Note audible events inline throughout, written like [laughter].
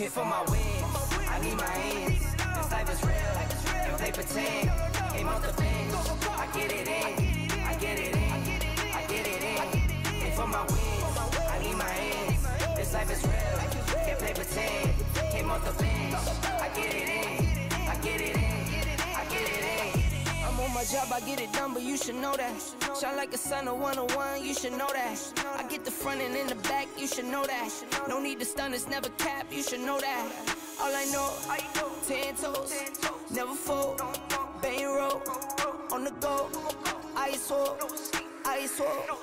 Hit for my wins, I need my ends. This life is real, and play pretend. Came off the bench, I get it in, I get it in, I get it in. Hit for my wins, I need my ends. This life is real, can't play pretend. Came off the bench, I get it in, I get it in, I get it in. I'm on my job, I get it done, but you should know that. Shine like a sun of 101, you should know that. I get the front and in the back, you should know that. No need to stun, it's never cap, you should know that. All I know, ten toes, never fold, bang roll, on the go, ice wall, ice wall,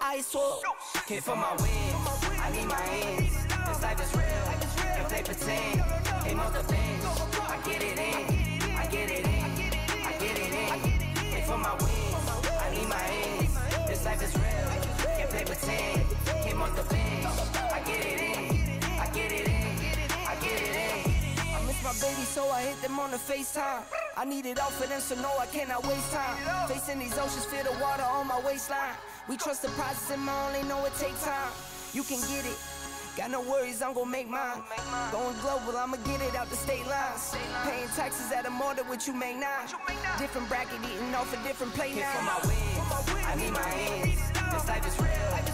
ice wall. Hit for my wins, I need my ends. This life is real, can't play pretend. Came off the bench, I get it in, I get it in, I get it in. Hit for my wins, I need my ends. This life is real, can't play pretend. The I get it in, I get it in, I get it in. I miss my baby, so I hit them on the FaceTime. I need it all for them, so no, I cannot waste time. Facing these oceans, feel the water on my waistline. We trust the process, and my only know it takes time. You can get it. Got no worries, I'm gon' make mine. Going global, I'ma get it out the state lines. Paying taxes at a more than what you make now. Different bracket, eating off a different plate for now. my wins, I need my ends. This life is real,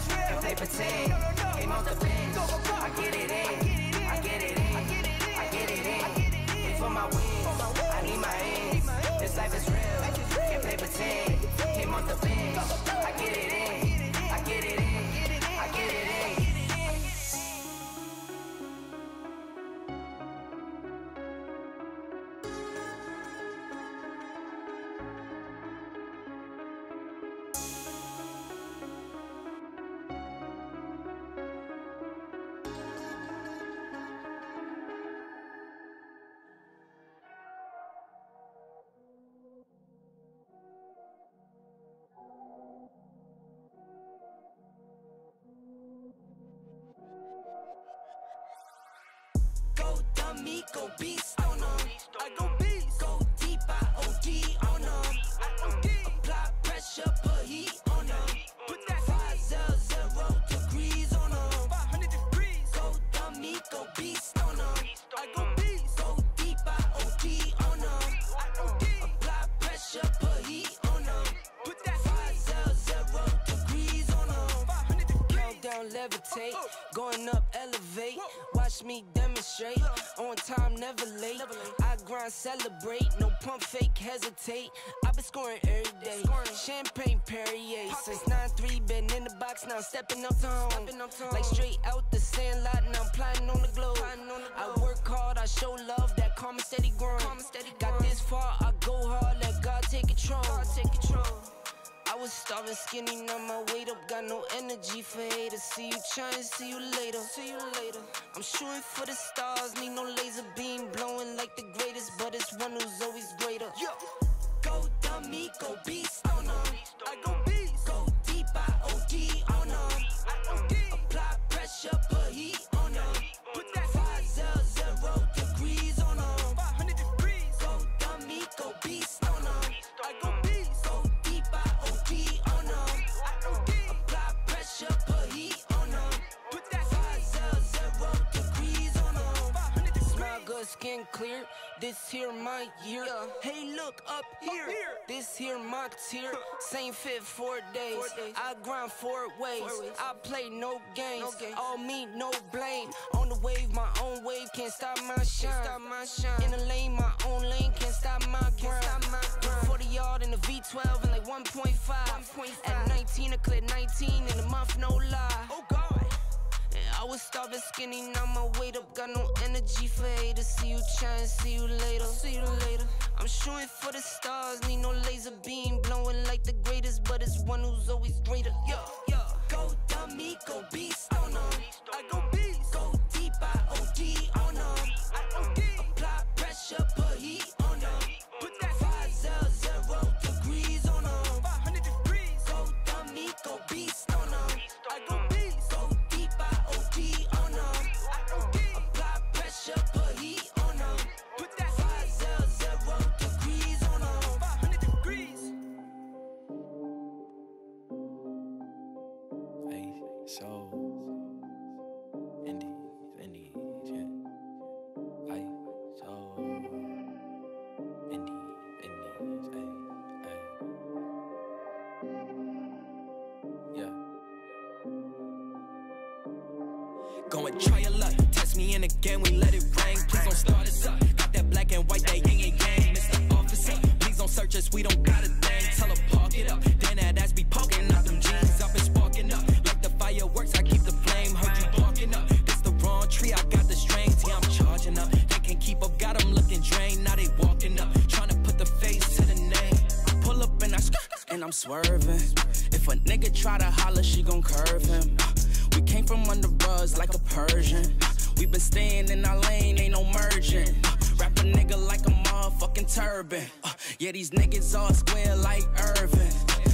play pretend. Came off the bench, I get it in, I get it in, I get it in. Hit for my wins, I need my ends. This life is real, can't play pretend. Came off the bench, Watch me demonstrate. On time, never late. I grind, celebrate. No pump fake, hesitate. I've been scoring every day. Champagne Perrier. Since 9-3, been in the box, now stepping up to home. Like straight out the sandlot, now I'm plotting on the globe. I work hard, I show love, that karma steady growing. Got this far, I go hard, let God take control. I was starving skinny, now my weight up, got no energy for haters. See you trying, see you later. See you later. I'm shooting for the stars, need no laser beam blowing like the greatest, but it's one who's always greater. Go dummy, go beast on 'em. I. Go skin clear. This here my year. Hey, look up here. This here my tier. [laughs] Same fit four days. I grind four ways. I play no games. All me, no blame. On the wave, my own wave. Can't stop my shine. In the lane, my own lane. Can't stop my grind. 40 yard in the V12 and like 1.5. At 19, I cleared 19 in a month, no lie. Oh God. I was starving skinny, now my weight up, got no energy for haters. See you trying, see you later. See you later. I'm shooting for the stars, need no laser beam blowing like the greatest, but it's one who's always greater. Yeah, yeah. Go dummy, go beast on 'em. I go beast. Go and try your luck. Test me in again, we let it rain. Please don't start us up. Got that black and white, that yin and yang. Mr. Officer, please don't search us, we don't got a thing. Tell her park it up. Then that ass be poking out them jeans. I've been sparking up. Like the fireworks, I keep the flame. Heard you barking up. This the wrong tree, I got the strings. Yeah, I'm charging up. They can't keep up, got them looking drained. Now they walking up. Trying to put the face to the name. Pull up and I and I'm swerving. If a nigga try to holler, she gon' curve him. Came from under buzz like a Persian. We been staying in our lane, ain't no merging. Wrap a nigga like a motherfucking turban. Uh, yeah, these niggas all square like Irvin.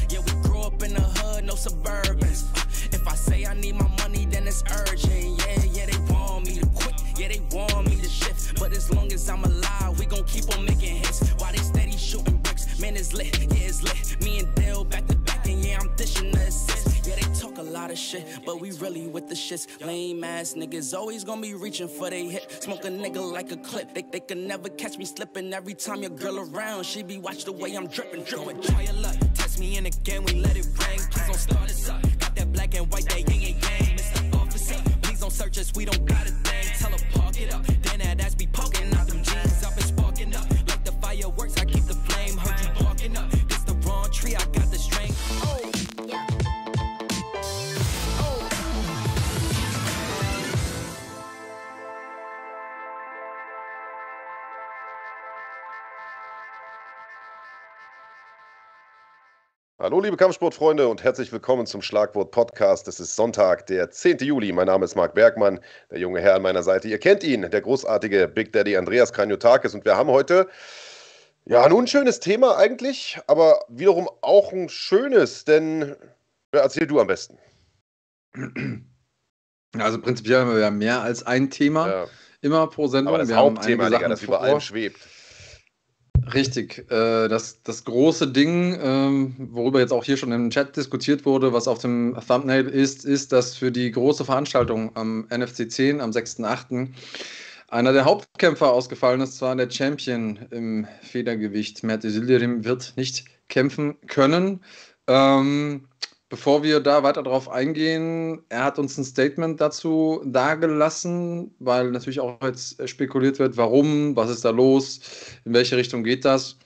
Yeah, we grew up in the hood, no suburbans. Uh, if I say I need my money, then it's urgent. Yeah, yeah, they want me to quit. Yeah, they want me to shift. But as long as I'm alive, we gon' keep on making hits. While they steady shooting bricks, man, it's lit. Yeah, it's lit. Lot of shit, but we really with the shits. Lame ass niggas always gonna be reaching for they hit. Smoke a nigga like a clip. They, they can never catch me slipping. Every time your girl around, she be watch the way I'm dripping, dripping. Try your luck, test me in again, we let it rain. Please don't start us up. Hallo, liebe Kampfsportfreunde und herzlich willkommen zum Schlagwort Podcast. Es ist Sonntag, der 10. Juli. Mein Name ist Marc Bergmann, der junge Herr an meiner Seite. Ihr kennt ihn, der großartige Big Daddy Andreas Kranjotakis. Und wir haben heute, ja, nun ein schönes Thema eigentlich, aber wiederum auch ein schönes, denn ja, erzähl du am besten. Also prinzipiell haben wir ja mehr als ein Thema Ja, immer pro Sendung. aber das wir Hauptthema, Digga, das über allem schwebt. Richtig. Äh, das, das große Ding, ähm, worüber jetzt auch hier schon im Chat diskutiert wurde, was auf dem Thumbnail ist, ist, dass für die große Veranstaltung am NFC 10 am 6.8. einer der Hauptkämpfer ausgefallen ist, zwar der Champion im Federgewicht. Mert Yildirim wird nicht kämpfen können. Ähm, bevor wir da weiter drauf eingehen, er hat uns ein Statement dazu dargelassen, weil natürlich auch jetzt spekuliert wird, warum, was ist da los, in welche Richtung geht das.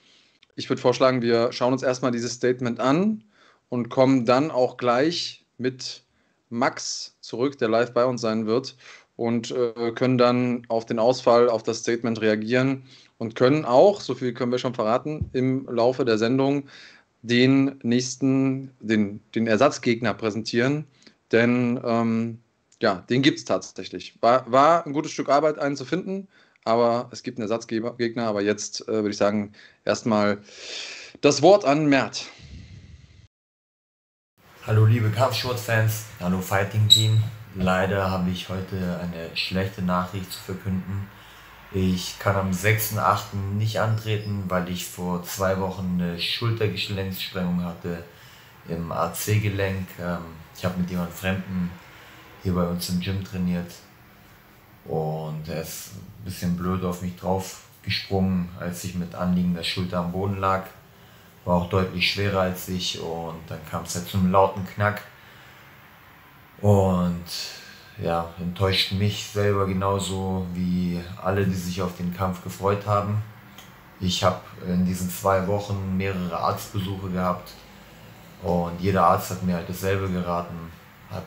Ich würde vorschlagen, wir schauen uns erstmal dieses Statement an und kommen dann auch gleich mit Max zurück, der live bei uns sein wird und äh, können dann auf den Ausfall, auf das Statement reagieren und können auch, so viel können wir schon verraten, im Laufe der Sendung den nächsten, den, den Ersatzgegner präsentieren. Denn ähm, ja, den gibt es tatsächlich. War, war ein gutes Stück Arbeit, einen zu finden, aber es gibt einen Ersatzgegner. Aber jetzt äh, würde ich sagen, erstmal das Wort an Mert. Hallo liebe Kampfsport-Fans, hallo Fighting Team. Leider habe ich heute eine schlechte Nachricht zu verkünden. Ich kann am 6.8. nicht antreten, weil ich vor zwei Wochen eine Schultergelenkssprengung hatte im AC-Gelenk. Ähm, ich habe mit jemandem Fremden hier bei uns im Gym trainiert und er ist ein bisschen blöd auf mich drauf gesprungen, als ich mit anliegender Schulter am Boden lag war auch deutlich schwerer als ich und dann kam es halt zu einem lauten Knack. Und ja, enttäuscht mich selber genauso wie alle, die sich auf den Kampf gefreut haben. Ich habe in diesen zwei Wochen mehrere Arztbesuche gehabt und jeder Arzt hat mir halt dasselbe geraten, hat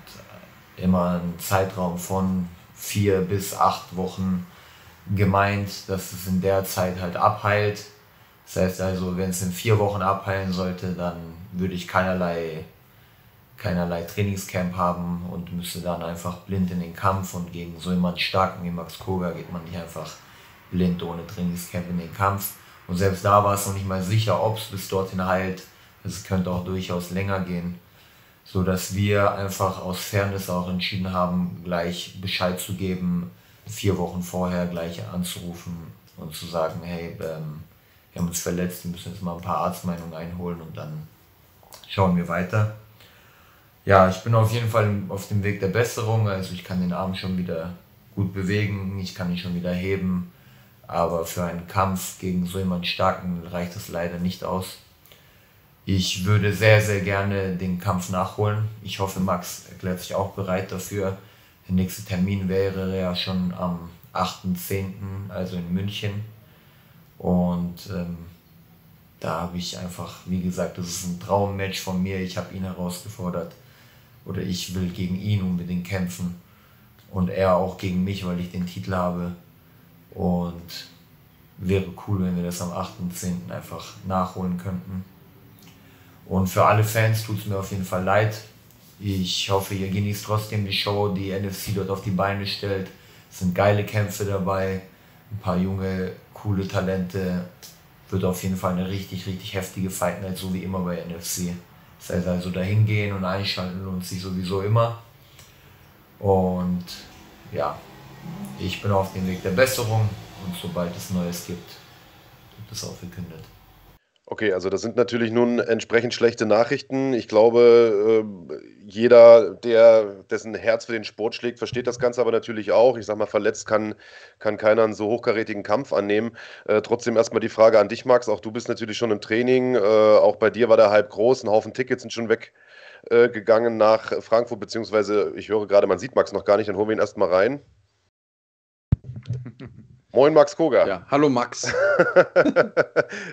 immer einen Zeitraum von vier bis acht Wochen gemeint, dass es in der Zeit halt abheilt das heißt also, wenn es in vier Wochen abheilen sollte, dann würde ich keinerlei, keinerlei Trainingscamp haben und müsste dann einfach blind in den Kampf und gegen so jemanden starken wie Max Koga geht man nicht einfach blind ohne Trainingscamp in den Kampf. Und selbst da war es noch nicht mal sicher, ob es bis dorthin heilt. Es könnte auch durchaus länger gehen, so dass wir einfach aus Fairness auch entschieden haben, gleich Bescheid zu geben, vier Wochen vorher gleich anzurufen und zu sagen, hey, ähm, wir haben uns verletzt, wir müssen jetzt mal ein paar Arztmeinungen einholen und dann schauen wir weiter. Ja, ich bin auf jeden Fall auf dem Weg der Besserung, also ich kann den Arm schon wieder gut bewegen, ich kann ihn schon wieder heben, aber für einen Kampf gegen so jemanden starken reicht das leider nicht aus. Ich würde sehr, sehr gerne den Kampf nachholen. Ich hoffe, Max erklärt sich auch bereit dafür. Der nächste Termin wäre ja schon am 8.10., also in München. Und ähm, da habe ich einfach, wie gesagt, das ist ein Traummatch von mir. Ich habe ihn herausgefordert oder ich will gegen ihn unbedingt kämpfen und er auch gegen mich, weil ich den Titel habe. Und wäre cool, wenn wir das am 8.10. einfach nachholen könnten. Und für alle Fans tut es mir auf jeden Fall leid. Ich hoffe, ihr genießt trotzdem die Show, die NFC dort auf die Beine stellt. Es sind geile Kämpfe dabei, ein paar junge coole Talente. Wird auf jeden Fall eine richtig, richtig heftige Fight Night, so wie immer bei NFC. Das heißt also dahin gehen und einschalten lohnt sich sowieso immer. Und ja, ich bin auf dem Weg der Besserung und sobald es Neues gibt, wird es auch verkündet. Okay, also das sind natürlich nun entsprechend schlechte Nachrichten. Ich glaube, äh, jeder, der dessen Herz für den Sport schlägt, versteht das Ganze aber natürlich auch. Ich sage mal, verletzt kann, kann keiner einen so hochkarätigen Kampf annehmen. Äh, trotzdem erstmal die Frage an dich, Max. Auch du bist natürlich schon im Training. Äh, auch bei dir war der Hype groß. Ein Haufen Tickets sind schon weggegangen nach Frankfurt, beziehungsweise ich höre gerade, man sieht Max noch gar nicht, dann holen wir ihn erstmal rein. [laughs] Moin Max Koga. Ja, hallo Max. [laughs]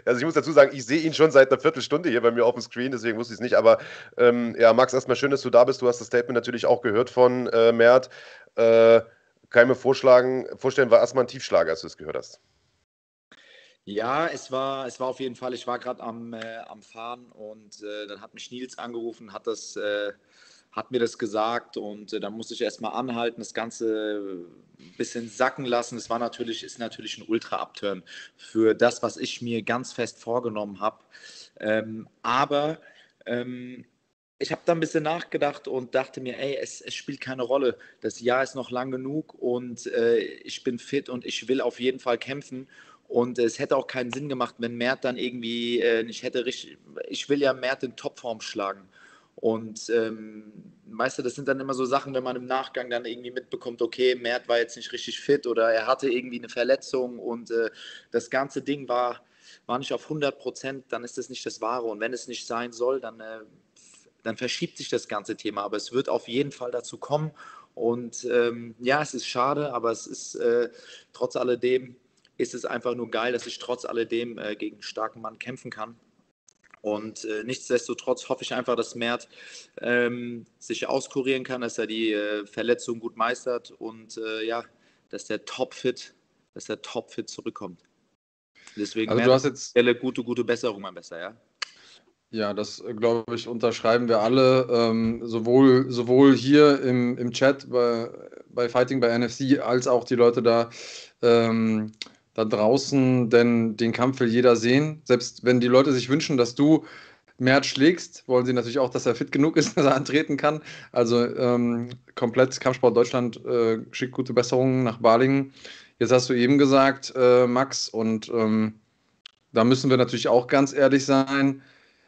also ich muss dazu sagen, ich sehe ihn schon seit einer Viertelstunde hier bei mir auf dem Screen, deswegen wusste ich es nicht. Aber ähm, ja, Max, erstmal schön, dass du da bist. Du hast das Statement natürlich auch gehört von äh, Mert. Äh, kann ich mir vorschlagen, vorstellen, war erstmal ein Tiefschlag, als du es gehört hast. Ja, es war, es war auf jeden Fall, ich war gerade am, äh, am Fahren und äh, dann hat mich Nils angerufen, hat das äh, hat mir das gesagt und äh, dann musste ich erstmal anhalten, das Ganze ein bisschen sacken lassen. Es war natürlich, ist natürlich ein Ultra-Upturn für das, was ich mir ganz fest vorgenommen habe. Ähm, aber ähm, ich habe da ein bisschen nachgedacht und dachte mir, ey, es, es, spielt keine Rolle. Das Jahr ist noch lang genug und äh, ich bin fit und ich will auf jeden Fall kämpfen. Und es hätte auch keinen Sinn gemacht, wenn Mert dann irgendwie äh, nicht hätte richtig. Ich will ja Mert in Topform schlagen. Und ähm, weißt du, das sind dann immer so Sachen, wenn man im Nachgang dann irgendwie mitbekommt, okay, Mert war jetzt nicht richtig fit oder er hatte irgendwie eine Verletzung und äh, das ganze Ding war, war nicht auf 100 Prozent, dann ist das nicht das Wahre. Und wenn es nicht sein soll, dann äh, dann verschiebt sich das ganze Thema. Aber es wird auf jeden Fall dazu kommen. Und ähm, ja, es ist schade, aber es ist äh, trotz alledem ist es einfach nur geil, dass ich trotz alledem äh, gegen einen starken Mann kämpfen kann. Und äh, nichtsdestotrotz hoffe ich einfach, dass Mert ähm, sich auskurieren kann, dass er die äh, Verletzung gut meistert und äh, ja, dass der Topfit, dass der Topfit zurückkommt. Deswegen also du hast jetzt gute, gute Besserung, mein Besser, ja. Ja, das glaube ich, unterschreiben wir alle, ähm, sowohl, sowohl hier im, im Chat bei, bei Fighting bei NFC als auch die Leute da, ähm, da draußen, denn den Kampf will jeder sehen. Selbst wenn die Leute sich wünschen, dass du Mert schlägst, wollen sie natürlich auch, dass er fit genug ist, [laughs] dass er antreten kann. Also ähm, komplett Kampfsport Deutschland äh, schickt gute Besserungen nach Balingen. Jetzt hast du eben gesagt, äh, Max, und ähm, da müssen wir natürlich auch ganz ehrlich sein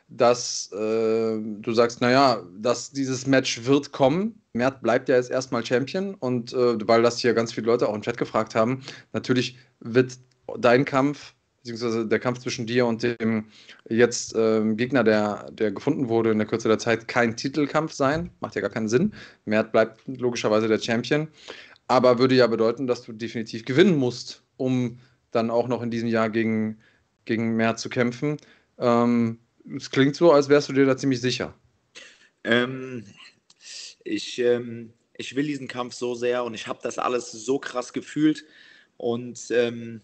dass äh, du sagst, naja, dass dieses Match wird kommen. Mert bleibt ja jetzt erstmal Champion und äh, weil das hier ganz viele Leute auch im Chat gefragt haben, natürlich wird dein Kampf, beziehungsweise der Kampf zwischen dir und dem jetzt äh, Gegner, der, der gefunden wurde in der Kürze der Zeit, kein Titelkampf sein. Macht ja gar keinen Sinn. Mert bleibt logischerweise der Champion. Aber würde ja bedeuten, dass du definitiv gewinnen musst, um dann auch noch in diesem Jahr gegen, gegen Mert zu kämpfen. Ähm, es klingt so, als wärst du dir da ziemlich sicher. Ähm, ich, ähm, ich will diesen Kampf so sehr und ich habe das alles so krass gefühlt und ähm,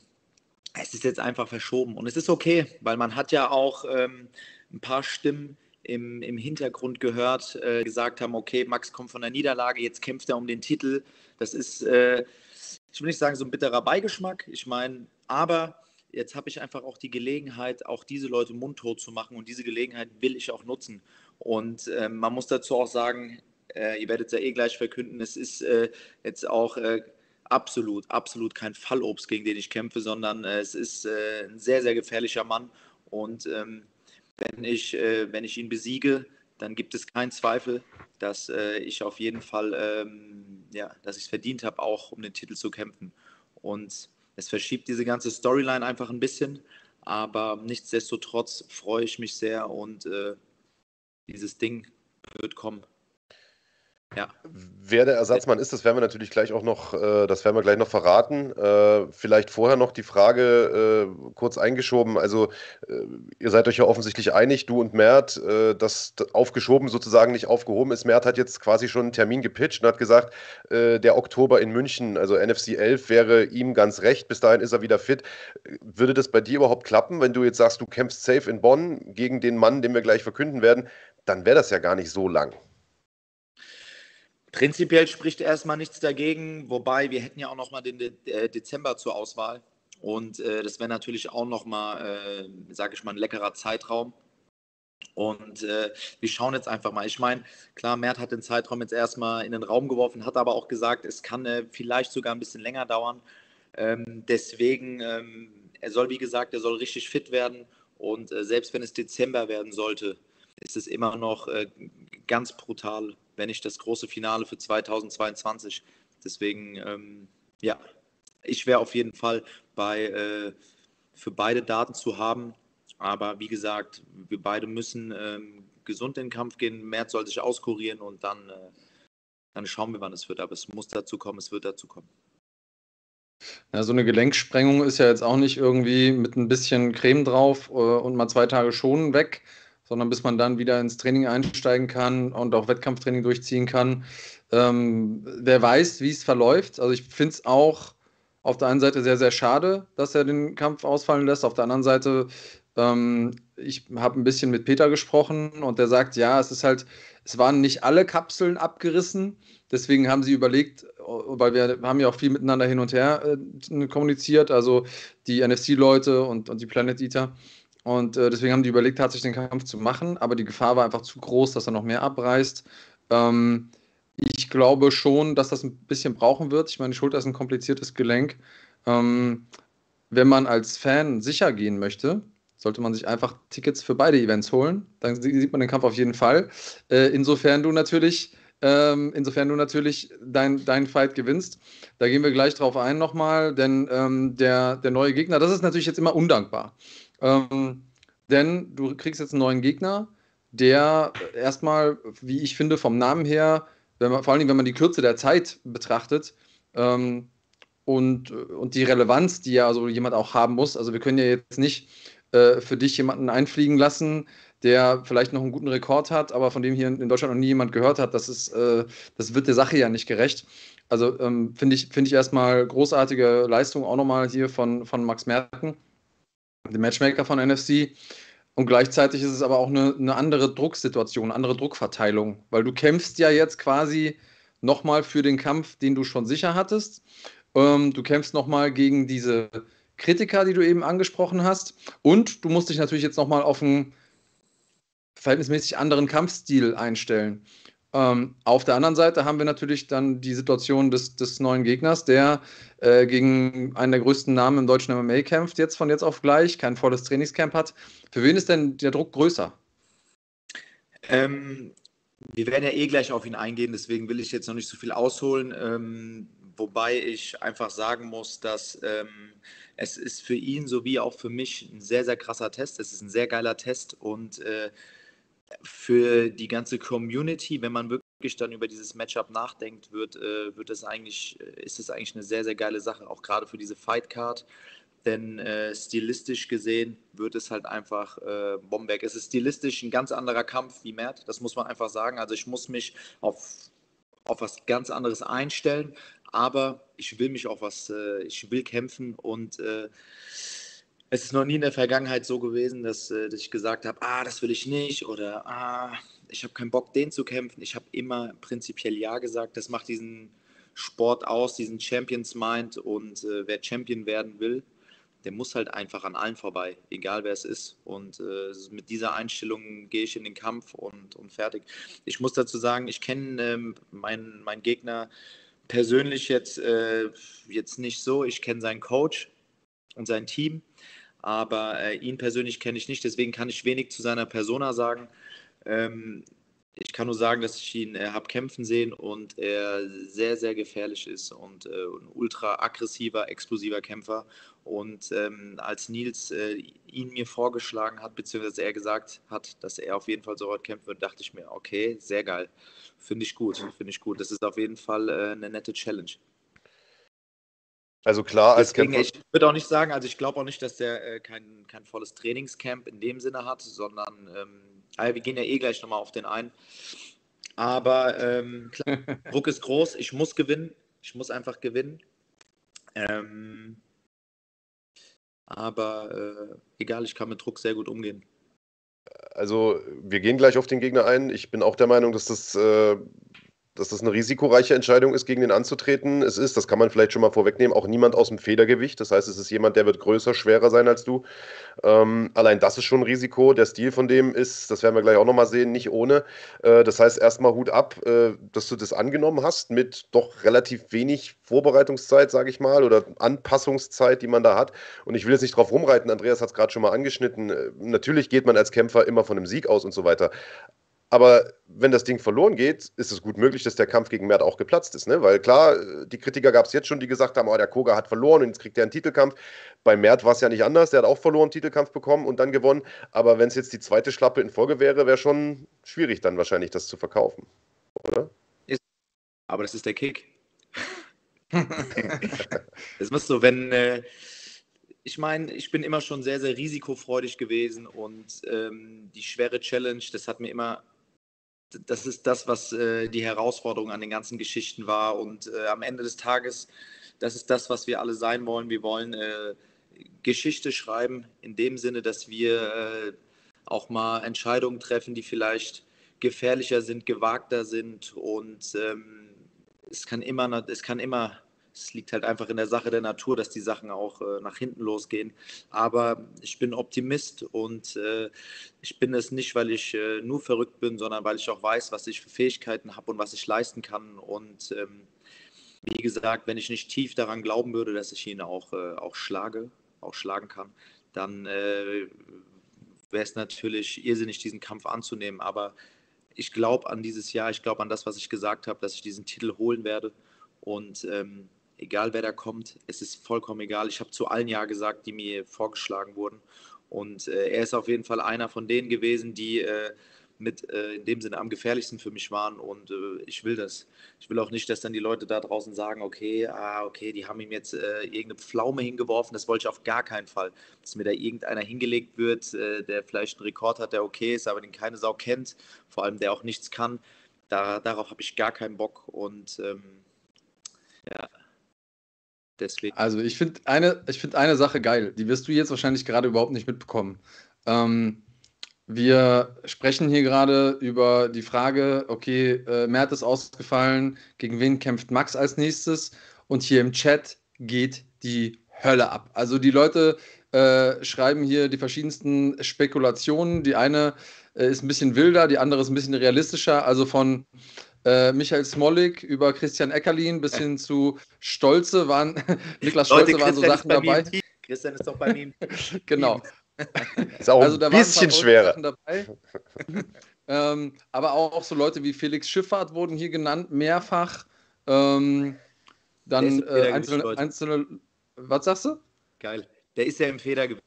es ist jetzt einfach verschoben und es ist okay, weil man hat ja auch ähm, ein paar Stimmen im, im Hintergrund gehört, äh, gesagt haben, okay, Max kommt von der Niederlage, jetzt kämpft er um den Titel. Das ist, äh, ich will nicht sagen, so ein bitterer Beigeschmack. Ich meine, aber jetzt habe ich einfach auch die Gelegenheit, auch diese Leute mundtot zu machen und diese Gelegenheit will ich auch nutzen. Und äh, man muss dazu auch sagen, äh, ihr werdet es ja eh gleich verkünden, es ist äh, jetzt auch äh, absolut, absolut kein Fallobst, gegen den ich kämpfe, sondern äh, es ist äh, ein sehr, sehr gefährlicher Mann. Und ähm, wenn, ich, wenn ich ihn besiege, dann gibt es keinen Zweifel, dass ich auf jeden Fall, ähm, ja, dass ich es verdient habe, auch um den Titel zu kämpfen. Und es verschiebt diese ganze Storyline einfach ein bisschen, aber nichtsdestotrotz freue ich mich sehr und äh, dieses Ding wird kommen. Ja. Wer der Ersatzmann ist, das werden wir natürlich gleich auch noch, äh, das werden wir gleich noch verraten. Äh, vielleicht vorher noch die Frage äh, kurz eingeschoben. Also äh, ihr seid euch ja offensichtlich einig, du und Mert, äh, dass aufgeschoben sozusagen nicht aufgehoben ist. Mert hat jetzt quasi schon einen Termin gepitcht und hat gesagt, äh, der Oktober in München, also NFC 11, wäre ihm ganz recht. Bis dahin ist er wieder fit. Würde das bei dir überhaupt klappen, wenn du jetzt sagst, du kämpfst safe in Bonn gegen den Mann, den wir gleich verkünden werden? Dann wäre das ja gar nicht so lang. Prinzipiell spricht erstmal nichts dagegen, wobei wir hätten ja auch noch mal den De äh, Dezember zur Auswahl und äh, das wäre natürlich auch noch mal, äh, sage ich mal, ein leckerer Zeitraum. Und äh, wir schauen jetzt einfach mal. Ich meine, klar, Mert hat den Zeitraum jetzt erstmal in den Raum geworfen, hat aber auch gesagt, es kann äh, vielleicht sogar ein bisschen länger dauern. Ähm, deswegen, ähm, er soll, wie gesagt, er soll richtig fit werden. Und äh, selbst wenn es Dezember werden sollte, ist es immer noch ganz brutal wenn nicht das große Finale für 2022. Deswegen, ähm, ja, ich wäre auf jeden Fall bei, äh, für beide Daten zu haben. Aber wie gesagt, wir beide müssen ähm, gesund in den Kampf gehen. März soll sich auskurieren und dann, äh, dann schauen wir, wann es wird. Aber es muss dazu kommen, es wird dazu kommen. Ja, so eine Gelenksprengung ist ja jetzt auch nicht irgendwie mit ein bisschen Creme drauf äh, und mal zwei Tage schonen weg, sondern bis man dann wieder ins Training einsteigen kann und auch Wettkampftraining durchziehen kann. Ähm, wer weiß, wie es verläuft. Also ich finde es auch auf der einen Seite sehr, sehr schade, dass er den Kampf ausfallen lässt. Auf der anderen Seite, ähm, ich habe ein bisschen mit Peter gesprochen und der sagt, ja, es ist halt, es waren nicht alle Kapseln abgerissen. Deswegen haben sie überlegt, weil wir haben ja auch viel miteinander hin und her äh, kommuniziert, also die NFC-Leute und, und die Planet Eater. Und äh, deswegen haben die überlegt, tatsächlich den Kampf zu machen, aber die Gefahr war einfach zu groß, dass er noch mehr abreißt. Ähm, ich glaube schon, dass das ein bisschen brauchen wird. Ich meine, die Schulter ist ein kompliziertes Gelenk. Ähm, wenn man als Fan sicher gehen möchte, sollte man sich einfach Tickets für beide Events holen. Dann sieht man den Kampf auf jeden Fall. Äh, insofern du natürlich, ähm, insofern du natürlich dein, dein Fight gewinnst. Da gehen wir gleich drauf ein nochmal, denn ähm, der, der neue Gegner, das ist natürlich jetzt immer undankbar. Ähm, denn du kriegst jetzt einen neuen Gegner, der erstmal, wie ich finde, vom Namen her, man, vor allem wenn man die Kürze der Zeit betrachtet, ähm, und, und die Relevanz, die ja so jemand auch haben muss. Also wir können ja jetzt nicht äh, für dich jemanden einfliegen lassen, der vielleicht noch einen guten Rekord hat, aber von dem hier in Deutschland noch nie jemand gehört hat. Das, ist, äh, das wird der Sache ja nicht gerecht. Also ähm, finde ich, find ich erstmal großartige Leistung auch nochmal hier von, von Max Merten, dem Matchmaker von NFC. Und gleichzeitig ist es aber auch eine, eine andere Drucksituation, eine andere Druckverteilung, weil du kämpfst ja jetzt quasi nochmal für den Kampf, den du schon sicher hattest. Ähm, du kämpfst nochmal gegen diese Kritiker, die du eben angesprochen hast. Und du musst dich natürlich jetzt nochmal auf einen verhältnismäßig anderen Kampfstil einstellen. Ähm, auf der anderen Seite haben wir natürlich dann die Situation des, des neuen Gegners, der äh, gegen einen der größten Namen im deutschen MMA kämpft, jetzt von jetzt auf gleich, kein volles Trainingscamp hat. Für wen ist denn der Druck größer? Ähm, wir werden ja eh gleich auf ihn eingehen, deswegen will ich jetzt noch nicht so viel ausholen. Ähm, wobei ich einfach sagen muss, dass ähm, es ist für ihn sowie auch für mich ein sehr, sehr krasser Test. Es ist ein sehr geiler Test und äh, für die ganze Community, wenn man wirklich dann über dieses Matchup nachdenkt, wird, äh, wird es eigentlich, äh, ist es eigentlich eine sehr, sehr geile Sache, auch gerade für diese Fight Card. Denn äh, stilistisch gesehen wird es halt einfach äh, Bomberg. Es ist stilistisch ein ganz anderer Kampf wie Mert, das muss man einfach sagen. Also ich muss mich auf, auf was ganz anderes einstellen, aber ich will mich auch was, äh, ich will kämpfen und äh, es ist noch nie in der Vergangenheit so gewesen, dass, äh, dass ich gesagt habe, ah, das will ich nicht oder ah, ich habe keinen Bock, den zu kämpfen. Ich habe immer prinzipiell Ja gesagt. Das macht diesen Sport aus, diesen Champions Mind und äh, wer Champion werden will, der muss halt einfach an allen vorbei, egal wer es ist. Und äh, mit dieser Einstellung gehe ich in den Kampf und, und fertig. Ich muss dazu sagen, ich kenne ähm, meinen mein Gegner persönlich jetzt, äh, jetzt nicht so. Ich kenne seinen Coach und sein Team aber äh, ihn persönlich kenne ich nicht, deswegen kann ich wenig zu seiner Persona sagen. Ähm, ich kann nur sagen, dass ich ihn äh, habe kämpfen sehen und er sehr, sehr gefährlich ist und äh, ein ultra aggressiver, explosiver Kämpfer. Und ähm, als Nils äh, ihn mir vorgeschlagen hat, beziehungsweise er gesagt hat, dass er auf jeden Fall so hart kämpfen wird, dachte ich mir, okay, sehr geil. Finde ich gut, finde ich gut. Das ist auf jeden Fall äh, eine nette Challenge. Also klar, als Deswegen, Kämpfer. Ich würde auch nicht sagen, also ich glaube auch nicht, dass der äh, kein, kein volles Trainingscamp in dem Sinne hat, sondern ähm, also wir gehen ja eh gleich nochmal auf den ein. Aber ähm, klar, [laughs] Druck ist groß, ich muss gewinnen, ich muss einfach gewinnen. Ähm, aber äh, egal, ich kann mit Druck sehr gut umgehen. Also wir gehen gleich auf den Gegner ein. Ich bin auch der Meinung, dass das äh, dass das eine risikoreiche Entscheidung ist, gegen den anzutreten. Es ist, das kann man vielleicht schon mal vorwegnehmen, auch niemand aus dem Federgewicht. Das heißt, es ist jemand, der wird größer, schwerer sein als du. Ähm, allein das ist schon ein Risiko. Der Stil von dem ist, das werden wir gleich auch nochmal sehen, nicht ohne. Äh, das heißt, erstmal Hut ab, äh, dass du das angenommen hast mit doch relativ wenig Vorbereitungszeit, sage ich mal, oder Anpassungszeit, die man da hat. Und ich will jetzt nicht drauf rumreiten, Andreas hat es gerade schon mal angeschnitten. Äh, natürlich geht man als Kämpfer immer von einem Sieg aus und so weiter. Aber wenn das Ding verloren geht, ist es gut möglich, dass der Kampf gegen Mert auch geplatzt ist. Ne? Weil klar, die Kritiker gab es jetzt schon, die gesagt haben, oh, der Koga hat verloren und jetzt kriegt er einen Titelkampf. Bei Mert war es ja nicht anders, der hat auch verloren, Titelkampf bekommen und dann gewonnen. Aber wenn es jetzt die zweite Schlappe in Folge wäre, wäre schon schwierig dann wahrscheinlich, das zu verkaufen. Oder? Aber das ist der Kick. [laughs] das muss so, wenn... Äh ich meine, ich bin immer schon sehr, sehr risikofreudig gewesen und ähm, die schwere Challenge, das hat mir immer das ist das, was äh, die Herausforderung an den ganzen Geschichten war. Und äh, am Ende des Tages, das ist das, was wir alle sein wollen. Wir wollen äh, Geschichte schreiben, in dem Sinne, dass wir äh, auch mal Entscheidungen treffen, die vielleicht gefährlicher sind, gewagter sind. Und ähm, es kann immer, es kann immer es liegt halt einfach in der Sache der Natur, dass die Sachen auch äh, nach hinten losgehen. Aber ich bin Optimist und äh, ich bin es nicht, weil ich äh, nur verrückt bin, sondern weil ich auch weiß, was ich für Fähigkeiten habe und was ich leisten kann. Und ähm, wie gesagt, wenn ich nicht tief daran glauben würde, dass ich ihn auch, äh, auch schlage, auch schlagen kann, dann äh, wäre es natürlich irrsinnig, diesen Kampf anzunehmen. Aber ich glaube an dieses Jahr, ich glaube an das, was ich gesagt habe, dass ich diesen Titel holen werde. Und ähm, egal wer da kommt, es ist vollkommen egal. Ich habe zu allen Ja gesagt, die mir vorgeschlagen wurden. Und äh, er ist auf jeden Fall einer von denen gewesen, die äh, mit äh, in dem Sinne am gefährlichsten für mich waren und äh, ich will das. Ich will auch nicht, dass dann die Leute da draußen sagen, okay, ah, okay, die haben ihm jetzt äh, irgendeine Pflaume hingeworfen. Das wollte ich auf gar keinen Fall. Dass mir da irgendeiner hingelegt wird, äh, der vielleicht einen Rekord hat, der okay ist, aber den keine Sau kennt, vor allem der auch nichts kann. Da, darauf habe ich gar keinen Bock und ähm, ja, deswegen. Also ich finde eine, find eine Sache geil, die wirst du jetzt wahrscheinlich gerade überhaupt nicht mitbekommen. Ähm, wir sprechen hier gerade über die Frage, okay, äh, Mert ist ausgefallen, gegen wen kämpft Max als nächstes? Und hier im Chat geht die Hölle ab. Also die Leute äh, schreiben hier die verschiedensten Spekulationen. Die eine äh, ist ein bisschen wilder, die andere ist ein bisschen realistischer. Also von äh, Michael Smolik über Christian Eckerlin bis hin zu Stolze waren, [laughs] Niklas Stolze Leute, waren so Sachen dabei. Christian ist doch bei mir. [laughs] genau. [laughs] Ist auch also, ein bisschen schwerer. ähm, aber auch so Leute wie Felix Schifffahrt wurden hier genannt, mehrfach. Ähm, dann äh, einzelne, einzelne, was sagst du? Geil. Der ist ja im Federgewicht.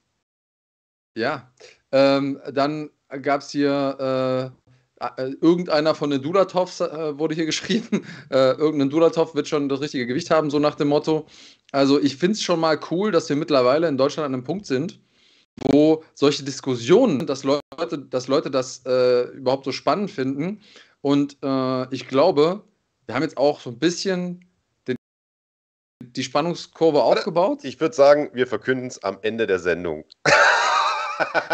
Ja. Ähm, dann gab es hier äh, irgendeiner von den Dulatovs äh, wurde hier [laughs] geschrieben. Äh, irgendein Dulatov wird schon das richtige Gewicht haben, so nach dem Motto. Also ich finde es schon mal cool, dass wir mittlerweile in Deutschland an einem Punkt sind, wo solche Diskussionen, dass Leute, dass Leute das äh, überhaupt so spannend finden. Und äh, ich glaube, wir haben jetzt auch so ein bisschen den, die Spannungskurve aufgebaut. Ich würde sagen, wir verkünden es am Ende der Sendung. [laughs]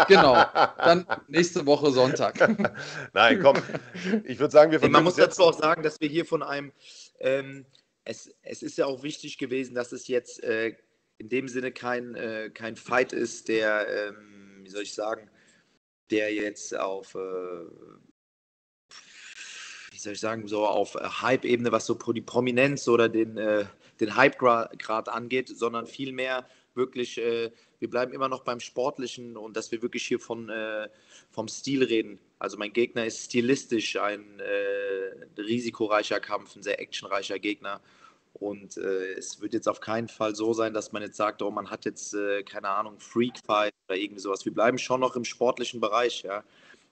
genau, dann nächste Woche Sonntag. [laughs] Nein, komm. Ich würde sagen, wir verkünden Man muss dazu auch sagen, dass wir hier von einem, ähm, es, es ist ja auch wichtig gewesen, dass es jetzt äh, in dem Sinne kein, äh, kein Fight ist, der, ähm, wie soll ich sagen, der jetzt auf, äh, wie soll ich sagen, so auf äh, Hype-Ebene, was so die Prominenz oder den, äh, den Hype-Grad angeht, sondern vielmehr wirklich, äh, wir bleiben immer noch beim Sportlichen und dass wir wirklich hier von, äh, vom Stil reden. Also mein Gegner ist stilistisch ein risikoreicher Kampf, ein sehr actionreicher Gegner. Und äh, es wird jetzt auf keinen Fall so sein, dass man jetzt sagt, oh, man hat jetzt, äh, keine Ahnung, Freak-Fight oder irgendwie sowas. Wir bleiben schon noch im sportlichen Bereich, ja.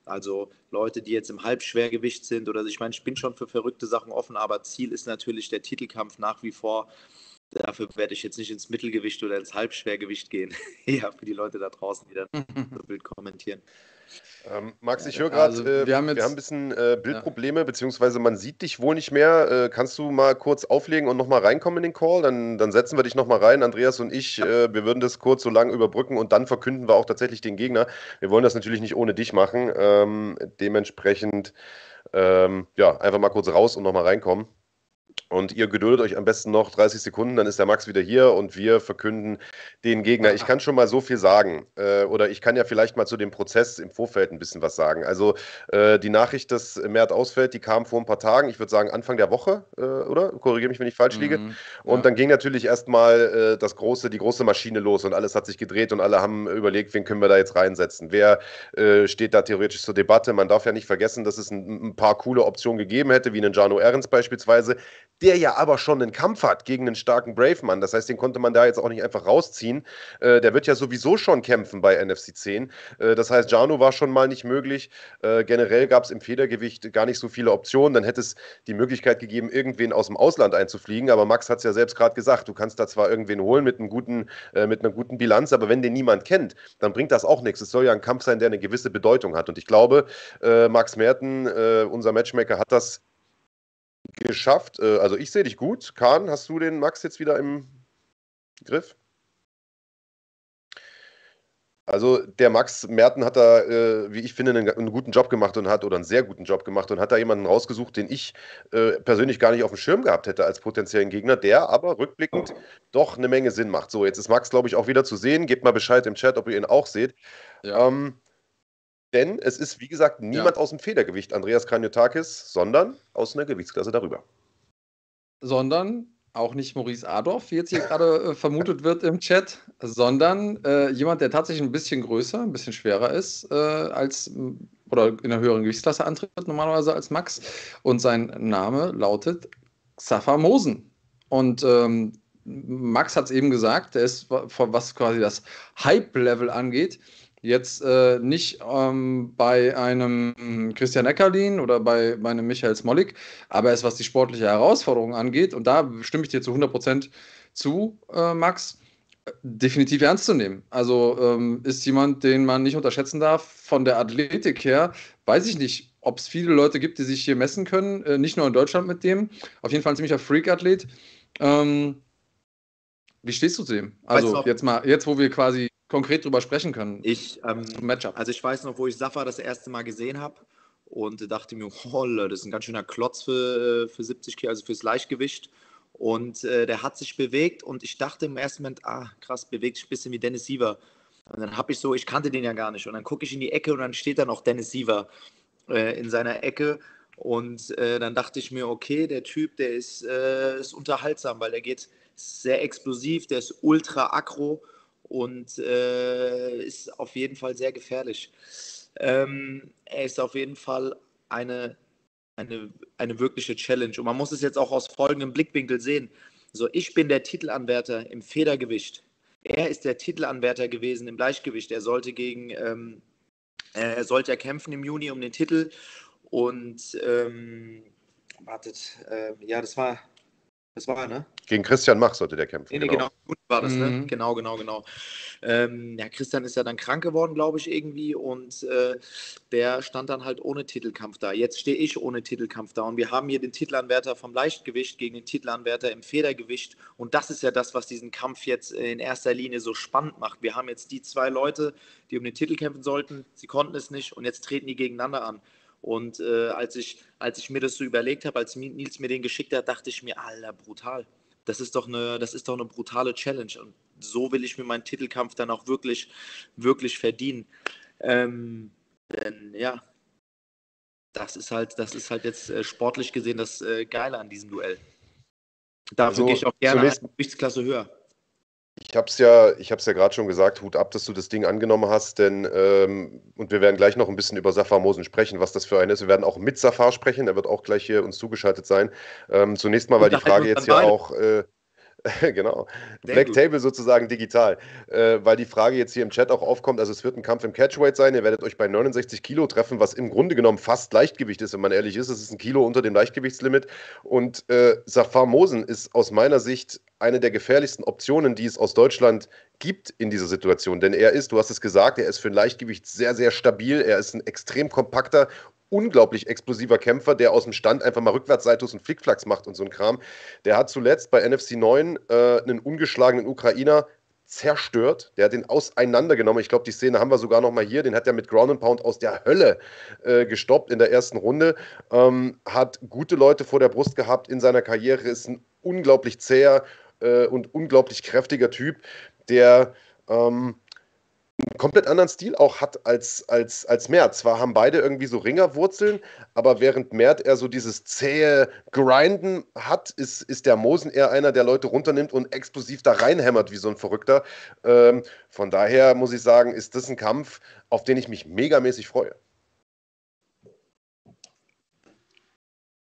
Also Leute, die jetzt im Halbschwergewicht sind oder ich meine, ich bin schon für verrückte Sachen offen, aber Ziel ist natürlich der Titelkampf nach wie vor. Dafür werde ich jetzt nicht ins Mittelgewicht oder ins Halbschwergewicht gehen. [laughs] ja, für die Leute da draußen, die dann [laughs] so wild kommentieren. Ähm, Max, ich höre gerade, also, äh, wir, haben wir haben ein bisschen äh, Bildprobleme, ja. beziehungsweise man sieht dich wohl nicht mehr. Äh, kannst du mal kurz auflegen und nochmal reinkommen in den Call? Dann, dann setzen wir dich nochmal rein, Andreas und ich. Äh, wir würden das kurz so lang überbrücken und dann verkünden wir auch tatsächlich den Gegner. Wir wollen das natürlich nicht ohne dich machen. Ähm, dementsprechend, ähm, ja, einfach mal kurz raus und nochmal reinkommen. Und ihr geduldet euch am besten noch 30 Sekunden, dann ist der Max wieder hier und wir verkünden den Gegner. Ich kann schon mal so viel sagen. Äh, oder ich kann ja vielleicht mal zu dem Prozess im Vorfeld ein bisschen was sagen. Also äh, die Nachricht, dass Mert ausfällt, die kam vor ein paar Tagen, ich würde sagen Anfang der Woche, äh, oder? Korrigiere mich, wenn ich falsch liege. Mhm, und ja. dann ging natürlich erstmal äh, das große, die große Maschine los und alles hat sich gedreht und alle haben überlegt, wen können wir da jetzt reinsetzen? Wer äh, steht da theoretisch zur Debatte? Man darf ja nicht vergessen, dass es ein, ein paar coole Optionen gegeben hätte, wie einen Jano Ehrens beispielsweise der ja aber schon einen Kampf hat gegen einen starken Brave-Mann. Das heißt, den konnte man da jetzt auch nicht einfach rausziehen. Äh, der wird ja sowieso schon kämpfen bei NFC 10. Äh, das heißt, Jano war schon mal nicht möglich. Äh, generell gab es im Federgewicht gar nicht so viele Optionen. Dann hätte es die Möglichkeit gegeben, irgendwen aus dem Ausland einzufliegen. Aber Max hat es ja selbst gerade gesagt, du kannst da zwar irgendwen holen mit, einem guten, äh, mit einer guten Bilanz, aber wenn den niemand kennt, dann bringt das auch nichts. Es soll ja ein Kampf sein, der eine gewisse Bedeutung hat. Und ich glaube, äh, Max Merten, äh, unser Matchmaker, hat das geschafft. Äh, also ich sehe dich gut. Kahn, hast du den Max jetzt wieder im Griff? Also der Max Merten hat da, äh, wie ich finde, einen, einen, guten Job gemacht und hat, oder einen sehr guten Job gemacht und hat da jemanden rausgesucht, den ich äh, persönlich gar nicht auf dem Schirm gehabt hätte als potenziellen Gegner, der aber rückblickend doch eine Menge Sinn macht. So, jetzt ist Max, glaube ich, auch wieder zu sehen. Gebt mal Bescheid im Chat, ob ihr ihn auch seht. Ja. Ähm, denn es ist, wie gesagt, niemand ja. aus dem Federgewicht Andreas Kranjotakis, sondern aus einer Gewichtsklasse darüber. Sondern auch nicht Maurice Adorf, wie jetzt hier gerade äh, vermutet wird im Chat, sondern äh, jemand, der tatsächlich ein bisschen größer, ein bisschen schwerer ist äh, als oder in einer höheren Gewichtsklasse antritt normalerweise als Max. Und sein Name lautet Xaver Mosen. Und ähm, Max hat es eben gesagt, er ist, was quasi das Hype-Level angeht, Jetzt äh, nicht ähm, bei einem Christian Eckerlin oder bei, bei einem Michael Smolik, aber es, was die sportliche Herausforderung angeht, und da stimme ich dir zu 100% zu, äh, Max, definitiv ernst zu nehmen. Also ähm, ist jemand, den man nicht unterschätzen darf. Von der Athletik her weiß ich nicht, ob es viele Leute gibt, die sich hier messen können, äh, nicht nur in Deutschland mit dem. Auf jeden Fall ein ziemlicher Freak-Athlet. Ähm, wie stehst du zu dem? Also jetzt mal, jetzt wo wir quasi konkret drüber sprechen können. Ich, ähm, Matchup. Also ich weiß noch, wo ich Safa das erste Mal gesehen habe und dachte mir, holle, das ist ein ganz schöner Klotz für, äh, für 70 Kilo, also fürs Leichtgewicht. Und äh, der hat sich bewegt und ich dachte im ersten Moment, ah, krass, bewegt sich ein bisschen wie Dennis Siever. Und dann habe ich so, ich kannte den ja gar nicht. Und dann gucke ich in die Ecke und dann steht da noch Dennis Siever äh, in seiner Ecke. Und äh, dann dachte ich mir, okay, der Typ, der ist, äh, ist unterhaltsam, weil der geht sehr explosiv, der ist ultra aggro und äh, ist auf jeden Fall sehr gefährlich. Ähm, er ist auf jeden Fall eine, eine, eine wirkliche Challenge. Und man muss es jetzt auch aus folgendem Blickwinkel sehen. So, ich bin der Titelanwärter im Federgewicht. Er ist der Titelanwärter gewesen im Leichtgewicht. Er sollte gegen, ähm, er sollte ja kämpfen im Juni um den Titel. Und ähm, wartet, äh, ja, das war das war, ne? Gegen Christian Mach sollte der kämpfen. Nee, nee, genau. genau. war das, ne? mhm. ne? Genau, genau, genau. Ähm, ja, Christian ist ja dann krank geworden, glaube ich, irgendwie. Und äh, der stand dann halt ohne Titelkampf da. Jetzt stehe ich ohne Titelkampf da. Und wir haben hier den Titelanwärter vom Leichtgewicht gegen den Titelanwärter im Federgewicht. Und das ist ja das, was diesen Kampf jetzt in erster Linie so spannend macht. Wir haben jetzt die zwei Leute, die um den Titel kämpfen sollten. Sie konnten es nicht. Und jetzt treten die gegeneinander an. Und äh, als, ich, als ich mir das so überlegt habe, als Nils mir den geschickt hat, dachte ich mir, Alter, brutal. Das ist doch eine, das ist doch eine brutale Challenge. Und so will ich mir meinen Titelkampf dann auch wirklich, wirklich verdienen. Ähm, denn ja, das ist halt, das ist halt jetzt äh, sportlich gesehen das äh, Geile an diesem Duell. Dafür also, gehe ich auch gerne eine Gewichtsklasse höher. Ich habe es ja, ich hab's ja gerade schon gesagt, Hut ab, dass du das Ding angenommen hast, denn ähm, und wir werden gleich noch ein bisschen über Safar Mosen sprechen, was das für ein ist. Wir werden auch mit Safar sprechen, er wird auch gleich hier uns zugeschaltet sein. Ähm, zunächst mal, weil die Frage jetzt ja auch äh, [laughs] genau. Sehr Black gut. Table sozusagen digital. Äh, weil die Frage jetzt hier im Chat auch aufkommt, also es wird ein Kampf im Catchweight sein, ihr werdet euch bei 69 Kilo treffen, was im Grunde genommen fast Leichtgewicht ist, wenn man ehrlich ist. Es ist ein Kilo unter dem Leichtgewichtslimit. Und äh, Safar Mosen ist aus meiner Sicht eine der gefährlichsten Optionen, die es aus Deutschland gibt in dieser Situation. Denn er ist, du hast es gesagt, er ist für ein Leichtgewicht sehr, sehr stabil. Er ist ein extrem kompakter unglaublich explosiver Kämpfer, der aus dem Stand einfach mal Rückwärtsseitus und Flickflacks macht und so ein Kram. Der hat zuletzt bei NFC 9 äh, einen ungeschlagenen Ukrainer zerstört. Der hat den auseinandergenommen. Ich glaube, die Szene haben wir sogar noch mal hier. Den hat er mit Ground and Pound aus der Hölle äh, gestoppt in der ersten Runde. Ähm, hat gute Leute vor der Brust gehabt in seiner Karriere. Ist ein unglaublich zäher äh, und unglaublich kräftiger Typ, der ähm, komplett anderen Stil auch hat als, als, als Mert. Zwar haben beide irgendwie so Ringerwurzeln, aber während Mert eher so dieses zähe Grinden hat, ist, ist der Mosen eher einer, der Leute runternimmt und explosiv da reinhämmert wie so ein Verrückter. Ähm, von daher muss ich sagen, ist das ein Kampf, auf den ich mich megamäßig freue.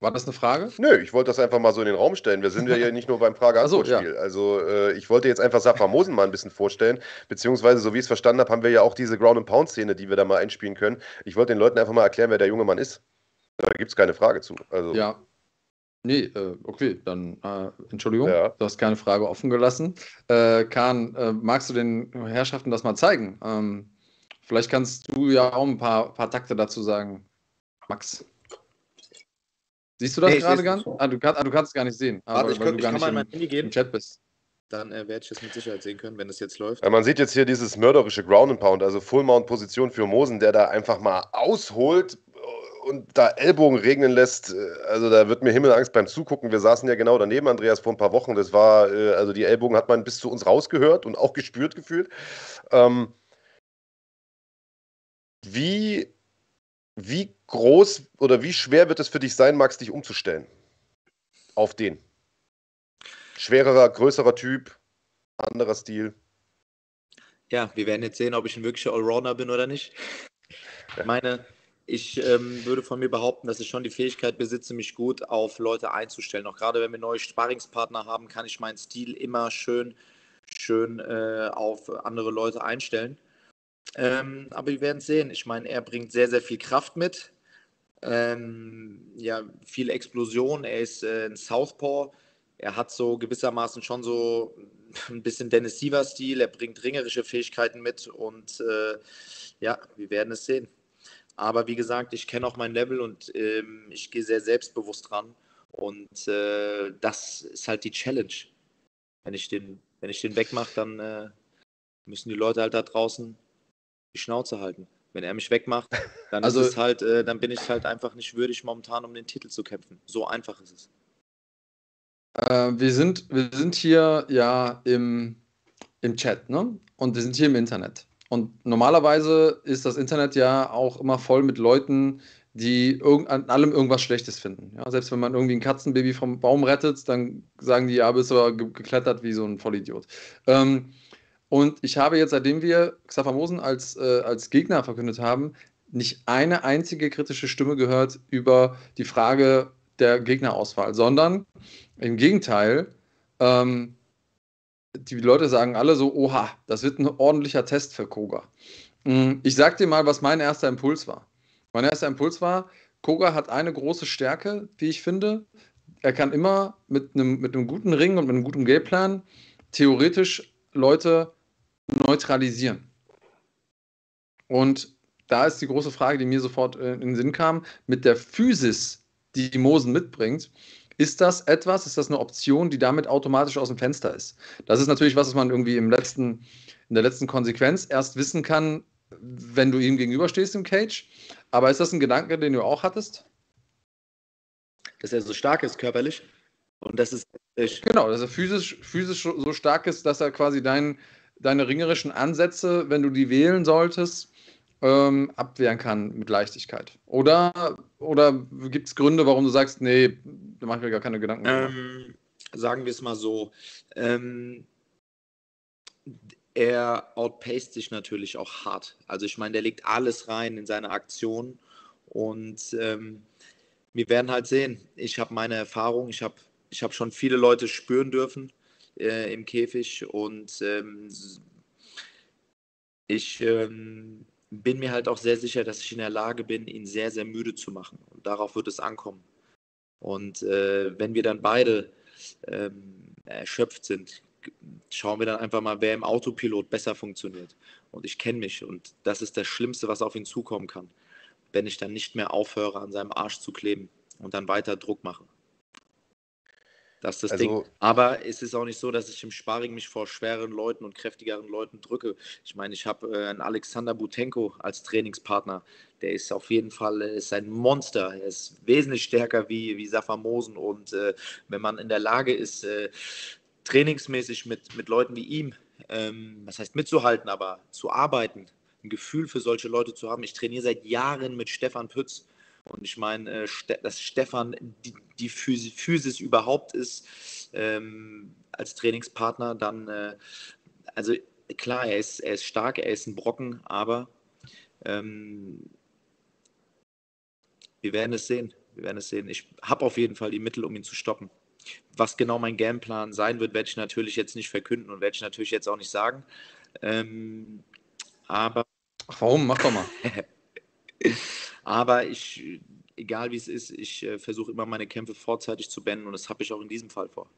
War das eine Frage? Nö, ich wollte das einfach mal so in den Raum stellen. Wir sind ja hier [laughs] nicht nur beim Frage-Antwort-Spiel. Also, ja. also äh, ich wollte jetzt einfach Safra Mosen mal ein bisschen vorstellen, beziehungsweise, so wie ich es verstanden habe, haben wir ja auch diese Ground-and-Pound-Szene, die wir da mal einspielen können. Ich wollte den Leuten einfach mal erklären, wer der junge Mann ist. Da gibt es keine Frage zu. Also, ja. Nee, äh, okay, dann äh, Entschuldigung, ja. du hast keine Frage offen gelassen. Äh, Kahn, äh, magst du den Herrschaften das mal zeigen? Ähm, vielleicht kannst du ja auch ein paar, paar Takte dazu sagen, Max. Siehst du das nee, gerade ganz? Ah du, kann, ah, du, kannst es gar nicht sehen. Warte, ich, könnt, ich kann mal in mein Handy gehen. Im Chat bist. Dann äh, werde ich es mit Sicherheit sehen können, wenn es jetzt läuft. Ja, man sieht jetzt hier dieses mörderische Ground and Pound, also Full-Mount-Position für Mosen, der da einfach mal ausholt und da Ellbogen regnen lässt. Also da wird mir Himmelangst beim Zugucken. Wir saßen ja genau daneben, Andreas, vor ein paar Wochen. Das war, äh, also die Ellbogen hat man bis zu uns rausgehört und auch gespürt gefühlt. Ähm, wie wie groß oder wie schwer wird es für dich sein, Max, dich umzustellen? Auf den. Schwererer, größerer Typ, anderer Stil. Ja, wir werden jetzt sehen, ob ich ein wirklicher Allrounder bin oder nicht. Ich meine, ich ähm, würde von mir behaupten, dass ich schon die Fähigkeit besitze, mich gut auf Leute einzustellen. Auch gerade wenn wir neue Sparringspartner haben, kann ich meinen Stil immer schön, schön äh, auf andere Leute einstellen. Ähm, aber wir werden sehen. Ich meine, er bringt sehr, sehr viel Kraft mit. Ähm, ja, viel Explosion. Er ist äh, ein Southpaw. Er hat so gewissermaßen schon so [laughs] ein bisschen Dennis Siever-Stil. Er bringt ringerische Fähigkeiten mit und äh, ja, wir werden es sehen. Aber wie gesagt, ich kenne auch mein Level und ähm, ich gehe sehr selbstbewusst dran. Und äh, das ist halt die Challenge. Wenn ich den, wenn ich den wegmache, dann äh, müssen die Leute halt da draußen die Schnauze halten. Wenn er mich wegmacht, [laughs] dann also, ist es halt, äh, dann bin ich halt einfach nicht würdig, momentan um den Titel zu kämpfen. So einfach ist es. Äh, wir, sind, wir sind hier ja im, im Chat, ne? Und wir sind hier im Internet. Und normalerweise ist das Internet ja auch immer voll mit Leuten, die irgend, an allem irgendwas Schlechtes finden. Ja, selbst wenn man irgendwie ein Katzenbaby vom Baum rettet, dann sagen die, ja, bist du geklettert wie so ein Vollidiot. Ähm, und ich habe jetzt, seitdem wir Xaver Mosen als, äh, als Gegner verkündet haben, nicht eine einzige kritische Stimme gehört über die Frage der Gegnerauswahl, sondern im Gegenteil, ähm, die Leute sagen alle so, oha, das wird ein ordentlicher Test für Koga. Hm, ich sag dir mal, was mein erster Impuls war. Mein erster Impuls war, Koga hat eine große Stärke, wie ich finde. Er kann immer mit einem, mit einem guten Ring und mit einem guten Gameplan theoretisch Leute neutralisieren. Und da ist die große Frage, die mir sofort in den Sinn kam, mit der Physis, die Mosen mitbringt, ist das etwas, ist das eine Option, die damit automatisch aus dem Fenster ist? Das ist natürlich was, was man irgendwie im letzten, in der letzten Konsequenz erst wissen kann, wenn du ihm gegenüberstehst im Cage. Aber ist das ein Gedanke, den du auch hattest? Dass er so stark ist körperlich und das ist genau, dass er physisch, physisch so stark ist, dass er quasi dein, deine ringerischen Ansätze, wenn du die wählen solltest, ähm, abwehren kann mit Leichtigkeit? Oder, oder gibt es Gründe, warum du sagst, nee, da mache ich mir gar keine Gedanken ähm, sagen wir es mal so. Ähm, er outpaced sich natürlich auch hart. Also ich meine, der legt alles rein in seine Aktion und ähm, wir werden halt sehen. Ich habe meine Erfahrung, ich habe ich hab schon viele Leute spüren dürfen äh, im Käfig und ähm, ich ähm, bin mir halt auch sehr sicher, dass ich in der Lage bin, ihn sehr, sehr müde zu machen. Und darauf wird es ankommen. Und äh, wenn wir dann beide ähm, erschöpft sind, schauen wir dann einfach mal, wer im Autopilot besser funktioniert. Und ich kenne mich und das ist das Schlimmste, was auf ihn zukommen kann, wenn ich dann nicht mehr aufhöre, an seinem Arsch zu kleben und dann weiter Druck mache. Das ist das also, Ding. Aber es ist auch nicht so, dass ich im Sparring mich vor schweren Leuten und kräftigeren Leuten drücke. Ich meine, ich habe äh, einen Alexander Butenko als Trainingspartner. Der ist auf jeden Fall äh, ist ein Monster. Er ist wesentlich stärker wie, wie Safamosen. Und äh, wenn man in der Lage ist, äh, trainingsmäßig mit, mit Leuten wie ihm, ähm, was heißt mitzuhalten, aber zu arbeiten, ein Gefühl für solche Leute zu haben. Ich trainiere seit Jahren mit Stefan Pütz. Und ich meine, äh, dass Stefan die, die Physis überhaupt ist ähm, als Trainingspartner, dann, äh, also klar, er ist, er ist stark, er ist ein Brocken, aber ähm, wir werden es sehen. Wir werden es sehen. Ich habe auf jeden Fall die Mittel, um ihn zu stoppen. Was genau mein Gameplan sein wird, werde ich natürlich jetzt nicht verkünden und werde ich natürlich jetzt auch nicht sagen. Ähm, aber. Warum? Mach doch mal. [laughs] Aber ich, egal wie es ist, ich äh, versuche immer meine Kämpfe vorzeitig zu beenden und das habe ich auch in diesem Fall vor.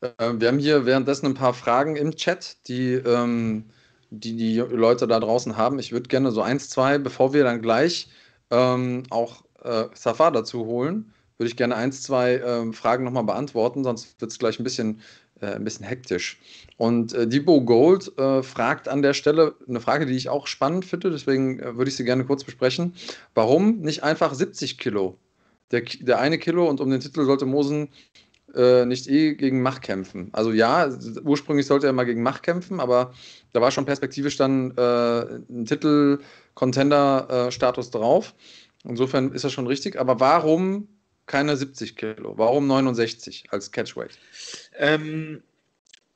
Äh, wir haben hier währenddessen ein paar Fragen im Chat, die, ähm, die die Leute da draußen haben. Ich würde gerne so eins, zwei, bevor wir dann gleich ähm, auch äh, Safar dazu holen, würde ich gerne eins, zwei ähm, Fragen nochmal beantworten, sonst wird es gleich ein bisschen äh, ein bisschen hektisch. Und äh, Debo Gold äh, fragt an der Stelle eine Frage, die ich auch spannend finde, deswegen äh, würde ich sie gerne kurz besprechen. Warum nicht einfach 70 Kilo? Der, der eine Kilo und um den Titel sollte Mosen äh, nicht eh gegen Mach kämpfen. Also ja, ursprünglich sollte er mal gegen Mach kämpfen, aber da war schon perspektivisch dann ein Titel-Contender-Status drauf. Insofern ist das schon richtig. Aber warum keine 70 Kilo? Warum 69 als Catchweight? Ähm,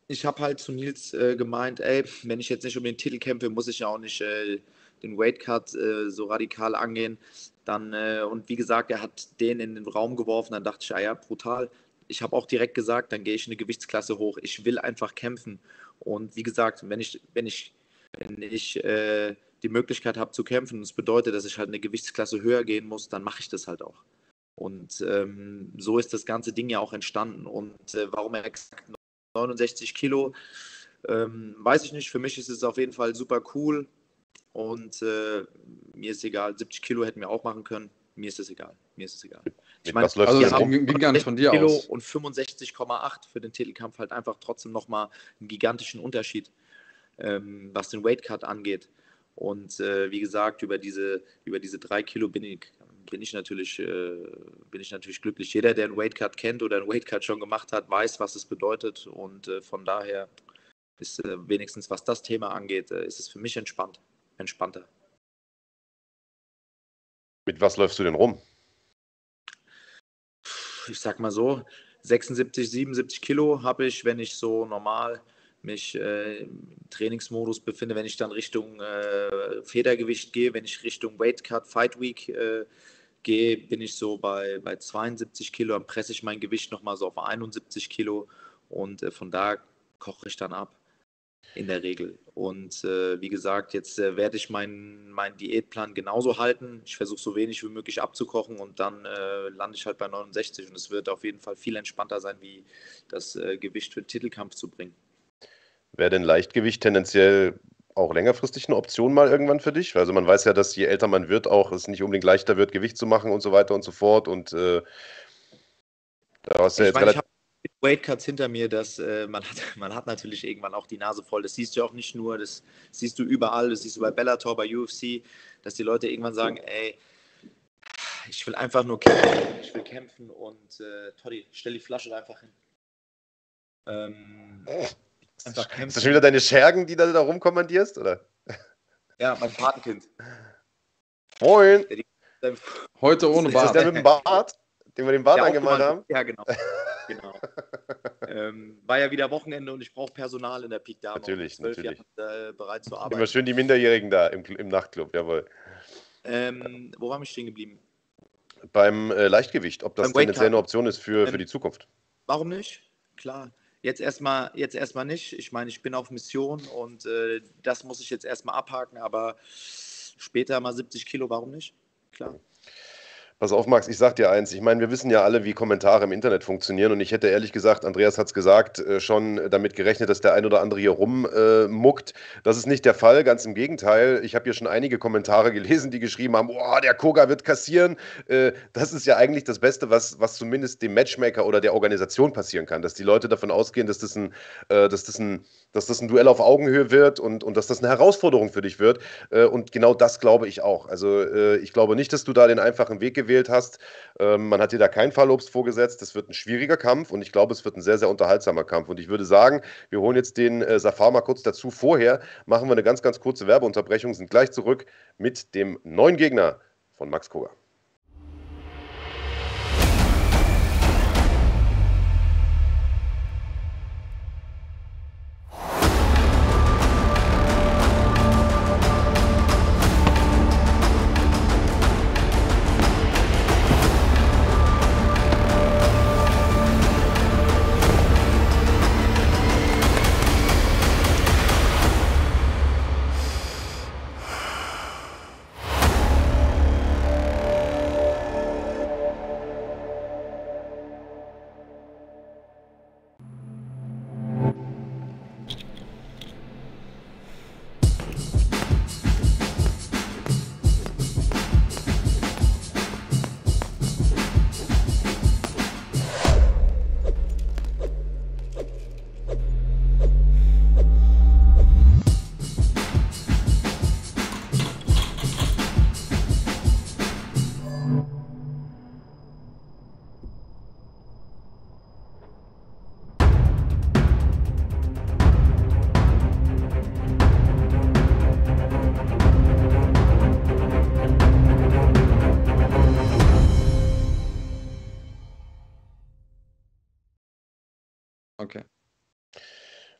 ich habe halt zu Nils äh, gemeint, ey, wenn ich jetzt nicht um den Titel kämpfe, muss ich ja auch nicht äh, den Weightcut äh, so radikal angehen. Dann, äh, und wie gesagt, er hat den in den Raum geworfen, dann dachte ich, ah ja, brutal. Ich habe auch direkt gesagt, dann gehe ich in eine Gewichtsklasse hoch. Ich will einfach kämpfen. Und wie gesagt, wenn ich, wenn ich wenn ich äh, die Möglichkeit habe zu kämpfen und es bedeutet, dass ich halt eine Gewichtsklasse höher gehen muss, dann mache ich das halt auch. Und ähm, so ist das ganze Ding ja auch entstanden. Und äh, warum exakt 69 Kilo, ähm, weiß ich nicht. Für mich ist es auf jeden Fall super cool. Und äh, mir ist egal, 70 Kilo hätten wir auch machen können. Mir ist es egal. Mir ist es egal. Ich meine, also das ging, ging gar nicht von dir Kilo aus. Und 65,8 für den Titelkampf halt einfach trotzdem nochmal einen gigantischen Unterschied, ähm, was den Weightcut angeht. Und äh, wie gesagt, über diese, über diese drei Kilo bin ich, bin ich, natürlich, äh, bin ich natürlich glücklich. Jeder, der einen Weightcut kennt oder einen Weightcut schon gemacht hat, weiß, was es bedeutet. Und äh, von daher ist äh, wenigstens, was das Thema angeht, äh, ist es für mich entspannt, entspannter. Mit was läufst du denn rum? Ich sag mal so, 76, 77 Kilo habe ich, wenn ich so normal mich äh, im Trainingsmodus befinde, wenn ich dann Richtung äh, Federgewicht gehe, wenn ich Richtung Weightcut, Fight Week äh, gehe, bin ich so bei, bei 72 Kilo, dann presse ich mein Gewicht nochmal so auf 71 Kilo und äh, von da koche ich dann ab in der Regel. Und äh, wie gesagt, jetzt äh, werde ich meinen mein Diätplan genauso halten. Ich versuche so wenig wie möglich abzukochen und dann äh, lande ich halt bei 69 und es wird auf jeden Fall viel entspannter sein, wie das äh, Gewicht für den Titelkampf zu bringen. Wäre denn Leichtgewicht tendenziell auch längerfristig eine Option mal irgendwann für dich? Also man weiß ja, dass je älter man wird, auch es nicht unbedingt leichter wird, Gewicht zu machen und so weiter und so fort. Und äh, da hast du ja jetzt relativ Weightcuts hinter mir, dass äh, man, hat, [laughs] man hat natürlich irgendwann auch die Nase voll. Das siehst du auch nicht nur, das siehst du überall, das siehst du bei Bellator, bei UFC, dass die Leute irgendwann sagen, ey, ich will einfach nur kämpfen, ich will kämpfen und äh, Toddy, stell die Flasche da einfach hin. Ähm, einfach kämpfen. Ist das schon wieder deine Schergen, die du da rumkommandierst, oder? Ja, mein Patenkind. Moin! [laughs] Heute ohne Bart. Ist das der mit dem Bart? Den wir den Bart angemalt haben? Ja, genau. genau. [laughs] ähm, war ja wieder Wochenende und ich brauche Personal in der Peak Dame. Natürlich, natürlich. Jahren, äh, bereit zu arbeiten. Immer schön die Minderjährigen da im, im Nachtclub, jawohl. Ähm, wo war ich stehen geblieben? Beim äh, Leichtgewicht, ob das eine Option ist für, ähm, für die Zukunft. Warum nicht? Klar. Jetzt erstmal, jetzt erstmal nicht. Ich meine, ich bin auf Mission und äh, das muss ich jetzt erstmal abhaken, aber später mal 70 Kilo, warum nicht? Klar. Pass auf, Max, ich sag dir eins. Ich meine, wir wissen ja alle, wie Kommentare im Internet funktionieren. Und ich hätte ehrlich gesagt, Andreas hat es gesagt, äh, schon damit gerechnet, dass der ein oder andere hier rummuckt. Äh, das ist nicht der Fall, ganz im Gegenteil. Ich habe hier schon einige Kommentare [laughs] gelesen, die geschrieben haben: Boah, der Koga wird kassieren. Äh, das ist ja eigentlich das Beste, was, was zumindest dem Matchmaker oder der Organisation passieren kann. Dass die Leute davon ausgehen, dass das ein, äh, dass das ein, dass das ein Duell auf Augenhöhe wird und, und dass das eine Herausforderung für dich wird. Äh, und genau das glaube ich auch. Also, äh, ich glaube nicht, dass du da den einfachen Weg gewählt gewählt hast. Ähm, man hat dir da kein Fallobst vorgesetzt. Das wird ein schwieriger Kampf und ich glaube, es wird ein sehr, sehr unterhaltsamer Kampf. Und ich würde sagen, wir holen jetzt den äh, Safar mal kurz dazu. Vorher machen wir eine ganz, ganz kurze Werbeunterbrechung, sind gleich zurück mit dem neuen Gegner von Max Koga.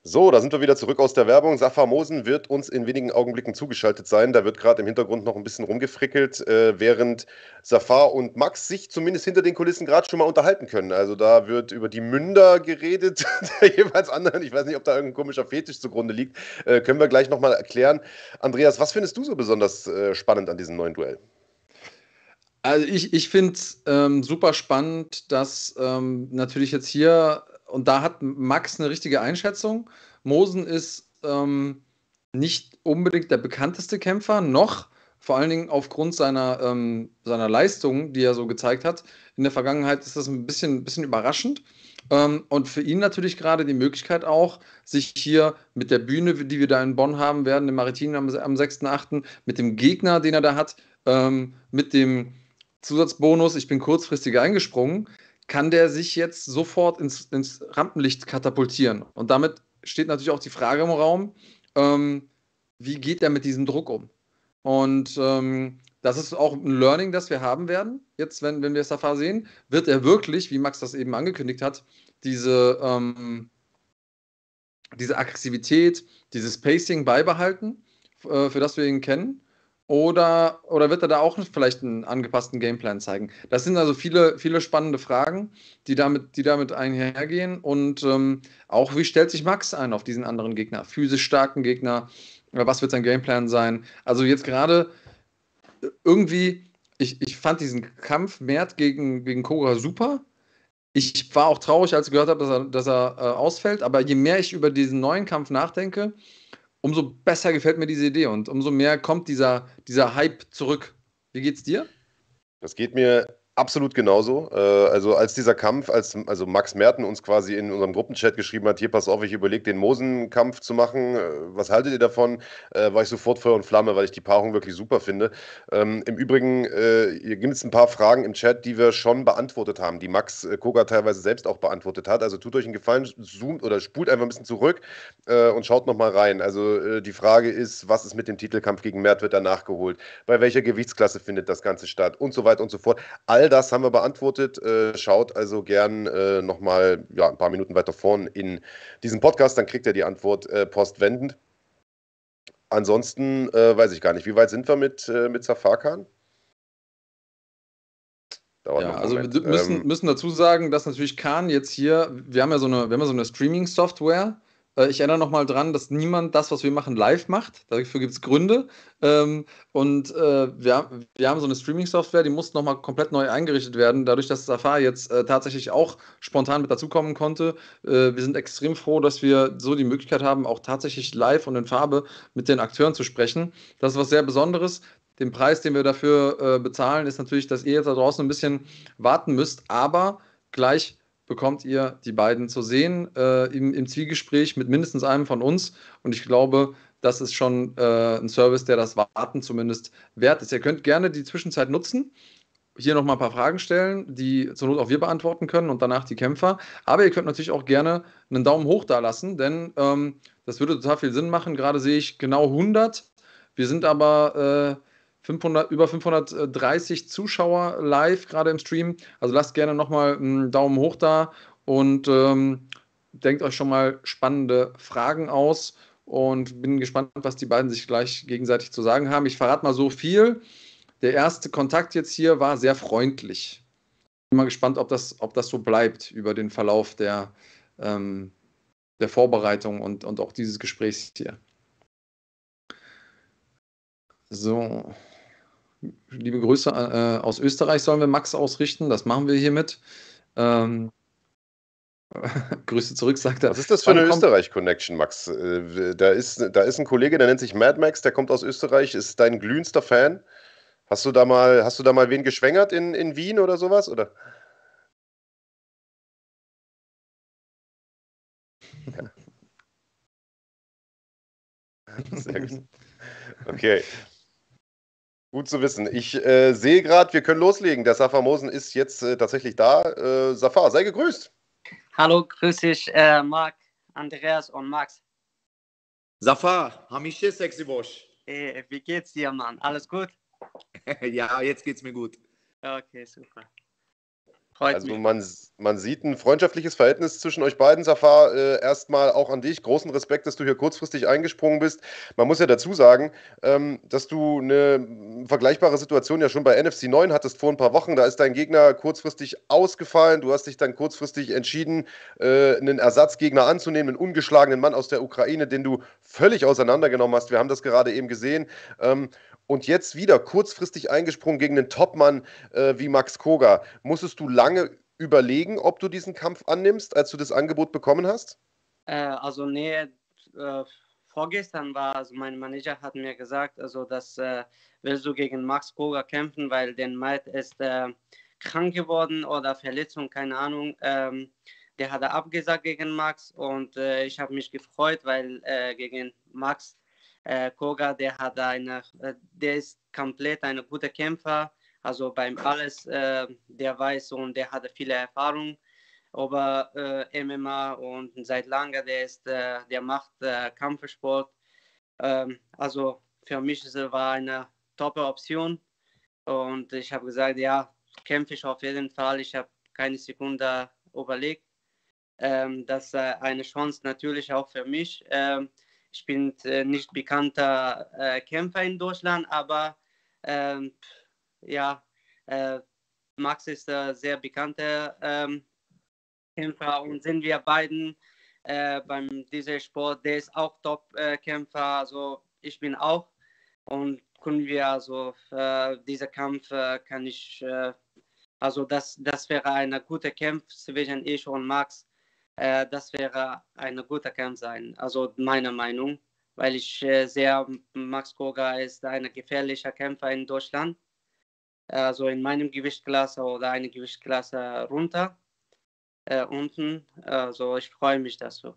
So, da sind wir wieder zurück aus der Werbung. Safar Mosen wird uns in wenigen Augenblicken zugeschaltet sein. Da wird gerade im Hintergrund noch ein bisschen rumgefrickelt, äh, während Safar und Max sich zumindest hinter den Kulissen gerade schon mal unterhalten können. Also da wird über die Münder geredet, [laughs] der jeweils anderen. Ich weiß nicht, ob da irgendein komischer Fetisch zugrunde liegt. Äh, können wir gleich nochmal erklären. Andreas, was findest du so besonders äh, spannend an diesem neuen Duell? Also ich, ich finde es ähm, super spannend, dass ähm, natürlich jetzt hier und da hat Max eine richtige Einschätzung. Mosen ist ähm, nicht unbedingt der bekannteste Kämpfer, noch vor allen Dingen aufgrund seiner, ähm, seiner Leistung, die er so gezeigt hat. In der Vergangenheit ist das ein bisschen, bisschen überraschend. Ähm, und für ihn natürlich gerade die Möglichkeit auch, sich hier mit der Bühne, die wir da in Bonn haben werden, im Maritim am, am 6.8., mit dem Gegner, den er da hat, ähm, mit dem Zusatzbonus, ich bin kurzfristig eingesprungen, kann der sich jetzt sofort ins, ins Rampenlicht katapultieren. Und damit steht natürlich auch die Frage im Raum, ähm, wie geht er mit diesem Druck um? Und ähm, das ist auch ein Learning, das wir haben werden, jetzt, wenn, wenn wir Safar sehen. Wird er wirklich, wie Max das eben angekündigt hat, diese, ähm, diese Aggressivität, dieses Pacing beibehalten, äh, für das wir ihn kennen? Oder, oder wird er da auch vielleicht einen angepassten Gameplan zeigen? Das sind also viele, viele spannende Fragen, die damit, die damit einhergehen. Und ähm, auch, wie stellt sich Max ein auf diesen anderen Gegner? Physisch starken Gegner? Was wird sein Gameplan sein? Also jetzt gerade irgendwie, ich, ich fand diesen Kampf Mert gegen, gegen Koga super. Ich war auch traurig, als ich gehört habe, dass er, dass er äh, ausfällt. Aber je mehr ich über diesen neuen Kampf nachdenke, umso besser gefällt mir diese Idee und umso mehr kommt dieser, dieser Hype zurück. Wie geht's dir? Das geht mir Absolut genauso. Äh, also als dieser Kampf, als also Max Merten uns quasi in unserem Gruppenchat geschrieben hat, hier pass auf, ich überlege den Mosen-Kampf zu machen, äh, was haltet ihr davon? Äh, war ich sofort Feuer und Flamme, weil ich die Paarung wirklich super finde. Ähm, Im Übrigen, hier gibt es ein paar Fragen im Chat, die wir schon beantwortet haben, die Max Koga teilweise selbst auch beantwortet hat. Also tut euch einen Gefallen, zoomt oder spult einfach ein bisschen zurück und schaut nochmal rein. Also die Frage ist, was ist mit dem Titelkampf gegen Mert, wird er nachgeholt? Bei welcher Gewichtsklasse findet das Ganze statt? Und so weiter und so fort. All das haben wir beantwortet. Äh, schaut also gern äh, nochmal ja, ein paar Minuten weiter vorn in diesem Podcast, dann kriegt ihr die Antwort äh, postwendend. Ansonsten weiß ich gar nicht, wie weit sind wir mit, mit Safarkan? Ja, also wir müssen, ähm, müssen dazu sagen, dass natürlich Khan jetzt hier, wir haben ja so eine, wir haben ja so eine Streaming-Software, ich erinnere nochmal dran, dass niemand das, was wir machen, live macht. Dafür gibt es Gründe. Ähm, und äh, wir, haben so eine Streaming-Software, die muss nochmal komplett neu eingerichtet werden. Dadurch, dass Safari jetzt äh, tatsächlich auch spontan mit dazukommen konnte. wir sind extrem froh, dass wir so die Möglichkeit haben, auch tatsächlich live und in Farbe mit den Akteuren zu sprechen. Das ist was sehr Besonderes den Preis, den wir dafür äh, bezahlen, ist natürlich, dass ihr jetzt da draußen ein bisschen warten müsst, aber gleich bekommt ihr die beiden zu sehen äh, im, im, Zwiegespräch mit mindestens einem von uns. Und ich glaube, das ist schon äh, ein Service, der das Warten zumindest wert ist. Ihr könnt gerne die Zwischenzeit nutzen. Hier nochmal ein paar Fragen stellen, die zur Not auch wir beantworten können und danach die Kämpfer. Aber ihr könnt natürlich auch gerne einen Daumen hoch da lassen, denn ähm, das würde total viel Sinn machen. Gerade sehe ich genau 100. Wir sind aber äh, 500, über 530 Zuschauer live gerade im Stream. Also lasst gerne nochmal einen Daumen hoch da und ähm, denkt euch schon mal spannende Fragen aus und bin gespannt, was die beiden sich gleich gegenseitig zu sagen haben. Ich verrate mal so viel. Der erste Kontakt jetzt hier war sehr freundlich. Bin mal gespannt, ob das, ob das so bleibt über den Verlauf der, ähm, der Vorbereitung und, und auch dieses Gesprächs hier. So liebe Grüße äh, aus Österreich sollen wir Max ausrichten. Das machen wir hiermit. Ähm, [laughs] Grüße zurück, sagt er. Was ist das für eine Österreich-Connection, Max? Äh, da ist, da ist ein Kollege, der nennt sich Mad Max, der kommt aus Österreich, ist dein glühendster Fan. Hast du da mal, hast du da mal wen geschwängert in, in Wien oder sowas? Oder? Ja. [laughs] Sehr gut. Okay. Gut zu wissen. Ich äh, sehe gerade, wir können loslegen. Der Safar Mosen ist jetzt äh, tatsächlich da. Äh, Safar, sei gegrüßt. Hallo, grüß dich, äh, Marc, Andreas und Max. Safar, hamische sexy Bosch. Hey, wie geht's dir, Mann? Alles gut? [laughs] ja, jetzt geht's mir gut. Okay, super. Freut also mich. Man, man sieht ein freundschaftliches Verhältnis zwischen euch beiden, Safar. Äh, erstmal auch an dich. Großen Respekt, dass du hier kurzfristig eingesprungen bist. Man muss ja dazu sagen, ähm, dass du eine vergleichbare Situation ja schon bei NFC 9 hattest vor ein paar Wochen. Da ist dein Gegner kurzfristig ausgefallen. Du hast dich dann kurzfristig entschieden, äh, einen Ersatzgegner anzunehmen, einen ungeschlagenen Mann aus der Ukraine, den du völlig auseinandergenommen hast. Wir haben das gerade eben gesehen. Ähm, und jetzt wieder kurzfristig eingesprungen gegen einen Topmann äh, wie Max Koga. Musstest du lange überlegen, ob du diesen Kampf annimmst, als du das Angebot bekommen hast? Äh, also nee, äh, vorgestern war, also mein Manager hat mir gesagt, also das äh, willst du gegen Max Koga kämpfen, weil den Matt ist äh, krank geworden oder Verletzung, keine Ahnung. Ähm, der hat abgesagt gegen Max und äh, ich habe mich gefreut, weil äh, gegen Max Koga, der hat eine, der ist komplett ein guter Kämpfer also beim alles, äh, der weiß und der hatte viele Erfahrung über äh, MMA und seit langem der ist, äh, der macht äh, Kampfsport. Ähm, also für mich war eine top Option und ich habe gesagt, ja, kämpfe ich auf jeden Fall. Ich habe keine Sekunde überlegt. Ähm, das ist äh, eine Chance natürlich auch für mich. Ähm, ich bin äh, nicht bekannter äh, Kämpfer in Deutschland, aber ähm, ja, äh, Max ist ein sehr bekannter ähm, Kämpfer und sind wir beiden äh, beim dieser Sport, der ist auch Top-Kämpfer, also ich bin auch. Und können wir also äh, dieser Kampf äh, kann ich äh, also das das wäre ein guter Kampf zwischen ich und Max äh, das wäre ein guter Kampf sein also meiner Meinung weil ich äh, sehr Max Koga ist ein gefährlicher Kämpfer in Deutschland also in meinem Gewichtsklasse oder eine Gewichtsklasse runter, äh, unten. Also ich freue mich dazu.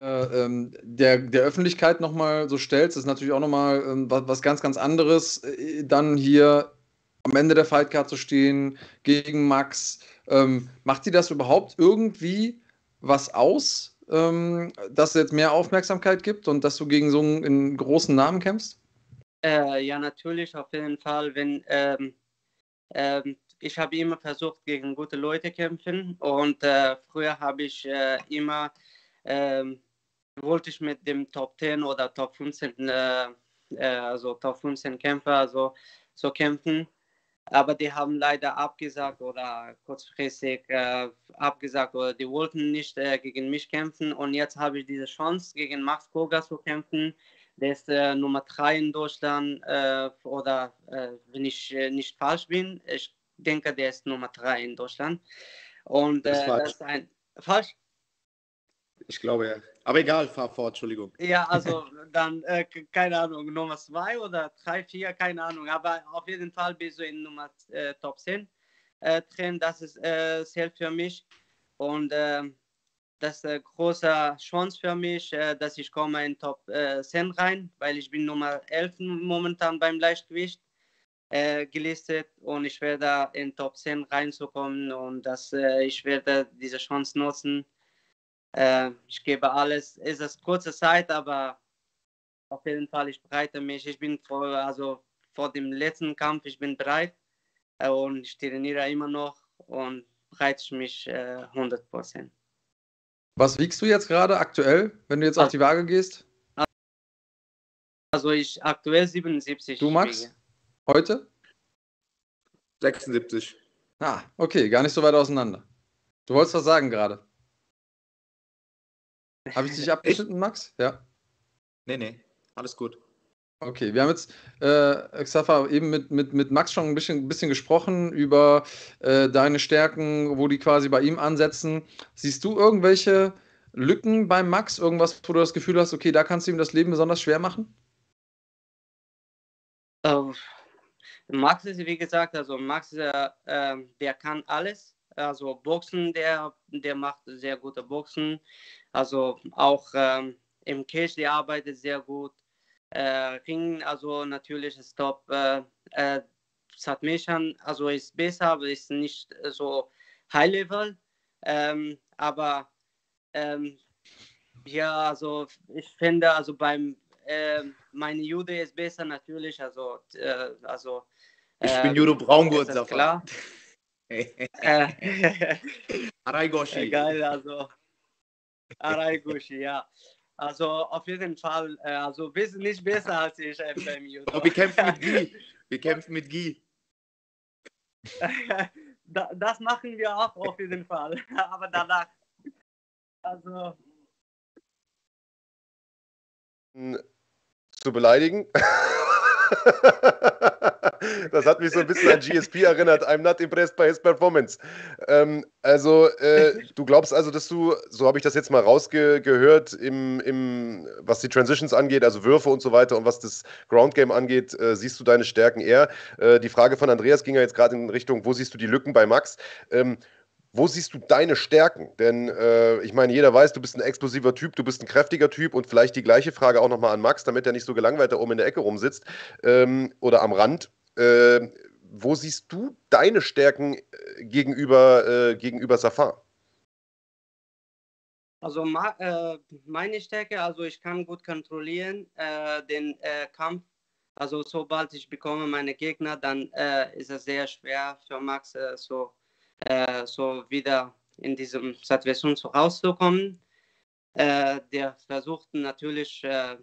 Ähm, der, der Öffentlichkeit nochmal so stellst, ist natürlich auch nochmal ähm, was, was ganz, ganz anderes, äh, dann hier am Ende der Fightcard zu stehen gegen Max. Ähm, macht sie das überhaupt irgendwie was aus, ähm, dass es jetzt mehr Aufmerksamkeit gibt und dass du gegen so einen, einen großen Namen kämpfst? Äh, ja, natürlich, auf jeden Fall. Wenn, ähm, ähm, ich habe immer versucht, gegen gute Leute kämpfen und äh, früher habe ich äh, immer, ähm, wollte ich mit dem Top 10 oder Top 15, äh, äh, also Top 15 Kämpfer also, so kämpfen aber die haben leider abgesagt oder kurzfristig äh, abgesagt oder die wollten nicht äh, gegen mich kämpfen und jetzt habe ich diese Chance gegen Max Koga zu kämpfen. Der ist äh, Nummer 3 in Deutschland äh, oder wenn ich nicht falsch bin, ich denke, der ist Nummer 3 in Deutschland. Und das, das ist ein falsch. Ich glaube ja. Aber egal, fahr fort, Entschuldigung. Ja, also dann, äh, keine Ahnung, Nummer 2 oder 3, 4, keine Ahnung. Aber auf jeden Fall bist du in Nummer äh, Top 10 äh, drin. Das ist äh, sehr für mich. Und ähm, das ist eine große Chance für mich, äh, dass ich komme in Top äh, 10 rein, weil ich bin Nummer 11 momentan beim Leichtgewicht äh, gelistet und ich werde in Top 10 reinzukommen und dass äh, ich werde diese Chance nutzen äh, ich gebe alles. Es ist kurze Zeit, aber auf jeden Fall, ich bereite mich. Ich bin vor, also vor dem letzten Kampf, ich bin bereit äh, und ich trainiere immer noch und bereite mich äh, 100 Prozent. Was wiegst du jetzt gerade aktuell, wenn du jetzt auf die Waage gehst? Also ich aktuell 77. Du Max? Wiege. Heute? 76. Ah, okay, gar nicht so weit auseinander. Du wolltest was sagen gerade. Habe ich dich abgeschnitten, Max? Ja. Nee, nee, alles gut. Okay, wir haben jetzt, äh, Xafa, eben mit, mit, mit Max schon ein bisschen, bisschen gesprochen über äh, deine Stärken, wo die quasi bei ihm ansetzen. Siehst du irgendwelche Lücken beim Max? Irgendwas, wo du das Gefühl hast, okay, da kannst du ihm das Leben besonders schwer machen? Uh, Max ist, wie gesagt, also Max, äh, der kann alles. Also Boxen, der, der macht sehr gute Boxen. Also auch ähm, im Cage, die arbeitet sehr gut. Äh, Ring, also natürlich ist top. Äh, äh, Submission, also ist besser, aber ist nicht so High Level. Ähm, aber ähm, ja, also ich finde, also beim äh, meine Jude ist besser natürlich, also, äh, also Ich äh, bin Judo Braungurt, klar. [laughs] äh, [laughs] Araigoshi. Geil, also Araiguchi, ja. Also auf jeden Fall, äh, also bist nicht besser als ich äh, beim Judo. Aber wir kämpfen mit Gi. [laughs] Wir kämpfen mit. [laughs] Da- das machen wir auch auf jeden Fall, aber danach. Also, zu beleidigen. [laughs] das hat mich so ein bisschen an GSP erinnert. I'm not impressed by his performance. Ähm, also, äh, du glaubst also, dass du, so habe ich das jetzt mal rausgehört, im, im, was die Transitions angeht, also Würfe und so weiter und was das Ground Game angeht, äh, siehst du deine Stärken eher. Äh, die Frage von Andreas ging ja jetzt gerade in Richtung, wo siehst du die Lücken bei Max? Ähm, wo siehst du deine Stärken? Denn äh, ich meine, jeder weiß, du bist ein explosiver Typ, du bist ein kräftiger Typ und vielleicht die gleiche Frage auch nochmal an Max, damit er nicht so gelangweilt da oben in der Ecke rumsitzt ähm, oder am Rand. Äh, wo siehst du deine Stärken äh, gegenüber, äh, gegenüber Safar? also äh, meine Stärke, also ich kann gut kontrollieren äh, den Kampf. Also sobald ich bekomme meine Gegner, dann ist es sehr schwer für Max so, äh, so wieder in diesem Situation so rauszukommen. Äh, der versucht natürlich äh,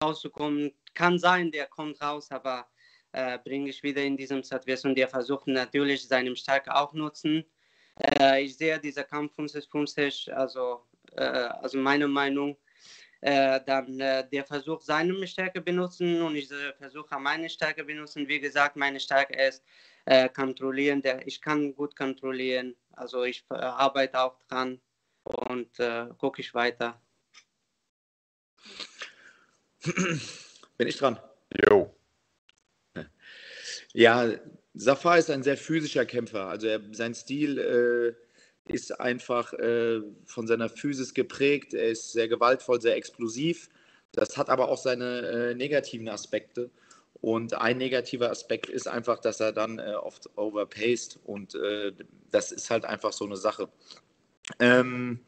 rauszukommen. Kann sein, der kommt raus, aber äh, bringe ich wieder in diesem Situation. Der versucht natürlich seine Stärke auch nutzen. Äh, ich sehe dieser Kampf 50-50, also, also meine Meinung. Äh, dann äh, der versucht seine Stärke benutzen und ich äh, versuche meine Stärke benutzen. Wie gesagt, meine Stärke ist äh, kontrollieren. Der, ich kann gut kontrollieren, also ich äh, arbeite auch dran und äh, gucke ich weiter. [clears throat] Bin ich dran? Jo. Ja, Safar ist ein sehr physischer Kämpfer. Also er, sein Stil äh, ist einfach äh, von seiner Physis geprägt. Er ist sehr gewaltvoll, sehr explosiv. Das hat aber auch seine äh, negativen Aspekte. Und ein negativer Aspekt ist einfach, dass er dann äh, oft overpaced. Und äh, das ist halt einfach so eine Sache. Ähm,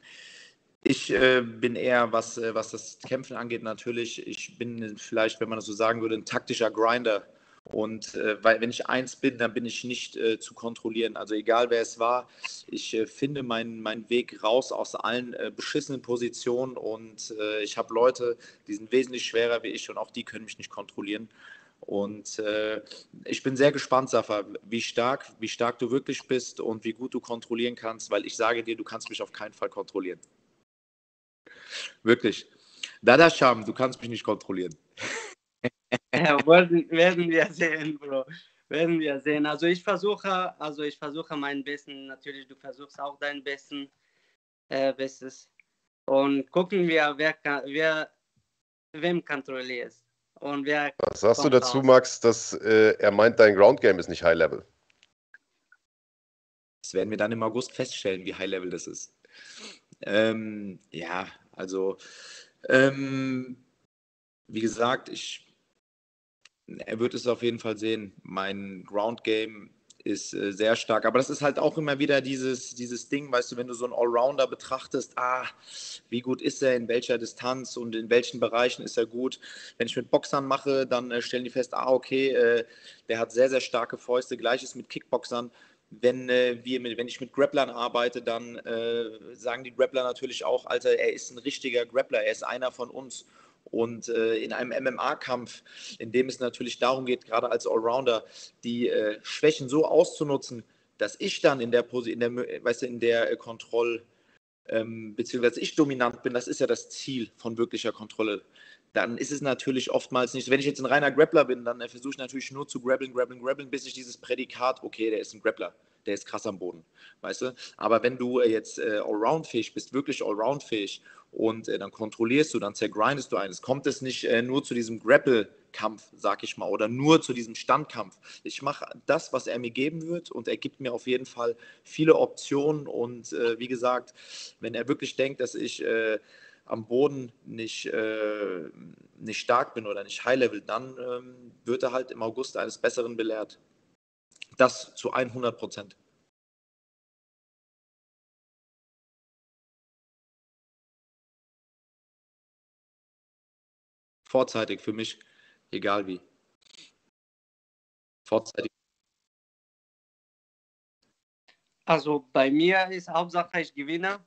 ich äh, bin eher, was, äh, was das Kämpfen angeht, natürlich, ich bin vielleicht, wenn man das so sagen würde, ein taktischer Grinder. Und äh, weil, wenn ich eins bin, dann bin ich nicht äh, zu kontrollieren. Also egal wer es war, ich äh, finde meinen meinen Weg raus aus allen äh, beschissenen Positionen und äh, ich habe Leute, die sind wesentlich schwerer wie ich und auch die können mich nicht kontrollieren. Und äh, ich bin sehr gespannt, Safa, wie stark, wie stark du wirklich bist und wie gut du kontrollieren kannst, weil ich sage dir, du kannst mich auf keinen Fall kontrollieren. Wirklich. Dada Sham, du kannst mich nicht kontrollieren. [laughs] Ja, werden, werden wir sehen, Bro. Werden wir sehen. Also ich versuche, also ich versuche mein Besten. Natürlich, du versuchst auch dein Besten, äh, Bestes. Und gucken wir, wer, kann- wer wem wer. Was sagst du dazu, raus. Max, dass äh, er meint, dein Ground Game ist nicht High Level? Das werden wir dann im August feststellen, wie High Level das ist. Ähm, ja, also, ähm, wie gesagt, ich, er wird es auf jeden Fall sehen. Mein Ground Game ist äh, sehr stark, aber das ist halt auch immer wieder dieses, dieses Ding, weißt du, wenn du so einen Allrounder betrachtest, ah, wie gut ist er, in welcher Distanz und in welchen Bereichen ist er gut. Wenn ich mit Boxern mache, dann äh, stellen die fest, ah, okay, äh, der hat sehr, sehr starke Fäuste. Gleiches mit Kickboxern. Wenn, äh, wir mit, wenn ich mit Grapplern arbeite, dann äh, sagen die Grappler natürlich auch, Alter, er ist ein richtiger Grappler, er ist einer von uns. Und äh, in einem MMA-Kampf, in dem es natürlich darum geht, gerade als Allrounder, die äh, Schwächen so auszunutzen, dass ich dann in der, Posi in der, weißt du, in der äh, Kontroll- ähm, beziehungsweise ich dominant bin, das ist ja das Ziel von wirklicher Kontrolle. Dann ist es natürlich oftmals nicht, wenn ich jetzt ein reiner Grappler bin, dann äh, versuche ich natürlich nur zu grappeln, grappeln, grappeln, bis ich dieses Prädikat, okay, der ist ein Grappler, der ist krass am Boden, weißt du? Aber wenn du äh, jetzt äh, allround-fähig bist, wirklich allround-fähig und äh, dann kontrollierst du, dann zergrindest du eines, kommt es nicht äh, nur zu diesem Grapple-Kampf, sag ich mal, oder nur zu diesem Standkampf. Ich mache das, was er mir geben wird und er gibt mir auf jeden Fall viele Optionen und äh, wie gesagt, wenn er wirklich denkt, dass ich äh, am Boden nicht, äh, nicht stark bin oder nicht High-Level, dann ähm, wird er halt im August eines Besseren belehrt. Das zu 100 Prozent. Vorzeitig für mich, egal wie. Vorzeitig. Also bei mir ist Hauptsache, ich gewinne.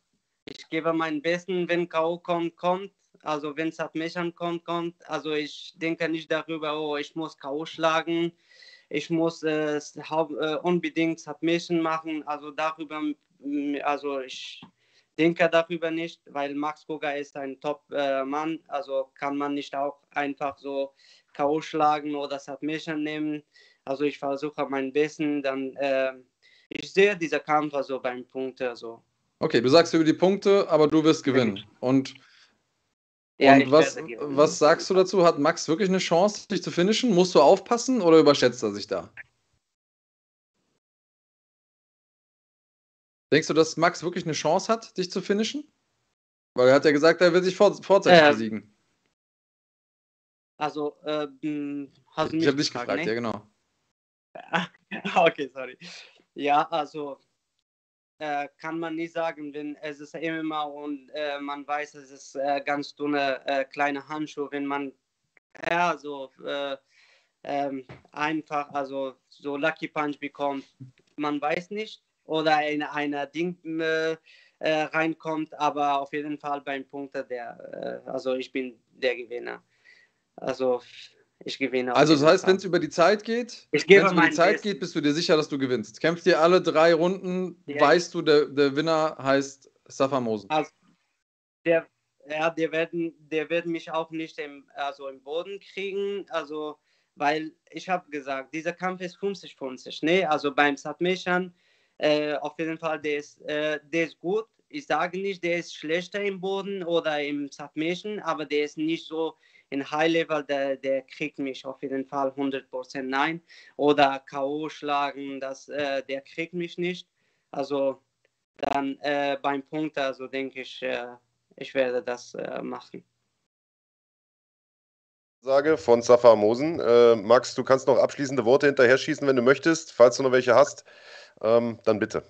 Ich gebe meinen Besten, wenn K.O. kommt, kommt. Also wenn Submission kommt, kommt. Also ich denke nicht darüber, oh, ich muss K.O. schlagen. Ich muss äh, unbedingt Submission machen. Also darüber, also ich denke darüber nicht, weil Max Koga ist ein Top-Mann. Äh, also kann man nicht auch einfach so K.O. schlagen oder Submission nehmen. Also ich versuche mein Besten, dann äh, ich sehe dieser Kampf also beim Punkte. Also. Okay, du sagst über die Punkte, aber du wirst gewinnen. Und, ja, und was, was sagst du dazu? Hat Max wirklich eine Chance, dich zu finishen? Musst du aufpassen oder überschätzt er sich da? Denkst du, dass Max wirklich eine Chance hat, dich zu finishen? Weil er hat ja gesagt, er will sich vor, vorzeitig äh, besiegen. Also, äh, hast du mich Ich habe dich gefragt, ne? ja genau. [laughs] okay, sorry. Ja, also äh, kann man nicht sagen, wenn es ist MMA und äh, man weiß, es ist äh, ganz dünne äh, kleine Handschuhe, wenn man ja so äh, ähm, einfach also so Lucky Punch bekommt, man weiß nicht oder in einer Ding äh, reinkommt, aber auf jeden Fall beim Punkt der also ich bin der Gewinner. Also ich gewinne. Also das heißt, wenn es über die Zeit geht, wenn es über die Zeit Besten. geht, bist du dir sicher, dass du gewinnst. Kämpfst dir alle drei Runden, ja. weißt du, der, der Winner heißt Safa Mosen. Also, der, ja, der werden, der wird mich auch nicht im, also im Boden kriegen, also weil ich habe gesagt, dieser Kampf ist 50-50, ne? Also beim Submission äh, auf jeden Fall, der ist, äh, der ist gut. Ich sage nicht, der ist schlechter im Boden oder im Submission, aber der ist nicht so in High Level, der, der kriegt mich auf jeden Fall 100% nein. Oder K.O. schlagen, das, äh, der kriegt mich nicht. Also dann äh, beim Punkt, also denke ich, äh, ich werde das äh, machen. Sage von Safar Mosen. Max, du kannst noch abschließende Worte hinterher schießen, wenn du möchtest. Falls du noch welche hast, ähm, dann bitte.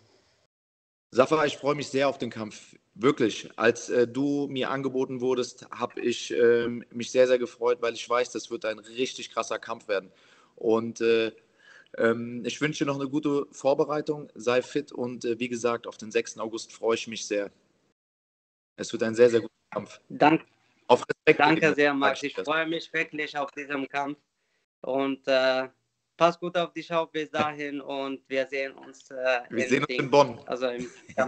Safar, ich freue mich sehr auf den Kampf. Wirklich, als äh, du mir angeboten wurdest, habe ich äh, mich sehr, sehr gefreut, weil ich weiß, das wird ein richtig krasser Kampf werden. Und äh, ähm, ich wünsche dir noch eine gute Vorbereitung, sei fit und äh, wie gesagt, auf den 6. August freue ich mich sehr. Es wird ein sehr, sehr guter Kampf. Dank, Danke sehr, Max. Ich freue mich wirklich auf diesen Kampf und äh, pass gut auf dich auf bis dahin und wir sehen uns. Äh, wir sehen uns in Bonn. Also im. [laughs]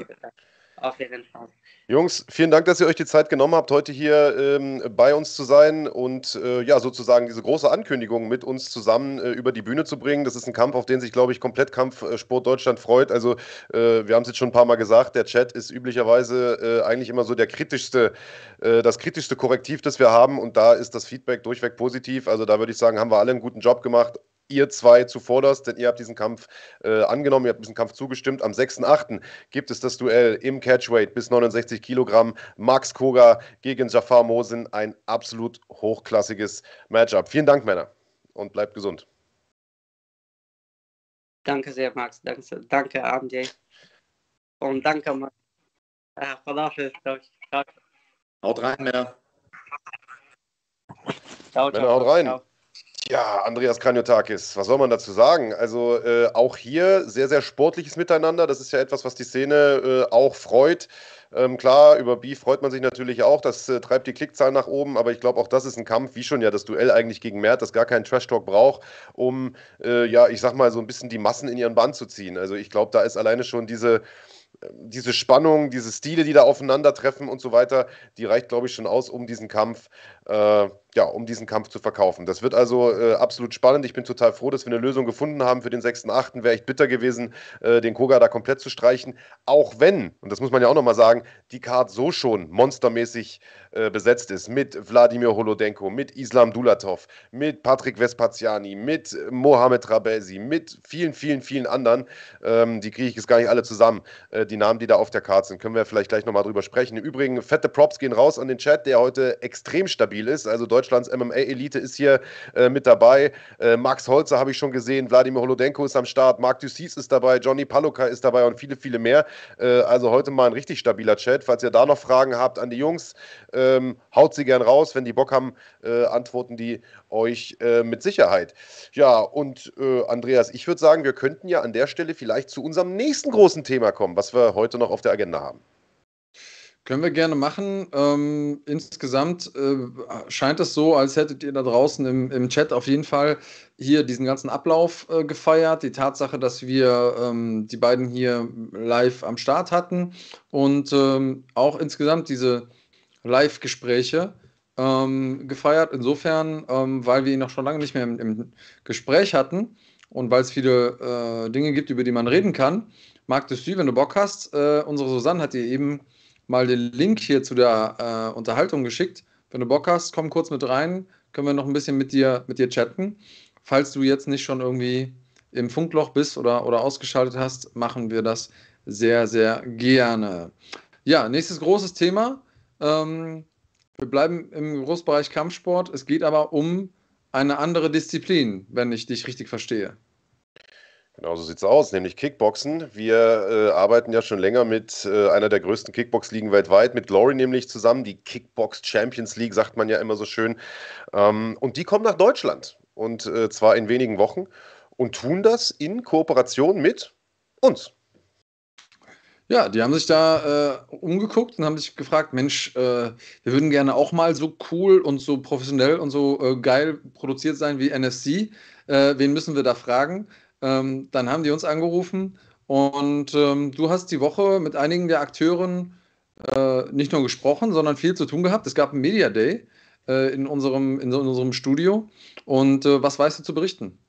Auf jeden Fall. Jungs, vielen Dank, dass ihr euch die Zeit genommen habt, heute hier ähm, bei uns zu sein und äh, ja, sozusagen diese große Ankündigung mit uns zusammen äh, über die Bühne zu bringen. Das ist ein Kampf, auf den sich, glaube ich, komplett Kampfsport Deutschland freut. Also, äh, wir haben es jetzt schon ein paar Mal gesagt, der Chat ist üblicherweise äh, eigentlich immer so der kritischste, äh, das kritischste Korrektiv, das wir haben und da ist das Feedback durchweg positiv. Also, da würde ich sagen, haben wir alle einen guten Job gemacht ihr zwei zuvorderst, denn ihr habt diesen Kampf äh, angenommen, ihr habt diesen Kampf zugestimmt. Am 6.8. gibt es das Duell im Catchweight bis 69 Kilogramm. Max Koga gegen Jafar Mosin, ein absolut hochklassiges Matchup. Vielen Dank, Männer, und bleibt gesund. Danke sehr, Max. Danke, danke AMJ. Und danke, Max. Äh, Haut rein, Männer. Ciao, ciao. Männer, haut rein. Ciao. Ja, Andreas Kranjotakis, was soll man dazu sagen? Also äh, auch hier sehr, sehr sportliches Miteinander. Das ist ja etwas, was die Szene äh, auch freut. Ähm, klar, über Beef freut man sich natürlich auch. Das äh, treibt die Klickzahlen nach oben. Aber ich glaube, auch das ist ein Kampf, wie schon ja das Duell eigentlich gegen Mert, das gar keinen Trash-Talk braucht, um, äh, ja, ich sag mal, so ein bisschen die Massen in ihren Bann zu ziehen. Also ich glaube, da ist alleine schon diese diese Spannung, diese Stile, die da aufeinandertreffen und so weiter, die reicht, glaube ich, schon aus, um diesen Kampf äh, ja, um diesen Kampf zu verkaufen. Das wird also äh, absolut spannend. Ich bin total froh, dass wir eine Lösung gefunden haben für den 6.8. Wäre echt bitter gewesen, äh, den Koga da komplett zu streichen. Auch wenn, und das muss man ja auch nochmal sagen, die Card so schon monstermäßig äh, besetzt ist mit Wladimir Holodenko, mit Islam Dulatov, mit Patrick Vespaziani, mit Mohamed Rabesi, mit vielen, vielen, vielen anderen. Ähm, die kriege ich jetzt gar nicht alle zusammen. Äh, die Namen, die da auf der Card sind, können wir vielleicht gleich nochmal drüber sprechen. Im Übrigen, fette Props gehen raus an den Chat, der heute extrem stabil ist. Also Deutschland Deutschlands MMA-Elite ist hier äh, mit dabei. Äh, Max Holzer habe ich schon gesehen, Wladimir Holodenko ist am Start, Marc Dussis ist dabei, Johnny Paluka ist dabei und viele, viele mehr. Äh, also heute mal ein richtig stabiler Chat. Falls ihr da noch Fragen habt an die Jungs, ähm, haut sie gern raus. Wenn die Bock haben, äh, antworten die euch äh, mit Sicherheit. Ja, und äh, Andreas, ich würde sagen, wir könnten ja an der Stelle vielleicht zu unserem nächsten großen Thema kommen, was wir heute noch auf der Agenda haben. Können wir gerne machen. Ähm, insgesamt äh, scheint es so, als hättet ihr da draußen im, im Chat auf jeden Fall hier diesen ganzen Ablauf äh, gefeiert. Die Tatsache, dass wir ähm, die beiden hier live am Start hatten und ähm, auch insgesamt diese Live-Gespräche ähm, gefeiert. Insofern, ähm, weil wir ihn noch schon lange nicht mehr im, im Gespräch hatten und weil es viele äh, Dinge gibt, über die man reden kann. Marc Dessus, wenn du Bock hast, äh, unsere Susanne hat dir eben mal den Link hier zu der äh, Unterhaltung geschickt. Wenn du Bock hast, komm kurz mit rein, können wir noch ein bisschen mit dir, mit dir chatten. Falls du jetzt nicht schon irgendwie im Funkloch bist oder, oder ausgeschaltet hast, machen wir das sehr, sehr gerne. Ja, nächstes großes Thema. Ähm, wir bleiben im Großbereich Kampfsport. Es geht aber um eine andere Disziplin, wenn ich dich richtig verstehe. Genau so sieht es aus, nämlich Kickboxen. Wir äh, arbeiten ja schon länger mit äh, einer der größten Kickbox-Ligen weltweit, mit Glory nämlich zusammen. Die Kickbox Champions League sagt man ja immer so schön. Ähm, und die kommen nach Deutschland und äh, zwar in wenigen Wochen und tun das in Kooperation mit uns. Ja, die haben sich da äh, umgeguckt und haben sich gefragt, Mensch, äh, wir würden gerne auch mal so cool und so professionell und so äh, geil produziert sein wie NSC. Äh, wen müssen wir da fragen? Ähm, dann haben die uns angerufen und ähm, du hast die Woche mit einigen der Akteuren äh, nicht nur gesprochen, sondern viel zu tun gehabt. Es gab einen Media Day äh, in, unserem, in unserem Studio. Und äh, was weißt du zu berichten?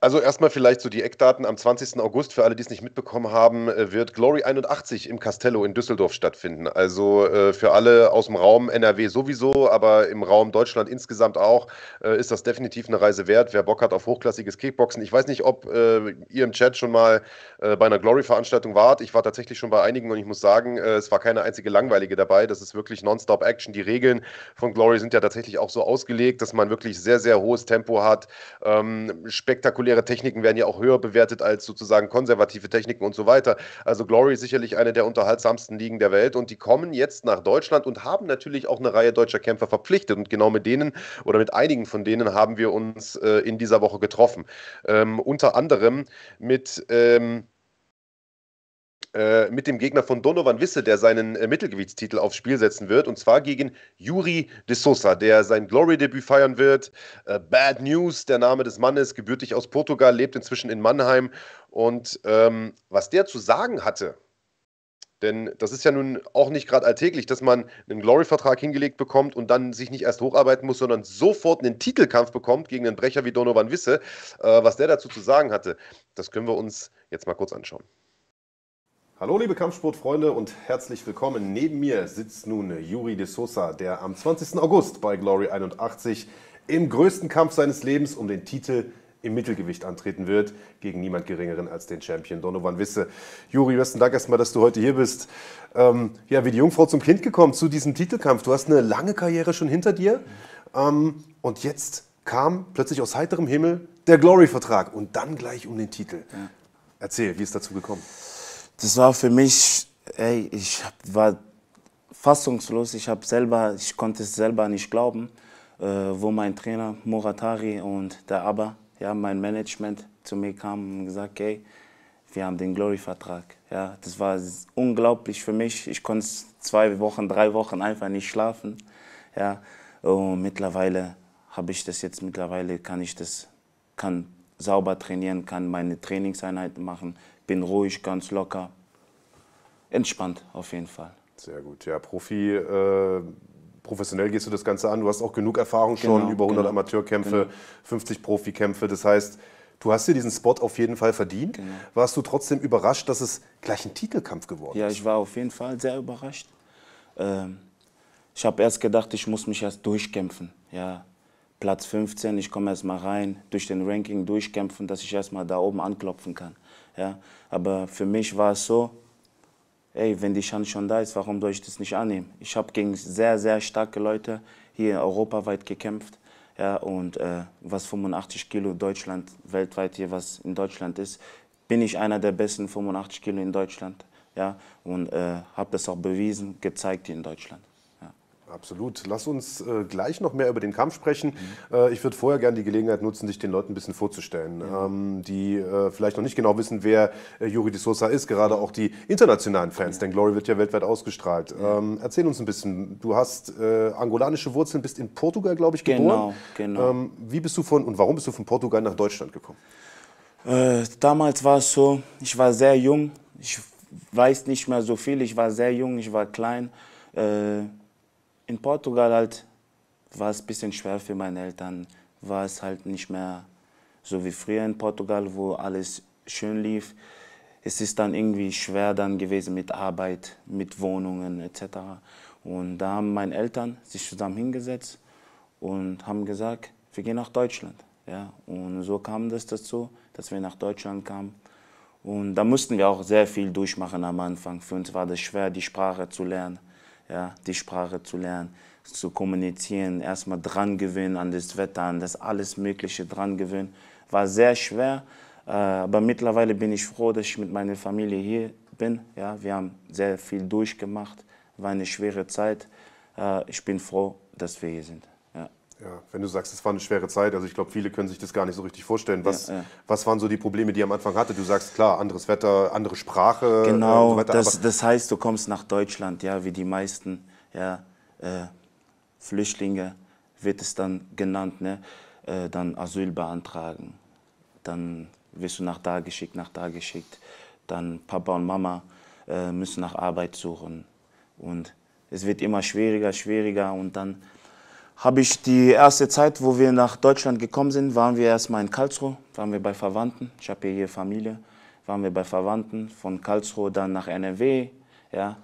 Also erstmal vielleicht so die Eckdaten. Am 20. August, für alle, die es nicht mitbekommen haben, äh, wird Glory 81 im Castello in Düsseldorf stattfinden. Also äh, für alle aus dem Raum NRW sowieso, aber im Raum Deutschland insgesamt auch, äh, ist das definitiv eine Reise wert. Wer Bock hat auf hochklassiges Kickboxen. Ich weiß nicht, ob äh, ihr im Chat schon mal äh, bei einer Glory-Veranstaltung wart. Ich war tatsächlich schon bei einigen und ich muss sagen, äh, es war keine einzige langweilige dabei. Das ist wirklich Nonstop-Action. Die Regeln von Glory sind ja tatsächlich auch so ausgelegt, dass man wirklich sehr, sehr hohes Tempo hat. Ähm, spektakulär spektakuläre Techniken werden ja auch höher bewertet als sozusagen konservative Techniken und so weiter. Also Glory ist sicherlich eine der unterhaltsamsten Ligen der Welt und die kommen jetzt nach Deutschland und haben natürlich auch eine Reihe deutscher Kämpfer verpflichtet und genau mit denen oder mit einigen von denen haben wir uns äh, in dieser Woche getroffen. Ähm, unter anderem mit ähm, äh, mit dem Gegner von Donovan Wisse, der seinen äh, Mittelgewichtstitel aufs Spiel setzen wird. Und zwar gegen Yuri de Sosa, der sein Glory-Debüt feiern wird. Äh, Bad News, der Name des Mannes, gebürtig aus Portugal, lebt inzwischen in Mannheim. Und ähm, was der zu sagen hatte, denn das ist ja nun auch nicht gerade alltäglich, dass man einen Glory-Vertrag hingelegt bekommt und dann sich nicht erst hocharbeiten muss, sondern sofort einen Titelkampf bekommt gegen einen Brecher wie Donovan Wisse. Äh, was der dazu zu sagen hatte, das können wir uns jetzt mal kurz anschauen. Hallo liebe Kampfsportfreunde und herzlich willkommen. Neben mir sitzt nun Yuri de Sosa, der am 20. August bei Glory 81 im größten Kampf seines Lebens um den Titel im Mittelgewicht antreten wird, gegen niemand Geringeren als den Champion Donovan Wisse. Juri, besten Dank erstmal, dass du heute hier bist. Ähm, ja, wie die Jungfrau zum Kind gekommen zu diesem Titelkampf. Du hast eine lange Karriere schon hinter dir ähm, und jetzt kam plötzlich aus heiterem Himmel der Glory-Vertrag und dann gleich um den Titel. Ja. Erzähl, wie ist dazu gekommen? Das war für mich, ey, ich war fassungslos. Ich habe selber, ich konnte es selber nicht glauben, äh, wo mein Trainer Muratari und der Abba, ja, mein Management zu mir kamen und gesagt, hey, wir haben den Glory-Vertrag. Ja, das war unglaublich für mich. Ich konnte zwei Wochen, drei Wochen einfach nicht schlafen. Ja, und mittlerweile habe ich das jetzt, mittlerweile kann ich das, kann sauber trainieren, kann meine Trainingseinheiten machen, bin ruhig, ganz locker. Entspannt auf jeden Fall. Sehr gut. Ja, Profi, äh, professionell gehst du das Ganze an. Du hast auch genug Erfahrung schon, genau, über 100 genau, Amateurkämpfe, genau. 50 Profikämpfe. Das heißt, du hast dir diesen Spot auf jeden Fall verdient. Genau. Warst du trotzdem überrascht, dass es gleich ein Titelkampf geworden ist? Ja, ich war auf jeden Fall sehr überrascht. Ähm, ich habe erst gedacht, ich muss mich erst durchkämpfen. Ja, Platz 15, ich komme erst mal rein, durch den Ranking durchkämpfen, dass ich erst mal da oben anklopfen kann. Ja? Aber für mich war es so, ey, wenn die Chance schon da ist, warum soll ich das nicht annehmen? Ich habe gegen sehr, sehr starke Leute hier europaweit gekämpft. Ja, und äh, was 85 Kilo Deutschland, weltweit hier, was in Deutschland ist, bin ich einer der besten 85 Kilo in Deutschland. Ja, und äh, habe das auch bewiesen, gezeigt hier in Deutschland. Absolut. Lass uns äh, gleich noch mehr über den Kampf sprechen. Mhm. Äh, ich würde vorher gerne die Gelegenheit nutzen, dich den Leuten ein bisschen vorzustellen, ja. ähm, die äh, vielleicht noch nicht genau wissen, wer äh, Yuri de Sosa ist, gerade auch die internationalen Fans, ja. denn Glory wird ja weltweit ausgestrahlt. Ja. Ähm, erzähl uns ein bisschen. Du hast äh, angolanische Wurzeln, bist in Portugal, glaube ich, geboren. Genau, genau. Ähm, wie bist du von und warum bist du von Portugal nach Deutschland gekommen? Äh, damals war es so, ich war sehr jung. Ich weiß nicht mehr so viel. Ich war sehr jung, ich war klein in Portugal halt war es ein bisschen schwer für meine Eltern. War es halt nicht mehr so wie früher in Portugal, wo alles schön lief. Es ist dann irgendwie schwer dann gewesen mit Arbeit, mit Wohnungen etc. Und da haben meine Eltern sich zusammen hingesetzt und haben gesagt, wir gehen nach Deutschland. Ja, und so kam das dazu, dass wir nach Deutschland kamen. Und da mussten wir auch sehr viel durchmachen am Anfang. Für uns war das schwer, die Sprache zu lernen ja, die Sprache zu lernen, zu kommunizieren, erstmal dran gewöhnen an das Wetter, an das alles Mögliche dran gewöhnen. War sehr schwer, äh, aber mittlerweile bin ich froh, dass ich mit meiner Familie hier bin. Ja, wir haben sehr viel durchgemacht, war eine schwere Zeit. Äh, ich bin froh, dass wir hier sind. Ja, wenn du sagst, es war eine schwere Zeit, also ich glaube, viele können sich das gar nicht so richtig vorstellen. Was, ja, ja. was waren so die Probleme, die ihr am Anfang hatte? Du sagst, klar, anderes Wetter, andere Sprache. Genau, äh, so weiter, das, das heißt, du kommst nach Deutschland, ja, wie die meisten ja, äh, Flüchtlinge, wird es dann genannt, ne? Äh, dann Asyl beantragen. Dann wirst du nach da geschickt, nach da geschickt. Dann Papa und Mama äh, müssen nach Arbeit suchen. Und es wird immer schwieriger, schwieriger und dann habe ich die erste Zeit, wo wir nach Deutschland gekommen sind, waren wir erstmal in Karlsruhe, waren wir bei Verwandten. Ich habe hier Familie, waren wir bei Verwandten. Von Karlsruhe dann nach NRW, ja,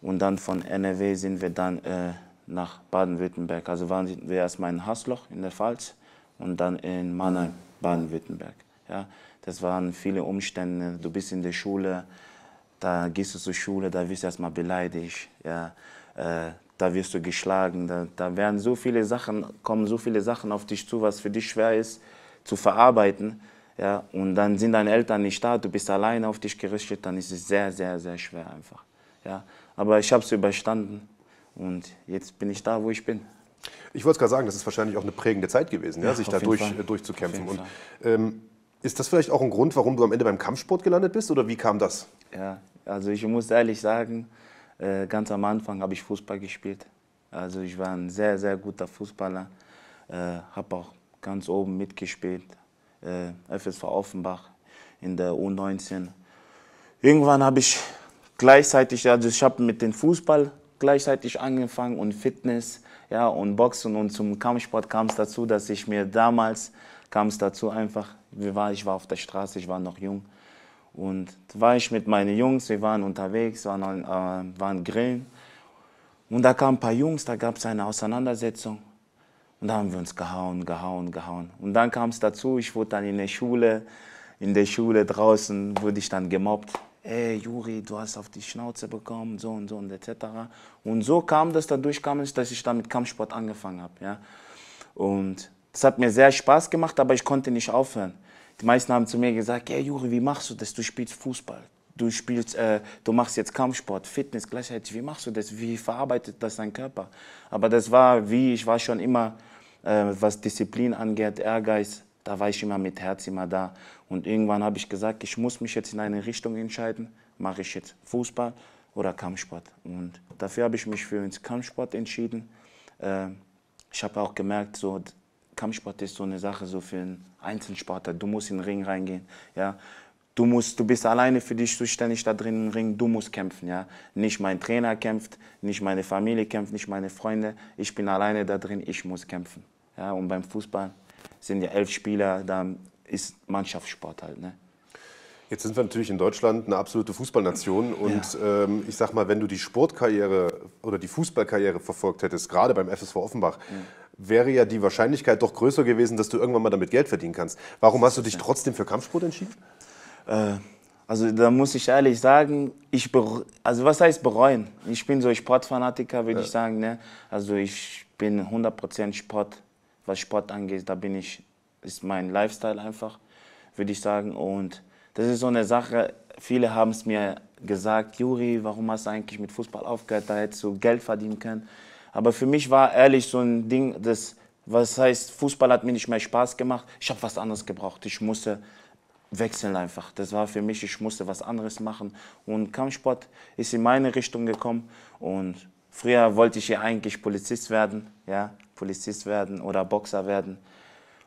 und dann von NRW sind wir dann äh, nach Baden-Württemberg. Also waren wir erstmal in Hasloch in der Pfalz und dann in Mannheim, Baden-Württemberg. Ja, das waren viele Umstände. Du bist in der Schule, da gehst du zur Schule, da wirst du erstmal beleidigt. Ja, äh, da wirst du geschlagen, da, da werden so viele Sachen, kommen so viele Sachen auf dich zu, was für dich schwer ist zu verarbeiten. Ja, und dann sind deine Eltern nicht da, du bist alleine auf dich gerichtet, dann ist es sehr, sehr, sehr schwer einfach. Ja, aber ich habe es überstanden und jetzt bin ich da, wo ich bin. Ich wollte gerade sagen, das ist wahrscheinlich auch eine prägende Zeit gewesen, ja, ja sich da durch, äh, durchzukämpfen. Und, ähm, ist das vielleicht auch ein Grund, warum du am Ende beim Kampfsport gelandet bist oder wie kam das? Ja, also ich muss ehrlich sagen, äh, ganz am Anfang habe ich Fußball gespielt. Also ich war ein sehr, sehr guter Fußballer. Äh, habe auch ganz oben mitgespielt. Äh, FSV Offenbach in der U19. Irgendwann habe ich gleichzeitig, also ich habe mit dem Fußball gleichzeitig angefangen und Fitness ja, und Boxen und zum Kampfsport kam es dazu, dass ich mir damals kam es dazu einfach, ich war auf der Straße, ich war noch jung und da war ich mit meinen Jungs, wir waren unterwegs, waren, äh, waren grillen. Und da kamen ein paar Jungs, da gab es eine Auseinandersetzung. Und da haben wir uns gehauen, gehauen, gehauen. Und dann kam es dazu, ich wurde dann in der Schule, in der Schule draußen, wurde ich dann gemobbt. Ey, Juri, du hast auf die Schnauze bekommen, so und so und etc. Und so kam das, dadurch kam es, dass ich dann mit Kampfsport angefangen habe. Ja? Und das hat mir sehr Spaß gemacht, aber ich konnte nicht aufhören. Die meisten haben zu mir gesagt, hey Juri, wie machst du das? Du spielst Fußball. Du, spielst, äh, du machst jetzt Kampfsport, Fitness gleichzeitig. Wie machst du das? Wie verarbeitet das dein Körper? Aber das war wie, ich war schon immer, äh, was Disziplin angeht, Ehrgeiz, da war ich immer mit Herz immer da. Und irgendwann habe ich gesagt, ich muss mich jetzt in eine Richtung entscheiden. Mache ich jetzt Fußball oder Kampfsport? Und dafür habe ich mich für den Kampfsport entschieden. Äh, ich habe auch gemerkt, so, Kampfsport ist so eine Sache so für einen Einzelsportler. Du musst in den Ring reingehen. Ja? Du, musst, du bist alleine für dich zuständig da drin im Ring. Du musst kämpfen. Ja? Nicht mein Trainer kämpft, nicht meine Familie kämpft, nicht meine Freunde. Ich bin alleine da drin. Ich muss kämpfen. Ja? Und beim Fußball sind ja elf Spieler. Da ist Mannschaftssport halt. Ne? Jetzt sind wir natürlich in Deutschland eine absolute Fußballnation und ja. ähm, ich sag mal, wenn du die Sportkarriere oder die Fußballkarriere verfolgt hättest, gerade beim FSV Offenbach, ja wäre ja die Wahrscheinlichkeit doch größer gewesen, dass du irgendwann mal damit Geld verdienen kannst. Warum hast du dich trotzdem für Kampfsport entschieden? Äh, also da muss ich ehrlich sagen, ich also was heißt bereuen? Ich bin so Sportfanatiker, würde ja. ich sagen. Ne? Also ich bin 100% Sport, was Sport angeht, da bin ich, ist mein Lifestyle einfach, würde ich sagen. Und das ist so eine Sache, viele haben es mir gesagt, Juri, warum hast du eigentlich mit Fußball aufgehört, da hättest du Geld verdienen können. Aber für mich war ehrlich so ein Ding, das, was heißt, Fußball hat mir nicht mehr Spaß gemacht, ich habe was anderes gebraucht. Ich musste wechseln einfach. Das war für mich, ich musste was anderes machen. Und Kampfsport ist in meine Richtung gekommen. Und früher wollte ich ja eigentlich Polizist werden, ja, Polizist werden oder Boxer werden.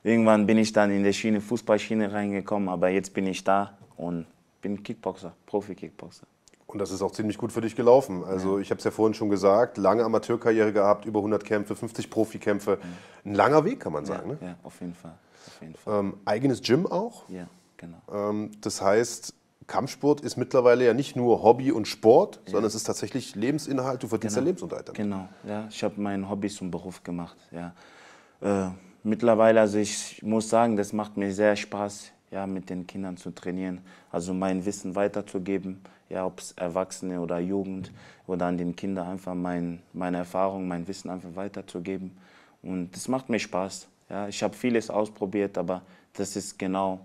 Irgendwann bin ich dann in die Schiene, Fußballschiene reingekommen, aber jetzt bin ich da und bin Kickboxer, Profi-Kickboxer. Und das ist auch ziemlich gut für dich gelaufen. Also ich habe es ja vorhin schon gesagt, lange Amateurkarriere gehabt, über 100 Kämpfe, 50 Profikämpfe. Ein langer Weg, kann man sagen. Ja, ne? ja auf jeden Fall. Auf jeden Fall. Ähm, eigenes Gym auch. Ja, genau. Ähm, das heißt, Kampfsport ist mittlerweile ja nicht nur Hobby und Sport, sondern es ist tatsächlich Lebensinhalt. Du verdienst Genau. deinen Lebensunterhalt damit. Genau, ja. Ich habe mein Hobby zum Beruf gemacht, ja. Äh, mittlerweile, also ich muss sagen, das macht mir sehr Spaß, ja, mit den Kindern zu trainieren. Also mein Wissen weiterzugeben, ja, ob es Erwachsene oder Jugend oder an den Kindern einfach mein, meine Erfahrung, mein Wissen einfach weiterzugeben. Und das macht mir Spaß. Ja. Ich habe vieles ausprobiert, aber das ist genau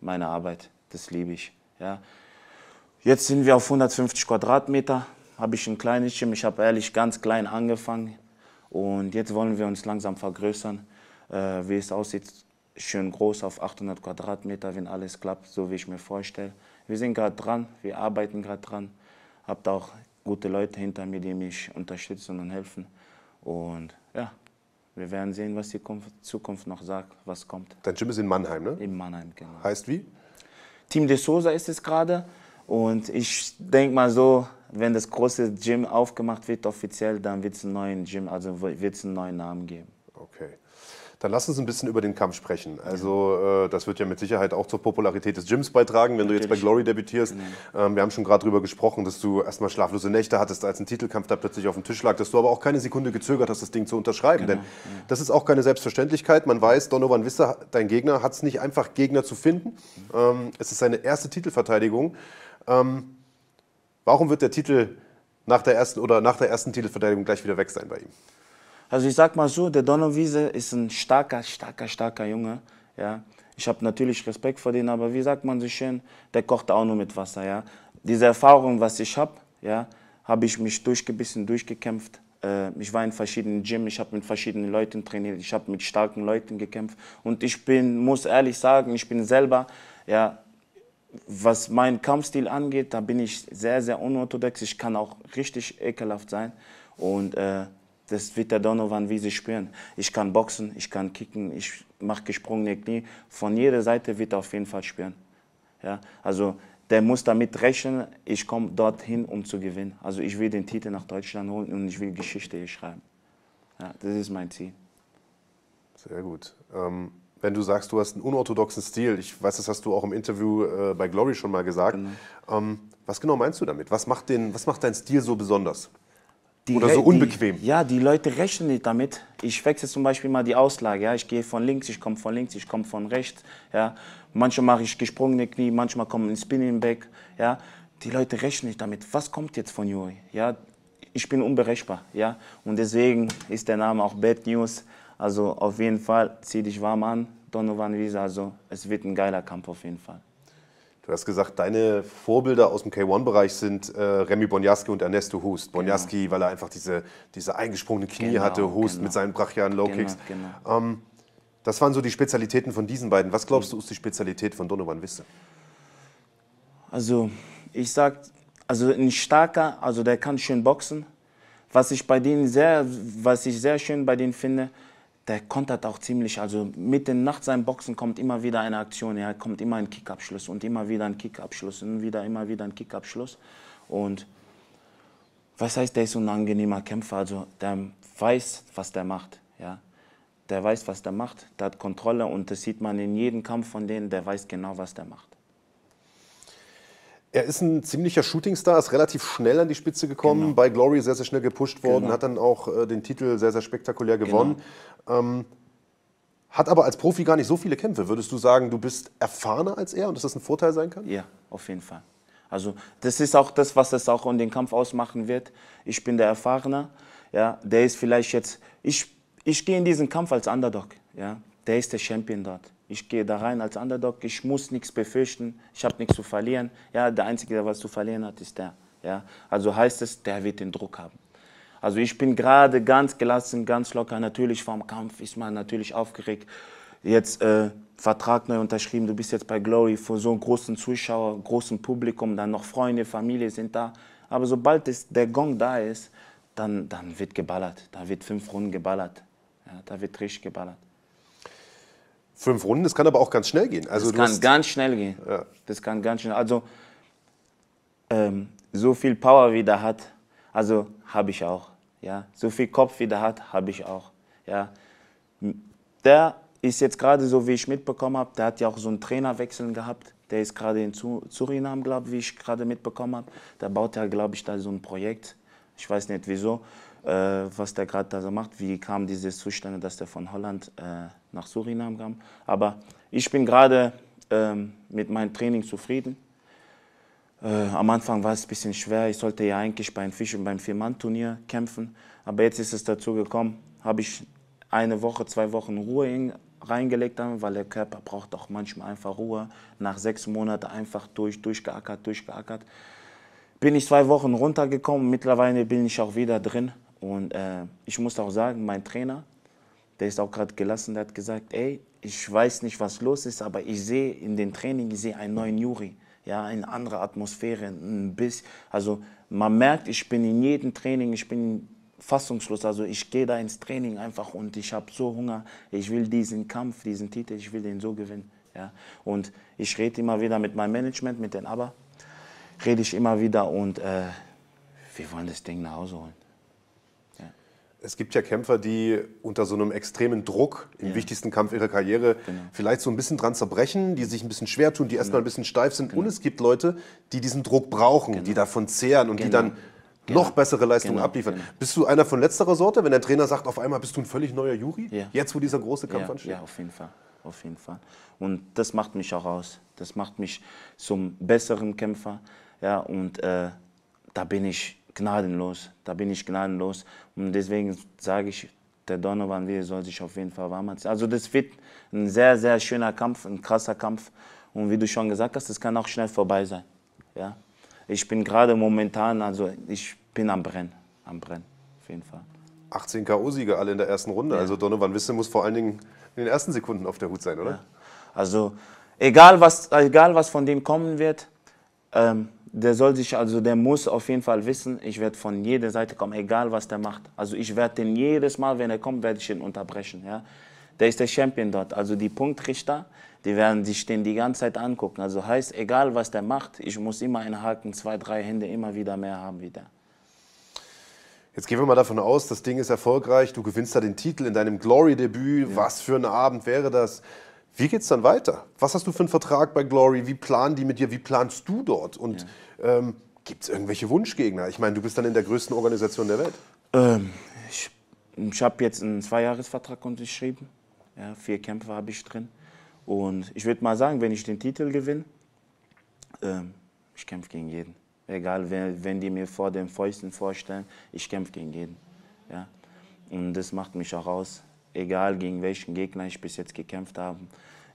meine Arbeit. Das liebe ich. Ja. Jetzt sind wir auf 150 Quadratmeter, habe ich ein kleines Gym. Ich habe ehrlich ganz klein angefangen und jetzt wollen wir uns langsam vergrößern. Äh, wie es aussieht, schön groß auf 800 Quadratmeter, wenn alles klappt, so wie ich mir vorstelle. Wir sind gerade dran, wir arbeiten gerade dran. Habt auch gute Leute hinter mir, die mich unterstützen und helfen. Und ja, wir werden sehen, was die Kunf- Zukunft noch sagt, was kommt. Dein Gym ist in Mannheim, ne? In Mannheim, genau. Heißt wie? Team de Sosa ist es gerade. Und ich denke mal so, wenn das große Gym aufgemacht wird offiziell, dann wird es einen neuen Gym, also wird es einen neuen Namen geben. Okay. Dann lass uns ein bisschen über den Kampf sprechen. Also äh, das wird ja mit Sicherheit auch zur Popularität des Gyms beitragen, wenn du jetzt bei Natürlich. Glory debütierst. Ähm, wir haben schon gerade darüber gesprochen, dass du erstmal schlaflose Nächte hattest, als ein Titelkampf da plötzlich auf dem Tisch lag, dass du aber auch keine Sekunde gezögert hast, das Ding zu unterschreiben. Denn das ist auch keine Selbstverständlichkeit. Man weiß, Donovan Wisser, dein Gegner, hat es nicht einfach, Gegner zu finden. Ähm, es ist seine erste Titelverteidigung. Ähm, warum wird der Titel nach der ersten oder nach der ersten Titelverteidigung gleich wieder weg sein bei ihm? Also ich sag mal so, der Donno Wiese ist ein starker, starker, starker Junge. Ja. Ich habe natürlich Respekt vor dem, aber wie sagt man so schön, der kocht auch nur mit Wasser. Ja. Diese Erfahrung, was ich habe, ja, habe ich mich durchgebissen, durchgekämpft. Äh, ich war in verschiedenen Gyms, ich habe mit verschiedenen Leuten trainiert, ich habe mit starken Leuten gekämpft. Und ich bin, muss ehrlich sagen, ich bin selber, ja, was meinen Kampfstil angeht, da bin ich sehr, sehr unorthodox. Ich kann auch richtig ekelhaft sein. Und äh, das wird der Donovan wie sie spüren. Ich kann boxen, ich kann kicken, ich mache gesprungene Knie. Von jeder Seite wird er auf jeden Fall spüren. Ja? Also der muss damit rechnen, ich komme dorthin, um zu gewinnen. Also ich will den Titel nach Deutschland holen und ich will Geschichte hier schreiben. Ja, das ist mein Ziel. Sehr gut. Ähm, wenn du sagst, du hast einen unorthodoxen Stil, ich weiß, das hast du auch im Interview äh, bei Glory schon mal gesagt. Ähm, was genau meinst du damit? Was macht, den, was macht dein Stil so besonders? Die Oder so unbequem? Die, ja, die Leute rechnen nicht damit. Ich wechsle zum Beispiel mal die Auslage. Ja. Ich gehe von links, ich komme von links, ich komme von rechts. Ja. Manchmal mache ich gesprungene Knie, manchmal kommt ein Spinning Back. Ja. Die Leute rechnen nicht damit. Was kommt jetzt von Juri? Ja. Ich bin unberechenbar. Ja. Und deswegen ist der Name auch Bad News. Also auf jeden Fall, zieh dich warm an, Donovan Wiese. Also es wird ein geiler Kampf auf jeden Fall. Du hast gesagt, deine Vorbilder aus dem K1-Bereich sind äh, Remy Bonjaski und Ernesto Hust. Bonjaski, weil er einfach diese, diese eingesprungenen Knie Genau, hatte, Hust genau. mit seinen brachialen Low-Kicks. Genau, Ähm, das waren so die Spezialitäten von diesen beiden. Was glaubst du, ist die Spezialität von Donovan Wisse? Also, ich sag, also ein starker, also der kann schön boxen. Was ich bei denen sehr, was ich sehr schön bei denen finde, der kontert auch ziemlich. Also mitten nach seinem Boxen kommt immer wieder eine Aktion, ja, kommt immer ein Kickabschluss und immer wieder ein Kickabschluss und wieder, immer wieder ein Kickabschluss. Und was heißt, der ist ein angenehmer Kämpfer, also der weiß, was der macht, ja. Der weiß, was der macht, der hat Kontrolle und das sieht man in jedem Kampf von denen, der weiß genau, was der macht. Er ist ein ziemlicher Shootingstar, ist relativ schnell an die Spitze gekommen, Genau. bei Glory sehr, sehr schnell gepusht worden, Genau. hat dann auch äh, den Titel sehr, sehr spektakulär gewonnen. Ähm, hat aber als Profi gar nicht so viele Kämpfe. Würdest du sagen, du bist erfahrener als er und dass das ein Vorteil sein kann? Ja, auf jeden Fall. Also das ist auch das, was es auch in den Kampf ausmachen wird. Ich bin der Erfahrene. Ja, der ist vielleicht jetzt, ich ich gehe in diesen Kampf als Underdog. Ja? Der ist der Champion dort. Ich gehe da rein als Underdog. Ich muss nichts befürchten. Ich habe nichts zu verlieren. Ja, der Einzige, der was zu verlieren hat, ist der. Ja? Also heißt es, der wird den Druck haben. Also ich bin gerade ganz gelassen, ganz locker. Natürlich vorm Kampf ist man natürlich aufgeregt. Jetzt äh, Vertrag neu unterschrieben, du bist jetzt bei Glory vor so einem großen Zuschauer, großem Publikum, dann noch Freunde, Familie sind da. Aber sobald es, der Gong da ist, dann, dann wird geballert. Da wird fünf Runden geballert. Ja, da wird richtig geballert. Fünf Runden, das kann aber auch ganz schnell gehen. Also das kann hast- ganz schnell gehen. Ja. Das kann ganz schnell. Also ähm, so viel Power wie der hat, also habe ich auch. Ja, so viel Kopf wie der hat, habe ich auch. Ja, der ist jetzt gerade so, wie ich mitbekommen habe, der hat ja auch so einen Trainerwechsel gehabt. Der ist gerade in Suriname, glaube ich, wie ich gerade mitbekommen habe. Der baut ja, glaube ich, da so ein Projekt. Ich weiß nicht wieso, äh, was der gerade da so macht. Wie kam diese Zustände, dass der von Holland äh, nach Suriname kam. Aber ich bin gerade ähm, mit meinem Training zufrieden. Äh, am Anfang war es ein bisschen schwer. Ich sollte ja eigentlich beim Fischen beim Vier-Mann-Turnier kämpfen. Aber jetzt ist es dazu gekommen, habe ich eine Woche, zwei Wochen Ruhe in, reingelegt, haben, weil der Körper braucht auch manchmal einfach Ruhe. Nach sechs Monaten einfach durch, durchgeackert, durchgeackert. Bin ich zwei Wochen runtergekommen. Mittlerweile bin ich auch wieder drin. Und äh, ich muss auch sagen, mein Trainer, der ist auch gerade gelassen, der hat gesagt, ey, ich weiß nicht, was los ist, aber ich sehe in den Training, ich sehe einen neuen Juri. Ja, eine andere Atmosphäre, ein bisschen. Also man merkt, ich bin in jedem Training, ich bin fassungslos. Also ich gehe da ins Training einfach und ich habe so Hunger. Ich will diesen Kampf, diesen Titel, ich will den so gewinnen. Ja. Und ich rede immer wieder mit meinem Management, mit den Aber, rede ich immer wieder und äh, wir wollen das Ding nach Hause holen. Es gibt ja Kämpfer, die unter so einem extremen Druck im wichtigsten Kampf ihrer Karriere Genau. vielleicht so ein bisschen dran zerbrechen, die sich ein bisschen schwer tun, die erstmal ein bisschen steif sind. Und es gibt Leute, die diesen Druck brauchen, die davon zehren und die Genau. dann noch bessere Leistungen Genau, abliefern. genau. Bist du einer von letzterer Sorte, wenn der Trainer sagt, auf einmal bist du ein völlig neuer Juri? Ja. Jetzt, wo dieser große Kampf Ja, ansteht? ja, auf jeden Fall. Auf jeden Fall. Und das macht mich auch aus. Das macht mich zum besseren Kämpfer. Ja, und äh, da bin ich gnadenlos. Da bin ich gnadenlos. Und deswegen sage ich, der Donovan Will soll sich auf jeden Fall warm anziehen. Also das wird ein sehr, sehr schöner Kampf, ein krasser Kampf. Und wie du schon gesagt hast, das kann auch schnell vorbei sein. Ja? Ich bin gerade momentan, also ich bin am Brennen. Am Brennen, auf jeden Fall. 18 K.O.-Sieger alle in der ersten Runde. Also Donovan Wisse muss vor allen Dingen in den ersten Sekunden auf der Hut sein, oder? Also egal was, egal was von dem kommen wird, ähm, der soll sich, also der muss auf jeden Fall wissen, ich werde von jeder Seite kommen, egal was der macht. Also ich werde den jedes Mal, wenn er kommt, werde ich ihn unterbrechen. Ja? Der ist der Champion dort. Also die Punktrichter, die werden sich den die ganze Zeit angucken. Also heißt, egal was der macht, ich muss immer einen Haken, zwei, drei Hände immer wieder mehr haben wie der. Jetzt gehen wir mal davon aus, das Ding ist erfolgreich, du gewinnst da den Titel in deinem Glory-Debüt. Was für ein Abend wäre das? Wie geht's dann weiter? Was hast du für einen Vertrag bei Glory? Wie planen die mit dir? Wie planst du dort? Und ähm, gibt es irgendwelche Wunschgegner? Ich meine, du bist dann in der größten Organisation der Welt. Ähm, ich ich habe jetzt einen Zweijahresvertrag unterschrieben. Ja, vier Kämpfe habe ich drin. Und ich würde mal sagen, wenn ich den Titel gewinne, ähm, ich kämpfe gegen jeden. Egal, wenn, wenn die mir vor den Fäusten vorstellen, ich kämpfe gegen jeden. Ja? Und das macht mich auch aus. Egal, gegen welchen Gegner ich bis jetzt gekämpft habe.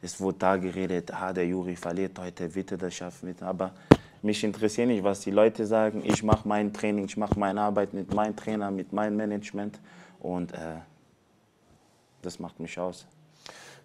Es wurde da geredet, ah, der Juri verliert heute, wird er das schaffen. er- Aber mich interessiert nicht, was die Leute sagen. Ich mache mein Training, ich mache meine Arbeit mit meinem Trainer, mit meinem Management. Und äh, das macht mich aus.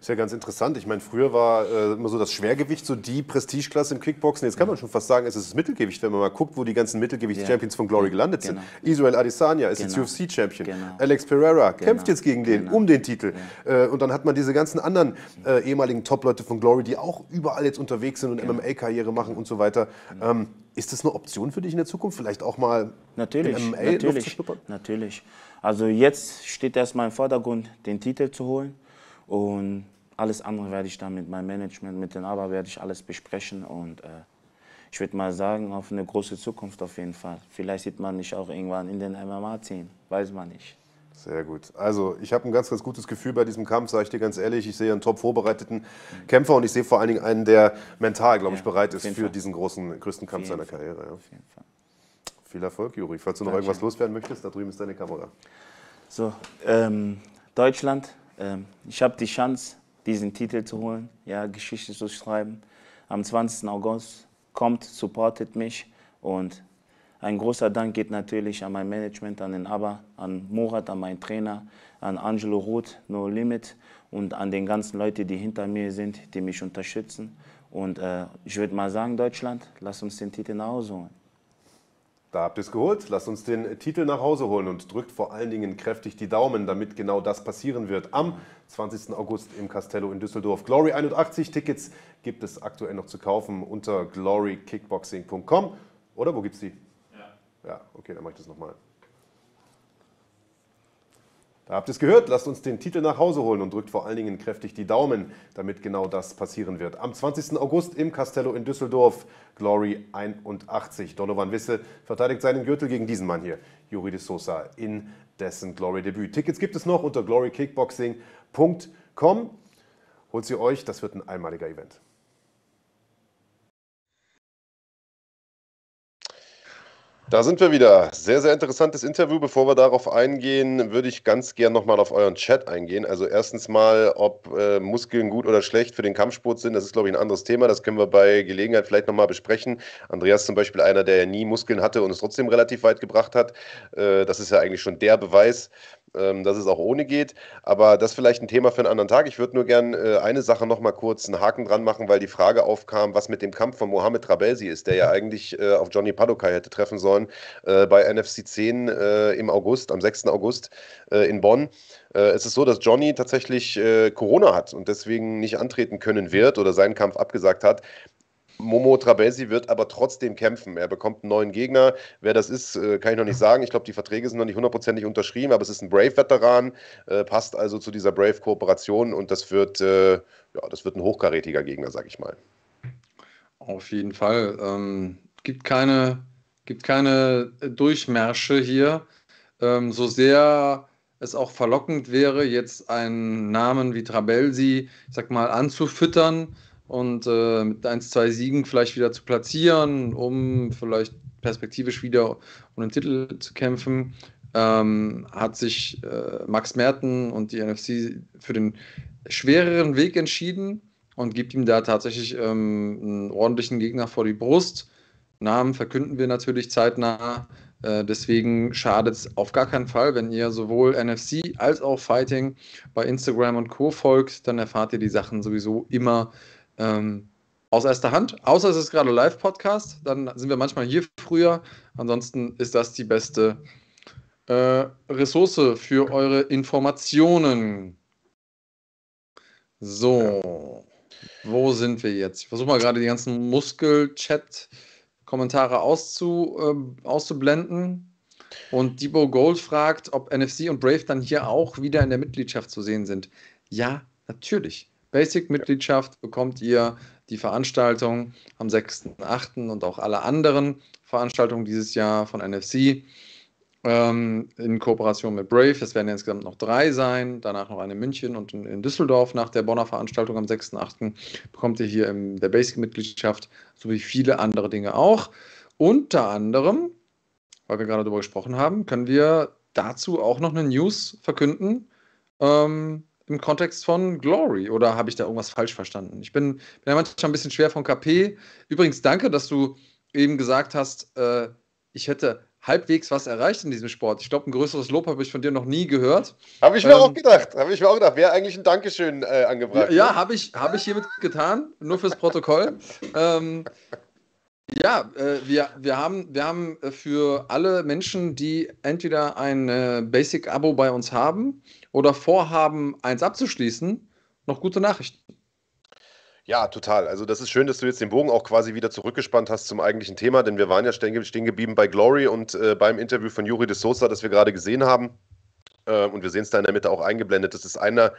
Ist ja ganz interessant. Ich meine, früher war äh, immer so das Schwergewicht so die Prestigeklasse im Kickboxen. Jetzt kann man schon fast sagen, es ist das Mittelgewicht, wenn man mal guckt, wo die ganzen Mittelgewichts-Champions Ja. von Glory gelandet Genau. sind. Israel Adesanya ist Genau. jetzt UFC-Champion. Genau. Alex Pereira kämpft Genau. jetzt gegen den Genau. um den Titel. Äh, und dann hat man diese ganzen anderen äh, ehemaligen Top-Leute von Glory, die auch überall jetzt unterwegs sind und Genau. MMA-Karriere machen und so weiter. Ähm, ist das eine Option für dich in der Zukunft? Vielleicht auch mal Natürlich, MMA Luft zu natürlich, schnuppern? natürlich. Also jetzt steht erstmal im Vordergrund, den Titel zu holen. Und alles andere werde ich dann mit meinem Management, mit den Aber werde ich alles besprechen. Und äh, ich würde mal sagen, auf eine große Zukunft auf jeden Fall. Vielleicht sieht man mich auch irgendwann in den MMA ziehen, weiß man nicht. Sehr gut. Also ich habe ein ganz, ganz gutes Gefühl bei diesem Kampf, sage ich dir ganz ehrlich. Ich sehe einen top vorbereiteten Kämpfer und ich sehe vor allen Dingen einen, der mental, glaube ich, bereit ist für Fall. diesen großen, größten Kampf seiner Fall. Karriere. Ja. Auf jeden Fall. Viel Erfolg, Juri. Falls du noch irgendwas loswerden möchtest, da drüben ist deine Kamera. So, ähm, Deutschland, ich habe die Chance, diesen Titel zu holen, ja, Geschichte zu schreiben. Am 20. August kommt, supportet mich und ein großer Dank geht natürlich an mein Management, an den ABBA, an Murat, an meinen Trainer, an Angelo Roth, No Limit und an den ganzen Leuten, die hinter mir sind, die mich unterstützen. Und äh, ich würde mal sagen, Deutschland, lass uns den Titel nach Hause holen. Da habt ihr es geholt. Lasst uns den Titel nach Hause holen und drückt vor allen Dingen kräftig die Daumen, damit genau das passieren wird. Am 20. August im Castello in Düsseldorf. Glory 81 Tickets gibt es aktuell noch zu kaufen unter glorykickboxing.com. Oder wo gibt es die? Ja. Ja, okay, dann mache ich das nochmal. Da habt ihr es gehört, lasst uns den Titel nach Hause holen und drückt vor allen Dingen kräftig die Daumen, damit genau das passieren wird. Am 20. August im Castello in Düsseldorf, Glory 81. Donovan Wisse verteidigt seinen Gürtel gegen diesen Mann hier, Juri de Sosa, in dessen Glory-Debüt. Tickets gibt es noch unter glorykickboxing.com. Holt sie euch, das wird ein einmaliger Event. Da sind wir wieder. Sehr, sehr interessantes Interview. Bevor wir darauf eingehen, würde ich ganz gern nochmal auf euren Chat eingehen. Also erstens mal, ob äh, Muskeln gut oder schlecht für den Kampfsport sind, das ist, glaube ich, ein anderes Thema. Das können wir bei Gelegenheit vielleicht nochmal besprechen. Andreas zum Beispiel einer, der ja nie Muskeln hatte und es trotzdem relativ weit gebracht hat. Äh, das ist ja eigentlich schon der Beweis, ähm, dass es auch ohne geht. Aber das ist vielleicht ein Thema für einen anderen Tag. Ich würde nur gerne äh, eine Sache noch mal kurz einen Haken dran machen, weil die Frage aufkam, was mit dem Kampf von Mohamed Trabelsi ist, der ja eigentlich äh, auf Johnny Padokai hätte treffen sollen äh, bei NFC 10 äh, im August, am 6. August äh, in Bonn. Äh, es ist so, dass Johnny tatsächlich Corona hat und deswegen nicht antreten können wird oder seinen Kampf abgesagt hat. Momo Trabelsi wird aber trotzdem kämpfen. Er bekommt einen neuen Gegner. Wer das ist, äh, kann ich noch nicht sagen. Ich glaube, die Verträge sind noch nicht hundertprozentig unterschrieben, aber es ist ein Brave-Veteran, äh, passt also zu dieser Brave-Kooperation und das wird, äh, ja, das wird ein hochkarätiger Gegner, sage ich mal. Auf jeden Fall. Ähm, gibt keine, gibt keine Durchmärsche hier. Ähm, so sehr es auch verlockend wäre, jetzt einen Namen wie Trabelsi, ich sag mal, anzufüttern und äh, mit ein, zwei Siegen vielleicht wieder zu platzieren, um vielleicht perspektivisch wieder um den Titel zu kämpfen, ähm, hat sich äh, Max Merten und die NFC für den schwereren Weg entschieden und gibt ihm da tatsächlich ähm, einen ordentlichen Gegner vor die Brust. Namen verkünden wir natürlich zeitnah. Äh, deswegen schadet es auf gar keinen Fall, wenn ihr sowohl NFC als auch Fighting bei Instagram und Co. folgt, dann erfahrt ihr die Sachen sowieso immer ähm, aus erster Hand. Außer es ist gerade Live-Podcast, dann sind wir manchmal hier früher. Ansonsten ist das die beste äh, Ressource für eure Informationen. So, wo sind wir jetzt? Ich versuche mal gerade die ganzen Muskel-Chat-Kommentare auszu, äh, auszublenden. Und Debo Gold fragt, ob NFC und Brave dann hier auch wieder in der Mitgliedschaft zu sehen sind. Ja, natürlich. Basic-Mitgliedschaft bekommt ihr die Veranstaltung am 6.8. und auch alle anderen Veranstaltungen dieses Jahr von NFC ähm, in Kooperation mit Brave. Es werden insgesamt noch drei sein, danach noch eine in München und in, in Düsseldorf nach der Bonner Veranstaltung am 6.8. bekommt ihr hier in der Basic-Mitgliedschaft sowie viele andere Dinge auch. Unter anderem, weil wir gerade darüber gesprochen haben, können wir dazu auch noch eine News verkünden. Ähm, im Kontext von Glory oder habe ich da irgendwas falsch verstanden? Ich bin, bin ja manchmal ein bisschen schwer von KP. Übrigens, danke, dass du eben gesagt hast, äh, ich hätte halbwegs was erreicht in diesem Sport. Ich glaube, ein größeres Lob habe ich von dir noch nie gehört. Habe ich mir ähm, auch gedacht. Habe ich mir auch gedacht. Wäre eigentlich ein Dankeschön äh, angebracht. Ja, ja ne? habe ich, hab ich hiermit getan, nur fürs Protokoll. [laughs] ähm, ja, äh, wir, wir, haben, wir haben äh, für alle Menschen, die entweder ein äh, Basic-Abo bei uns haben oder vorhaben, eins abzuschließen, noch gute Nachrichten. Ja, total. Also das ist schön, dass du jetzt den Bogen auch quasi wieder zurückgespannt hast zum eigentlichen Thema, denn wir waren ja stehen, geblieben bei Glory und äh, beim Interview von Juri de Sosa, das wir gerade gesehen haben. Äh, und wir sehen es da in der Mitte auch eingeblendet. Das ist einer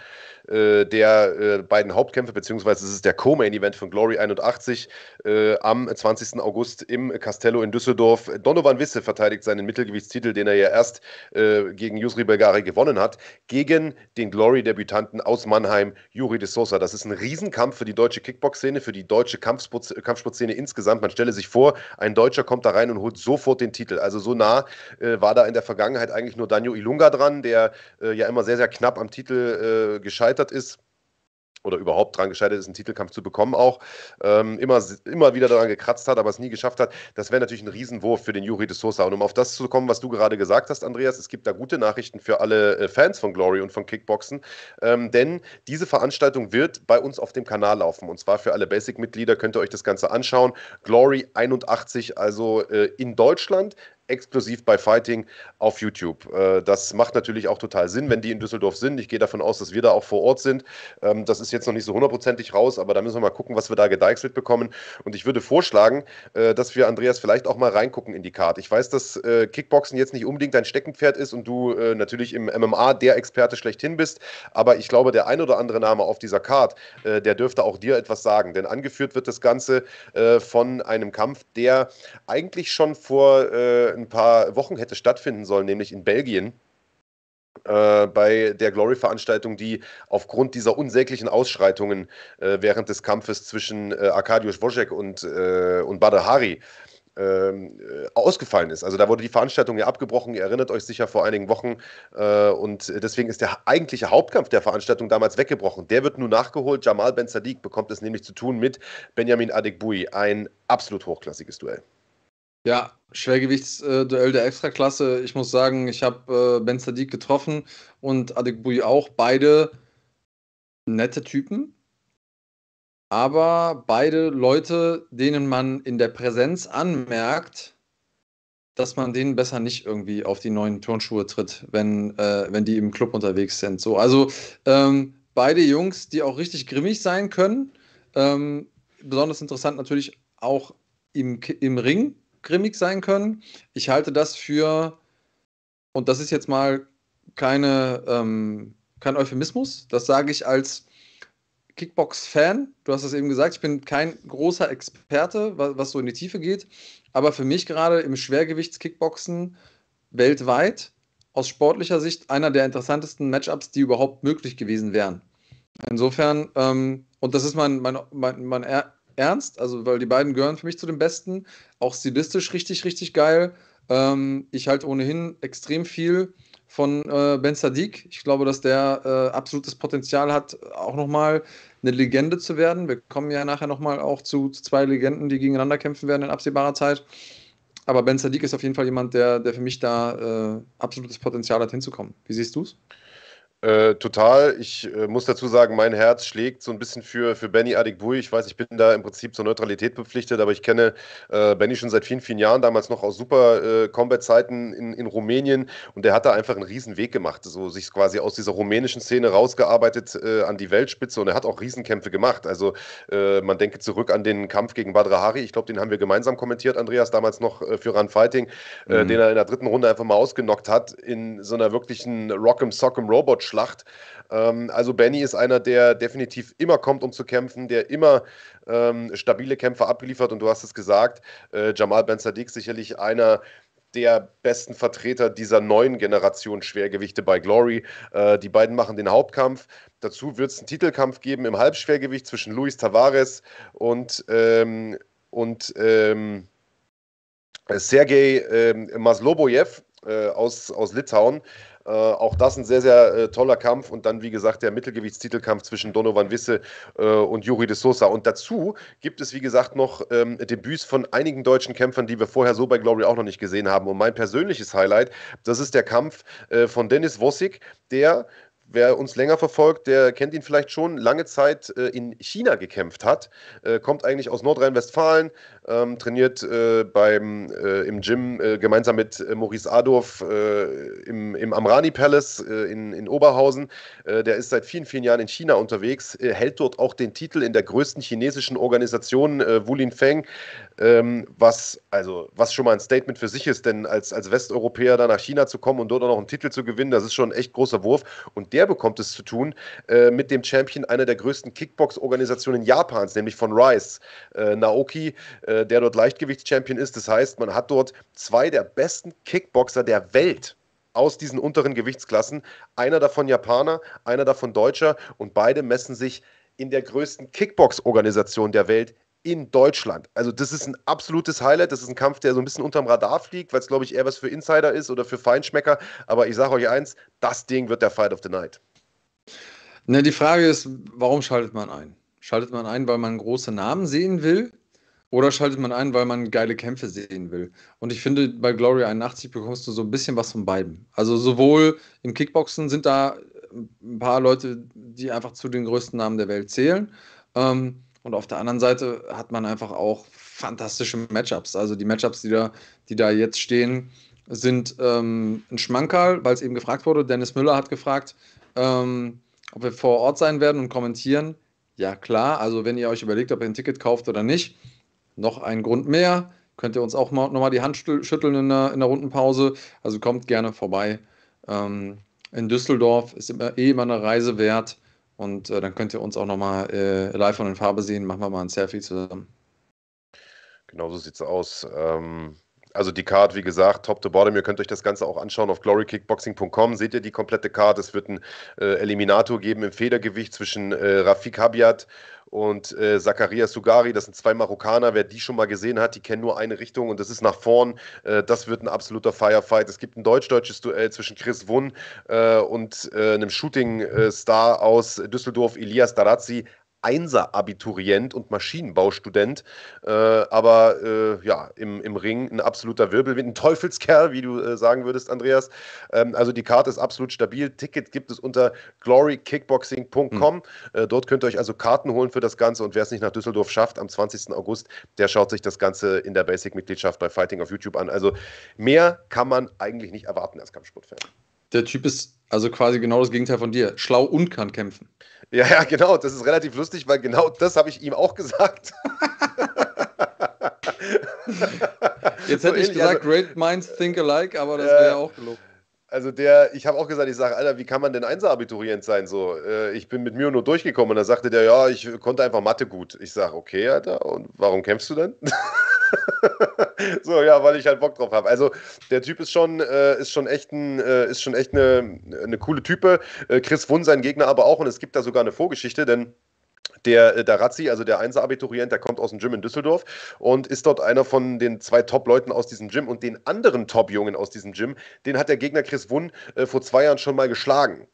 äh, der äh, beiden Hauptkämpfe, beziehungsweise es ist der Co-Main-Event von Glory 81 äh, am 20. August im Castello in Düsseldorf. Donovan Wisse verteidigt seinen Mittelgewichtstitel, den er ja erst äh, gegen Yusri Belgari gewonnen hat, gegen den Glory-Debütanten aus Mannheim, Juri de Sosa. Das ist ein Riesenkampf für die deutsche Kickbox-Szene, für die deutsche Kampfsport Kampfsportszene insgesamt. Man stelle sich vor, ein Deutscher kommt da rein und holt sofort den Titel. Also so nah äh, war da in der Vergangenheit eigentlich nur Daniel Ilunga dran, der der äh, ja immer sehr, sehr knapp am Titel äh, gescheitert ist oder überhaupt dran gescheitert ist, einen Titelkampf zu bekommen auch, ähm, immer, immer wieder daran gekratzt hat, aber es nie geschafft hat, das wäre natürlich ein Riesenwurf für den Juri de Sosa. Und um auf das zu kommen, was du gerade gesagt hast, Andreas, es gibt da gute Nachrichten für alle äh, Fans von Glory und von Kickboxen, ähm, denn diese Veranstaltung wird bei uns auf dem Kanal laufen und zwar für alle Basic-Mitglieder könnt ihr euch das Ganze anschauen. Glory 81, also äh, in Deutschland, exklusiv bei Fighting auf YouTube. Äh, das macht natürlich auch total Sinn, wenn die in Düsseldorf sind. Ich gehe davon aus, dass wir da auch vor Ort sind. Ähm, das ist jetzt noch nicht so hundertprozentig raus, aber da müssen wir mal gucken, was wir da gedeichselt bekommen. Und ich würde vorschlagen, äh, dass wir, Andreas, vielleicht auch mal reingucken in die Karte. Ich weiß, dass äh, Kickboxen jetzt nicht unbedingt dein Steckenpferd ist und du natürlich im MMA der Experte schlechthin bist, aber ich glaube, der ein oder andere Name auf dieser Karte, der dürfte auch dir etwas sagen. Denn angeführt wird das Ganze von einem Kampf, der eigentlich schon vor ein paar Wochen hätte stattfinden sollen, nämlich in Belgien. Äh, bei der Glory-Veranstaltung, die aufgrund dieser unsäglichen Ausschreitungen äh, während des Kampfes zwischen äh, Arkadiusz Wojek und, äh, und Badr Hari ähm, äh, ausgefallen ist. Also da wurde die Veranstaltung ja abgebrochen, ihr erinnert euch sicher vor einigen Wochen äh, und deswegen ist der eigentliche Hauptkampf der Veranstaltung damals weggebrochen. Der wird nun nachgeholt. Jamal Ben Sadiq bekommt es nämlich zu tun mit Benjamin Adekbui. Ein absolut hochklassiges Duell. Ja, Schwergewichtsduell der Extraklasse. Ich muss sagen, ich habe äh, Ben Sadiq getroffen und Adekbui auch. Beide nette Typen, aber beide Leute, denen man in der Präsenz anmerkt, dass man denen besser nicht irgendwie auf die neuen Turnschuhe tritt, wenn, äh, wenn die im Club unterwegs sind. So, also ähm, beide Jungs, die auch richtig grimmig sein können. Ähm, besonders interessant natürlich auch im, im Ring grimmig sein können. Ich halte das für, und das ist jetzt mal keine, ähm, kein Euphemismus, das sage ich als Kickbox-Fan. Du hast es eben gesagt, ich bin kein großer Experte, was, was so in die Tiefe geht, aber für mich gerade im Schwergewichts-Kickboxen weltweit aus sportlicher Sicht einer der interessantesten Matchups, die überhaupt möglich gewesen wären. Insofern, ähm, und das ist mein, mein, mein, mein ernst, also weil die beiden gehören für mich zu den Besten. Auch stilistisch richtig, richtig geil. Ähm, ich halte ohnehin extrem viel von äh, Ben Sadiq. Ich glaube, dass der äh, absolutes Potenzial hat, auch nochmal eine Legende zu werden. Wir kommen ja nachher nochmal auch zu, zu, zwei Legenden, die gegeneinander kämpfen werden in absehbarer Zeit. Aber Ben Sadiq ist auf jeden Fall jemand, der, der für mich da äh, absolutes Potenzial hat, hinzukommen. Wie siehst du es? Äh, total. Ich äh, muss dazu sagen, mein Herz schlägt so ein bisschen für, für Benny Adikbui. Ich weiß, ich bin da im Prinzip zur Neutralität verpflichtet, aber ich kenne äh, Benny schon seit vielen, vielen Jahren, damals noch aus Super äh, Combat-Zeiten in, in Rumänien und der hat da einfach einen riesen Weg gemacht, so sich quasi aus dieser rumänischen Szene rausgearbeitet äh, an die Weltspitze und er hat auch Riesenkämpfe gemacht. Also äh, man denke zurück an den Kampf gegen Badr Hari, ich glaube, den haben wir gemeinsam kommentiert, Andreas, damals noch für Run Fighting, mhm. den er in der dritten Runde einfach mal ausgenockt hat in so einer wirklichen Rock'em Sock'em Robot Schlacht. Ähm, also Benny ist einer, der definitiv immer kommt, um zu kämpfen, der immer ähm, stabile Kämpfe abliefert. Und du hast es gesagt, äh, Jamal Ben Sadiq sicherlich einer der besten Vertreter dieser neuen Generation Schwergewichte bei Glory. Äh, die beiden machen den Hauptkampf. Dazu wird es einen Titelkampf geben im Halbschwergewicht zwischen Luis Tavares und, ähm, und ähm, Sergei ähm, Maslobojew äh, aus, aus Litauen. Äh, auch das ein sehr, sehr äh, toller Kampf. Und dann, wie gesagt, der Mittelgewichtstitelkampf zwischen Donovan Wisse äh, und Juri de Sosa. Und dazu gibt es, wie gesagt, noch ähm, Debüts von einigen deutschen Kämpfern, die wir vorher so bei Glory auch noch nicht gesehen haben. Und mein persönliches Highlight, das ist der Kampf äh, von Dennis Wossig, der Wer uns länger verfolgt, der kennt ihn vielleicht schon, lange Zeit äh, in China gekämpft hat, äh, kommt eigentlich aus Nordrhein-Westfalen, ähm, trainiert äh, beim, äh, im Gym äh, gemeinsam mit äh, Maurice Adorf im, im Amrani Palace in, in Oberhausen. der ist seit vielen, vielen Jahren in China unterwegs, hält dort auch den Titel in der größten chinesischen Organisation, Wulin Feng, ähm, was, also, was schon mal ein Statement für sich ist, denn als, als Westeuropäer da nach China zu kommen und dort auch noch einen Titel zu gewinnen, das ist schon ein echt großer Wurf. Und der der bekommt es zu tun äh, mit dem Champion einer der größten Kickbox-Organisationen Japans, nämlich von Rice, äh, Naoki, äh, der dort Leichtgewichts-Champion ist. Das heißt, man hat dort zwei der besten Kickboxer der Welt aus diesen unteren Gewichtsklassen. Einer davon Japaner, einer davon Deutscher und beide messen sich in der größten Kickbox-Organisation der Welt in Deutschland. Also das ist ein absolutes Highlight. Das ist ein Kampf, der so ein bisschen unterm Radar fliegt, weil es, glaube ich, eher was für Insider ist oder für Feinschmecker. Aber ich sage euch eins, das Ding wird der Fight of the Night. Ne, die Frage ist, warum schaltet man ein? Schaltet man ein, weil man große Namen sehen will? Oder schaltet man ein, weil man geile Kämpfe sehen will? Und ich finde, bei Glory 81 bekommst du so ein bisschen was von beiden. Also sowohl im Kickboxen sind da ein paar Leute, die einfach zu den größten Namen der Welt zählen. Ähm, und auf der anderen Seite hat man einfach auch fantastische Matchups. Also die Matchups, die da, die da jetzt stehen, sind ähm, ein Schmankerl, weil es eben gefragt wurde. Dennis Müller hat gefragt, ähm, ob wir vor Ort sein werden und kommentieren. Ja, klar. Also, wenn ihr euch überlegt, ob ihr ein Ticket kauft oder nicht, noch ein Grund mehr. Könnt ihr uns auch mal, nochmal die Hand schütteln in der, in der Rundenpause. Also kommt gerne vorbei. Ähm, in Düsseldorf ist immer, eh immer eine Reise wert. Und äh, dann könnt ihr uns auch nochmal äh, live und in Farbe sehen. Machen wir mal ein Selfie zusammen. Genau so sieht es aus. Ähm, also die Card, wie gesagt, top to bottom. Ihr könnt euch das Ganze auch anschauen auf glorykickboxing.com. Seht ihr die komplette Card? Es wird ein äh, Eliminator geben im Federgewicht zwischen äh, Rafik Habiat und äh, Zakaria Sugari. Das sind zwei Marokkaner. Wer die schon mal gesehen hat, die kennen nur eine Richtung und das ist nach vorn. Äh, das wird ein absoluter Firefight. Es gibt ein deutsch-deutsches Duell zwischen Chris Wunn äh, und äh, einem Shooting-Star aus Düsseldorf, Elias Darazzi. Einser-Abiturient und Maschinenbaustudent, äh, aber äh, ja, im, im Ring ein absoluter Wirbelwind, ein Teufelskerl, wie du äh, sagen würdest, Andreas. Ähm, also die Karte ist absolut stabil. Ticket gibt es unter glorykickboxing.com. Mhm. dort könnt ihr euch also Karten holen für das Ganze und wer es nicht nach Düsseldorf schafft, am 20. August, der schaut sich das Ganze in der Basic-Mitgliedschaft bei Fighting auf YouTube an. Also mehr kann man eigentlich nicht erwarten als Kampfsportfan. Der Typ ist also quasi genau das Gegenteil von dir. Schlau und kann kämpfen. Ja, ja, genau. Das ist relativ lustig, weil genau das habe ich ihm auch gesagt. [laughs] Jetzt hätte so ich gesagt, also, great minds think alike, aber das wäre ja auch gelogen. Also der, ich habe auch gesagt, ich sage, Alter, wie kann man denn Einser-Abiturient sein? So, äh, ich bin mit mir nur durchgekommen und da sagte der, ja, ich konnte einfach Mathe gut. Ich sage, okay, Alter, und warum kämpfst du denn? [laughs] [laughs] so, ja, weil ich halt Bock drauf habe. Also der Typ ist schon, äh, ist schon echt, ein, äh, ist schon echt eine, eine coole Type. Äh, Chris Wunn, sein Gegner aber auch und es gibt da sogar eine Vorgeschichte, denn der äh, Darazzi, also der Einser-Abiturient, der kommt aus dem Gym in Düsseldorf und ist dort einer von den zwei Top-Leuten aus diesem Gym. Und den anderen Top-Jungen aus diesem Gym, den hat der Gegner Chris Wunn äh, vor zwei Jahren schon mal geschlagen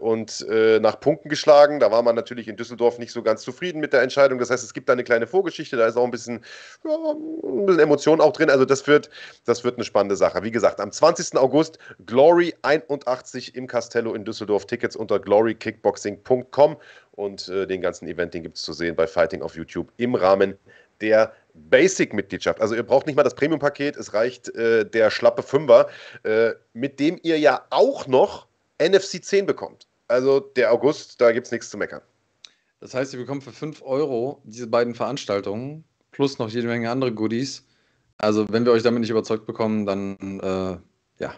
und äh, nach Punkten geschlagen. Da war man natürlich in Düsseldorf nicht so ganz zufrieden mit der Entscheidung. Das heißt, es gibt da eine kleine Vorgeschichte, da ist auch ein bisschen, ja, ein bisschen Emotion auch drin. Also das wird, das wird eine spannende Sache. Wie gesagt, am 20. August Glory 81 im Castello in Düsseldorf. Tickets unter glorykickboxing.com und äh, den ganzen Event, den gibt es zu sehen bei Fighting auf YouTube im Rahmen der Basic-Mitgliedschaft. Also ihr braucht nicht mal das Premium-Paket, es reicht äh, der schlappe Fünfer, äh, mit dem ihr ja auch noch NFC 10 bekommt. Also der August, da gibt es nichts zu meckern. Das heißt, ihr bekommt für 5 Euro diese beiden Veranstaltungen plus noch jede Menge andere Goodies. Also wenn wir euch damit nicht überzeugt bekommen, dann äh, ja,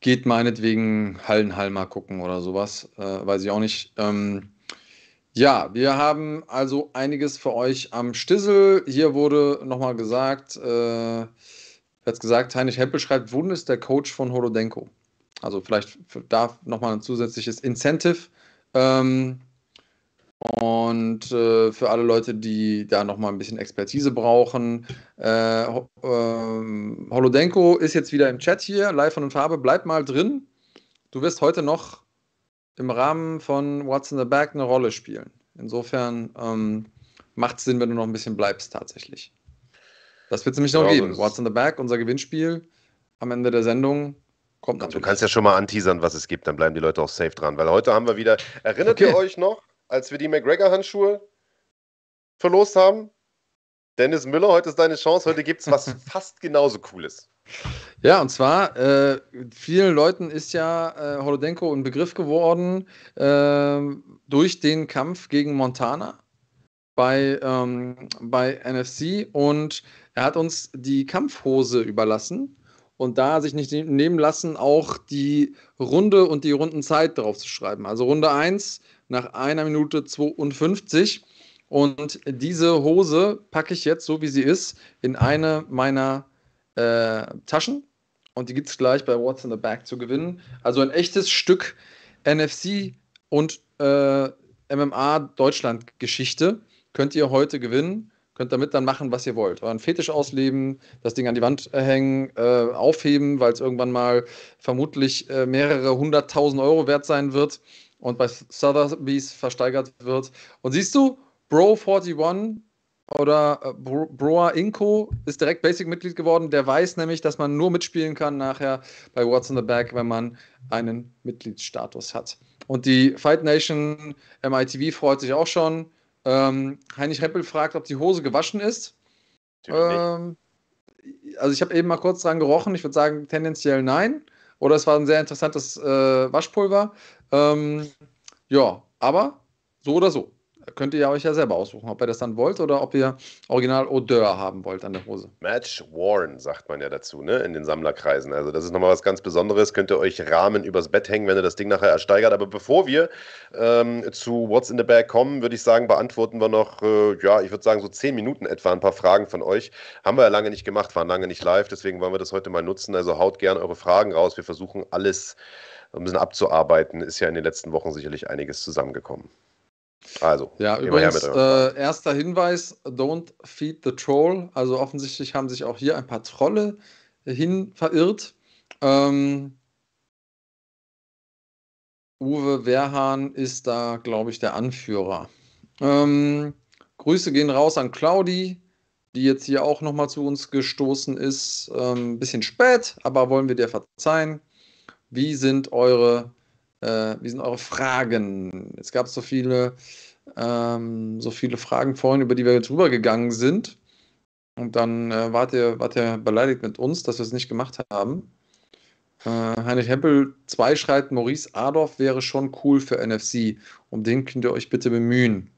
geht meinetwegen Hallenhall mal gucken oder sowas. Äh, weiß ich auch nicht. Ähm, ja, wir haben also einiges für euch am Stissel. Hier wurde nochmal gesagt, äh, jetzt gesagt, Heinrich Heppel schreibt, Wund ist der Coach von Holodenko. Also vielleicht da nochmal ein zusätzliches Incentive. Ähm, und äh, für alle Leute, die da nochmal ein bisschen Expertise brauchen, äh, äh, Holodenko ist jetzt wieder im Chat hier, live von Farbe. Bleib mal drin. Du wirst heute noch im Rahmen von What's in the Bag eine Rolle spielen. Insofern ähm, macht es Sinn, wenn du noch ein bisschen bleibst, tatsächlich. Das wird es nämlich noch ja, geben. What's in the Bag, unser Gewinnspiel am Ende der Sendung. Kommt natürlich. Du kannst ja schon mal anteasern, was es gibt, dann bleiben die Leute auch safe dran. Weil heute haben wir wieder, erinnert okay. ihr euch noch, als wir die McGregor-Handschuhe verlost haben? Dennis Müller, heute ist deine Chance. Heute gibt es was [laughs] fast genauso Cooles. Ja, und zwar, äh, vielen Leuten ist ja äh, Holodenko ein Begriff geworden äh, durch den Kampf gegen Montana bei, ähm, bei NFC und er hat uns die Kampfhose überlassen und da sich nicht nehmen lassen, auch die Runde und die Rundenzeit drauf zu schreiben. Also Runde 1 nach einer Minute 52. Und diese Hose packe ich jetzt, so wie sie ist, in eine meiner äh, Taschen. Und die gibt es gleich bei What's in the Bag zu gewinnen. Also ein echtes Stück NFC und äh, MMA Deutschland Geschichte. könnt ihr heute gewinnen. Könnt damit dann machen, was ihr wollt. Euren Fetisch ausleben, das Ding an die Wand hängen, äh, aufheben, weil es irgendwann mal vermutlich äh, mehrere hunderttausend Euro wert sein wird und bei Sotheby's versteigert wird. Und siehst du, Bro41 oder äh, Bro Broa Inco ist direkt Basic-Mitglied geworden. Der weiß nämlich, dass man nur mitspielen kann nachher bei What's in the Bag, wenn man einen Mitgliedsstatus hat. Und die Fight Nation MITV freut sich auch schon. Ähm, Heinrich Reppel fragt, ob die Hose gewaschen ist. Ähm, also ich habe eben mal kurz dran gerochen. Ich würde sagen tendenziell nein. Oder es war ein sehr interessantes äh, Waschpulver. Ähm, ja, aber so oder so könnt ihr euch ja selber aussuchen, ob ihr das dann wollt oder ob ihr Original Odeur haben wollt an der Hose. Match worn, sagt man ja dazu, ne, in den Sammlerkreisen. Also das ist nochmal was ganz Besonderes. Könnt ihr euch Rahmen übers Bett hängen, wenn ihr das Ding nachher ersteigert. Aber bevor wir ähm, zu What's in the Bag kommen, würde ich sagen, beantworten wir noch, äh, ja, ich würde sagen so zehn Minuten etwa ein paar Fragen von euch. Haben wir ja lange nicht gemacht, waren lange nicht live, deswegen wollen wir das heute mal nutzen. Also haut gerne eure Fragen raus. Wir versuchen alles ein bisschen abzuarbeiten. Ist ja in den letzten Wochen sicherlich einiges zusammengekommen. Also, ja, übrigens, äh, erster Hinweis: Don't feed the troll. Also, offensichtlich haben sich auch hier ein paar Trolle hin verirrt. Ähm, Uwe Werhahn ist da, glaube ich, der Anführer. Ähm, Grüße gehen raus an Claudi, die jetzt hier auch nochmal zu uns gestoßen ist. Ein ähm, bisschen spät, aber wollen wir dir verzeihen. Wie sind eure äh, wie sind eure Fragen? Es gab so viele, ähm, so viele Fragen vorhin, über die wir jetzt rübergegangen sind. Und dann äh, wart, ihr, wart ihr beleidigt mit uns, dass wir es nicht gemacht haben. Äh, Heinrich Hempel 2 schreibt, Maurice Adorf wäre schon cool für NFC. Um den könnt ihr euch bitte bemühen.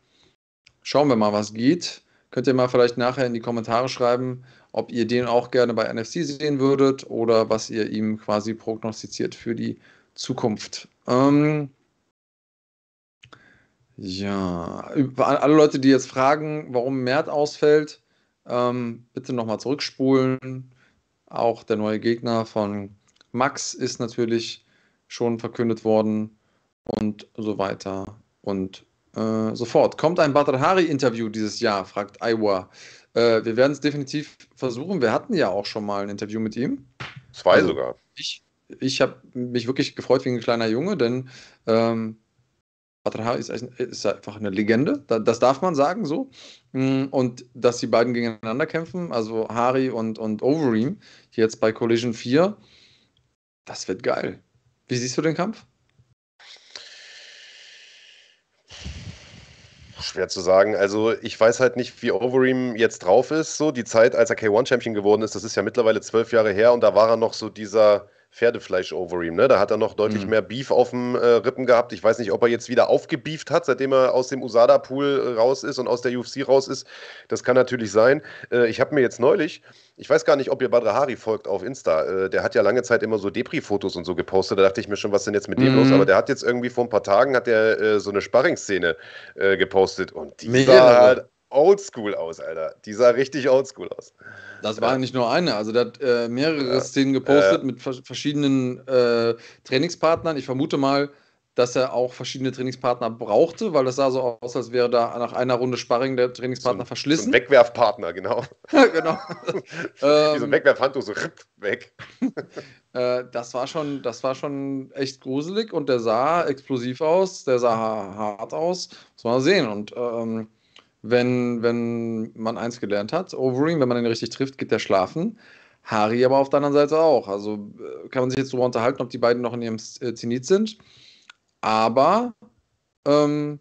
Schauen wir mal, was geht. Könnt ihr mal vielleicht nachher in die Kommentare schreiben, ob ihr den auch gerne bei NFC sehen würdet oder was ihr ihm quasi prognostiziert für die Zukunft. Ähm, ja, alle Leute, die jetzt fragen, warum Mert ausfällt, ähm, bitte nochmal zurückspulen. Auch der neue Gegner von Max ist natürlich schon verkündet worden und so weiter und äh, so fort. Kommt ein Badr Hari-Interview dieses Jahr, fragt Aiwa. Äh, wir werden es definitiv versuchen. Wir hatten ja auch schon mal ein Interview mit ihm. Zwei also, sogar. Ich, ich habe mich wirklich gefreut wie ein kleiner Junge, denn ähm, Batra ist, ist, einfach eine Legende, das darf man sagen so. Mm, und dass die beiden gegeneinander kämpfen, also Hari und, und Overeem, jetzt bei Collision 4, das wird geil. Wie siehst du den Kampf? Schwer zu sagen. Also ich weiß halt nicht, wie Overeem jetzt drauf ist. So die Zeit, als er K1-Champion geworden ist, das ist ja mittlerweile zwölf Jahre her und da war er noch so dieser Pferdefleisch-Overeem. Ne? Da hat er noch deutlich mhm. mehr Beef auf dem äh, Rippen gehabt. Ich weiß nicht, ob er jetzt wieder aufgebieft hat, seitdem er aus dem USADA-Pool äh, raus ist und aus der UFC raus ist. Das kann natürlich sein. Äh, ich habe mir jetzt neulich, ich weiß gar nicht, ob ihr Badra Hari folgt auf Insta. Äh, der hat ja lange Zeit immer so Depri-Fotos und so gepostet. Da dachte ich mir schon, was denn jetzt mit dem mhm. los? Aber der hat jetzt irgendwie vor ein paar Tagen hat der äh, so eine Sparringszene äh, gepostet und die sah halt oldschool aus, Alter. Die sah richtig oldschool aus. Das war ja. nicht nur eine, also der hat äh, mehrere ja. Szenen gepostet ja. mit verschiedenen äh, Trainingspartnern. Ich vermute mal, dass er auch verschiedene Trainingspartner brauchte, weil das sah so aus, als wäre da nach einer Runde Sparring der Trainingspartner so, verschlissen. So ein Wegwerfpartner, genau. [laughs] genau. [laughs] Wie so ein ähm, Wegwerfhandtuch, so weg. [laughs] äh, das, war schon, das war schon echt gruselig und der sah explosiv aus, der sah hart aus. Muss man sehen. Und ähm, wenn, wenn man eins gelernt hat. Overeem, wenn man ihn richtig trifft, geht der schlafen. Hari aber auf der anderen Seite auch. Also äh, kann man sich jetzt darüber unterhalten, ob die beiden noch in ihrem äh, Zenit sind. Aber ähm,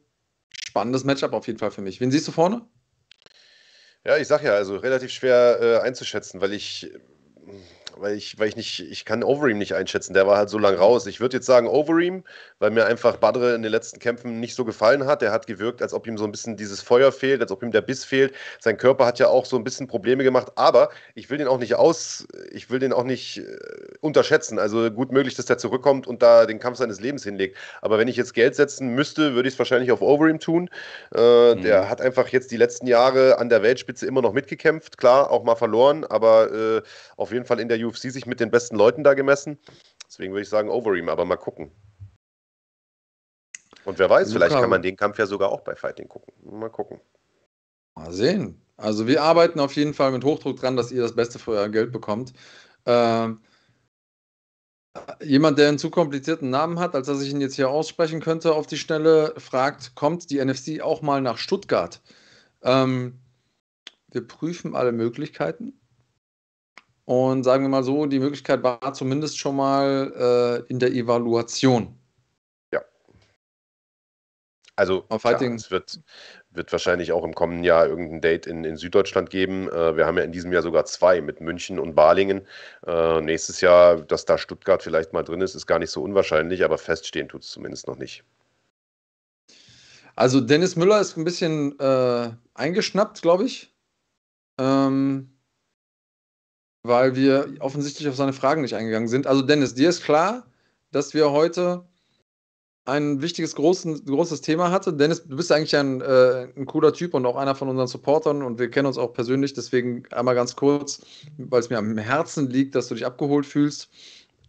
spannendes Matchup auf jeden Fall für mich. Wen siehst du vorne? Ja, ich sag ja, also relativ schwer äh, einzuschätzen, weil ich weil ich, weil ich nicht, ich kann Overeem nicht einschätzen. Der war halt so lang raus. Ich würde jetzt sagen Overeem, weil mir einfach Badre in den letzten Kämpfen nicht so gefallen hat. Der hat gewirkt, als ob ihm so ein bisschen dieses Feuer fehlt, als ob ihm der Biss fehlt. Sein Körper hat ja auch so ein bisschen Probleme gemacht. Aber ich will den auch nicht aus, ich will den auch nicht äh, unterschätzen. Also gut möglich, dass der zurückkommt und da den Kampf seines Lebens hinlegt. Aber wenn ich jetzt Geld setzen müsste, würde ich es wahrscheinlich auf Overeem tun. Äh, mhm. Der hat einfach jetzt die letzten Jahre an der Weltspitze immer noch mitgekämpft. Klar, auch mal verloren, aber äh, auf jeden Fall in der UFC sich mit den besten Leuten da gemessen. Deswegen würde ich sagen Overeem, aber mal gucken. Und wer weiß, Luca. vielleicht kann man den Kampf ja sogar auch bei Fighting gucken. Mal gucken. Mal sehen. Also wir arbeiten auf jeden Fall mit Hochdruck dran, dass ihr das Beste für euer Geld bekommt. Ähm, jemand, der einen zu komplizierten Namen hat, als dass ich ihn jetzt hier aussprechen könnte auf die Schnelle, fragt, kommt die NFC auch mal nach Stuttgart? Ähm, wir prüfen alle Möglichkeiten. Und sagen wir mal so, die Möglichkeit war zumindest schon mal äh, in der Evaluation. Ja. Also klar, es wird, wird wahrscheinlich auch im kommenden Jahr irgendein Date in, in Süddeutschland geben. Äh, wir haben ja in diesem Jahr sogar zwei mit München und Balingen. Äh, nächstes Jahr, dass da Stuttgart vielleicht mal drin ist, ist gar nicht so unwahrscheinlich, aber feststehen tut es zumindest noch nicht. Also Dennis Müller ist ein bisschen äh, eingeschnappt, glaube ich. Ähm, weil wir offensichtlich auf seine Fragen nicht eingegangen sind. Also Dennis, dir ist klar, dass wir heute ein wichtiges, großen, großes Thema hatte. Dennis, du bist eigentlich ein, äh, ein cooler Typ und auch einer von unseren Supportern und wir kennen uns auch persönlich. Deswegen einmal ganz kurz, weil es mir am Herzen liegt, dass du dich abgeholt fühlst.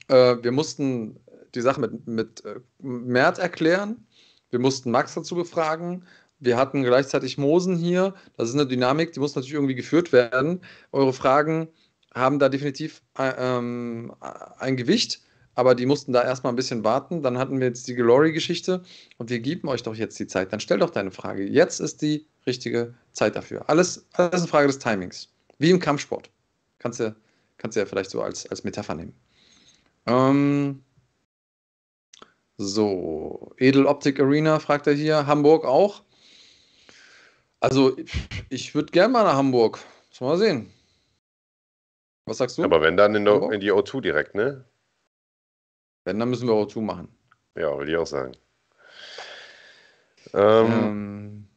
Äh, wir mussten die Sache mit, mit äh, Mert erklären. Wir mussten Max dazu befragen. Wir hatten gleichzeitig Mosen hier. Das ist eine Dynamik, die muss natürlich irgendwie geführt werden. Eure Fragen haben da definitiv äh, ähm, ein Gewicht, aber die mussten da erstmal ein bisschen warten. Dann hatten wir jetzt die Glory-Geschichte und wir geben euch doch jetzt die Zeit. Dann stell doch deine Frage. Jetzt ist die richtige Zeit dafür. Alles, alles eine Frage des Timings. Wie im Kampfsport. Kannst du, kannst ja vielleicht so als, als Metapher nehmen. Ähm, so, Edel Optik Arena fragt er hier. Hamburg auch. Also, ich würde gerne mal nach Hamburg. Mal sehen. Was sagst du? Aber wenn dann in, der, in die O2 direkt, ne? Wenn, dann müssen wir O2 machen. Ja, würde ich auch sagen. Ähm, ähm,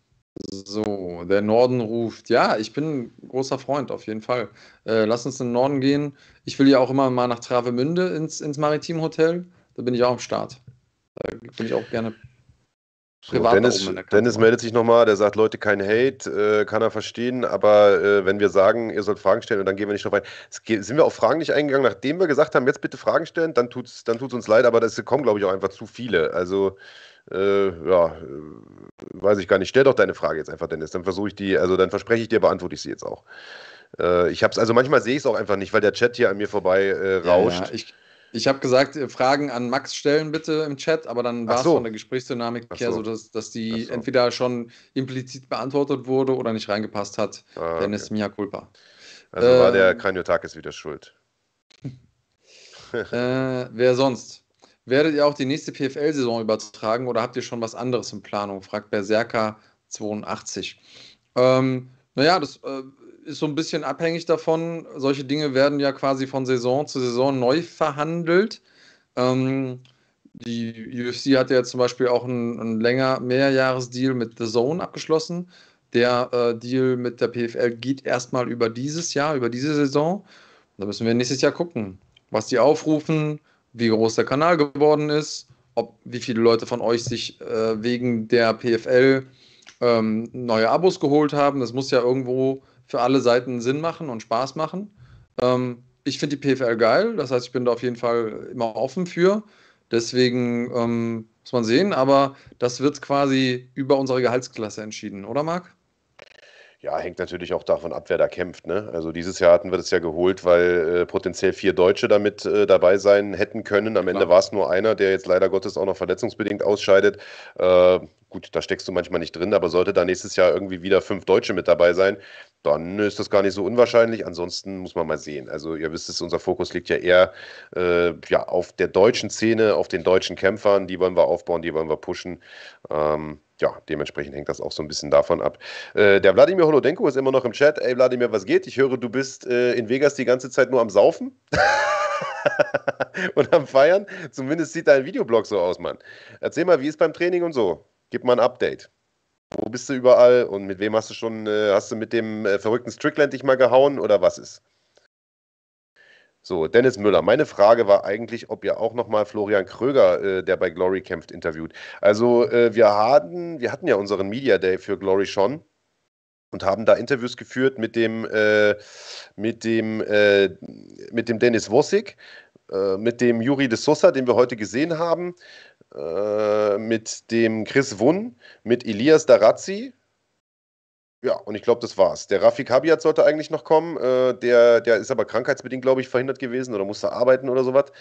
so, der Norden ruft. Ja, ich bin ein großer Freund, auf jeden Fall. Äh, lass uns in den Norden gehen. Ich will ja auch immer mal nach Travemünde ins, ins Maritim Hotel. Da bin ich auch am Start. Da bin ich auch gerne Privat Dennis, Dennis meldet sich nochmal, der sagt, Leute, kein Hate, äh, kann er verstehen, aber äh, wenn wir sagen, ihr sollt Fragen stellen und dann gehen wir nicht drauf ein. Sind wir auf Fragen nicht eingegangen, nachdem wir gesagt haben, jetzt bitte Fragen stellen, dann tut es dann tut's uns leid, aber das kommen, glaube ich, auch einfach zu viele. Also, äh, ja, äh, weiß ich gar nicht. Stell doch deine Frage jetzt einfach, Dennis. Dann versuche ich die, also dann verspreche ich dir, beantworte ich sie jetzt auch. Äh, ich habe es, also manchmal sehe ich es auch einfach nicht, weil der Chat hier an mir vorbei äh, rauscht. Ja, ja, ich, ich habe gesagt, äh, Fragen an Max stellen bitte im Chat, aber dann war es so. von der Gesprächsdynamik Ach her so, dass, dass die so. entweder schon implizit beantwortet wurde oder nicht reingepasst hat. Ah, okay. Dennis Mia Culpa. Also äh, war der Kraniotakis wieder schuld. [laughs] äh, wer sonst? Werdet ihr auch die nächste PFL-Saison übertragen oder habt ihr schon was anderes in Planung? Fragt Berserker 82. Ähm, naja, das äh, ist so ein bisschen abhängig davon. Solche Dinge werden ja quasi von Saison zu Saison neu verhandelt. Ähm, die UFC hat ja zum Beispiel auch einen, einen länger Mehrjahresdeal mit The Zone abgeschlossen. Der äh, Deal mit der PFL geht erstmal über dieses Jahr, über diese Saison. Da müssen wir nächstes Jahr gucken, was die aufrufen, wie groß der Kanal geworden ist, ob wie viele Leute von euch sich äh, wegen der PFL ähm, neue Abos geholt haben. Das muss ja irgendwo für alle Seiten Sinn machen und Spaß machen. Ähm, ich finde die PFL geil, das heißt, ich bin da auf jeden Fall immer offen für. Deswegen ähm, muss man sehen, aber das wird quasi über unsere Gehaltsklasse entschieden, oder Marc? Ja, hängt natürlich auch davon ab, wer da kämpft. Ne? Also dieses Jahr hatten wir das ja geholt, weil äh, potenziell vier Deutsche damit äh, dabei sein hätten können. Am Ende war es nur einer, der jetzt leider Gottes auch noch verletzungsbedingt ausscheidet. Äh, gut, da steckst du manchmal nicht drin, aber sollte da nächstes Jahr irgendwie wieder fünf Deutsche mit dabei sein, dann ist das gar nicht so unwahrscheinlich. Ansonsten muss man mal sehen. Also ihr wisst es, unser Fokus liegt ja eher äh, ja, auf der deutschen Szene, auf den deutschen Kämpfern. Die wollen wir aufbauen, die wollen wir pushen. Ähm, ja, dementsprechend hängt das auch so ein bisschen davon ab. Äh, der Wladimir Holodenko ist immer noch im Chat. Ey, Wladimir, was geht? Ich höre, du bist äh, in Vegas die ganze Zeit nur am Saufen [laughs] und am Feiern. Zumindest sieht dein Videoblog so aus, Mann. Erzähl mal, wie ist beim Training und so? Gib mal ein Update. Wo bist du überall und mit wem hast du schon, äh, hast du mit dem äh, verrückten Strickland dich mal gehauen oder was ist? So, Dennis Müller. Meine Frage war eigentlich, ob ihr auch nochmal Florian Kröger, äh, der bei Glory kämpft, interviewt. Also, äh, wir, hatten, wir hatten ja unseren Media Day für Glory schon und haben da Interviews geführt mit dem, äh, mit dem, äh, mit dem Dennis Wossig, äh, mit dem Juri de Sosa, den wir heute gesehen haben, äh, mit dem Chris Wunn, mit Elias Darazzi, Ja, und ich glaube, das war's. Der Rafik Habiat sollte eigentlich noch kommen. Äh, der, der ist aber krankheitsbedingt, glaube ich, verhindert gewesen oder musste arbeiten oder sowas.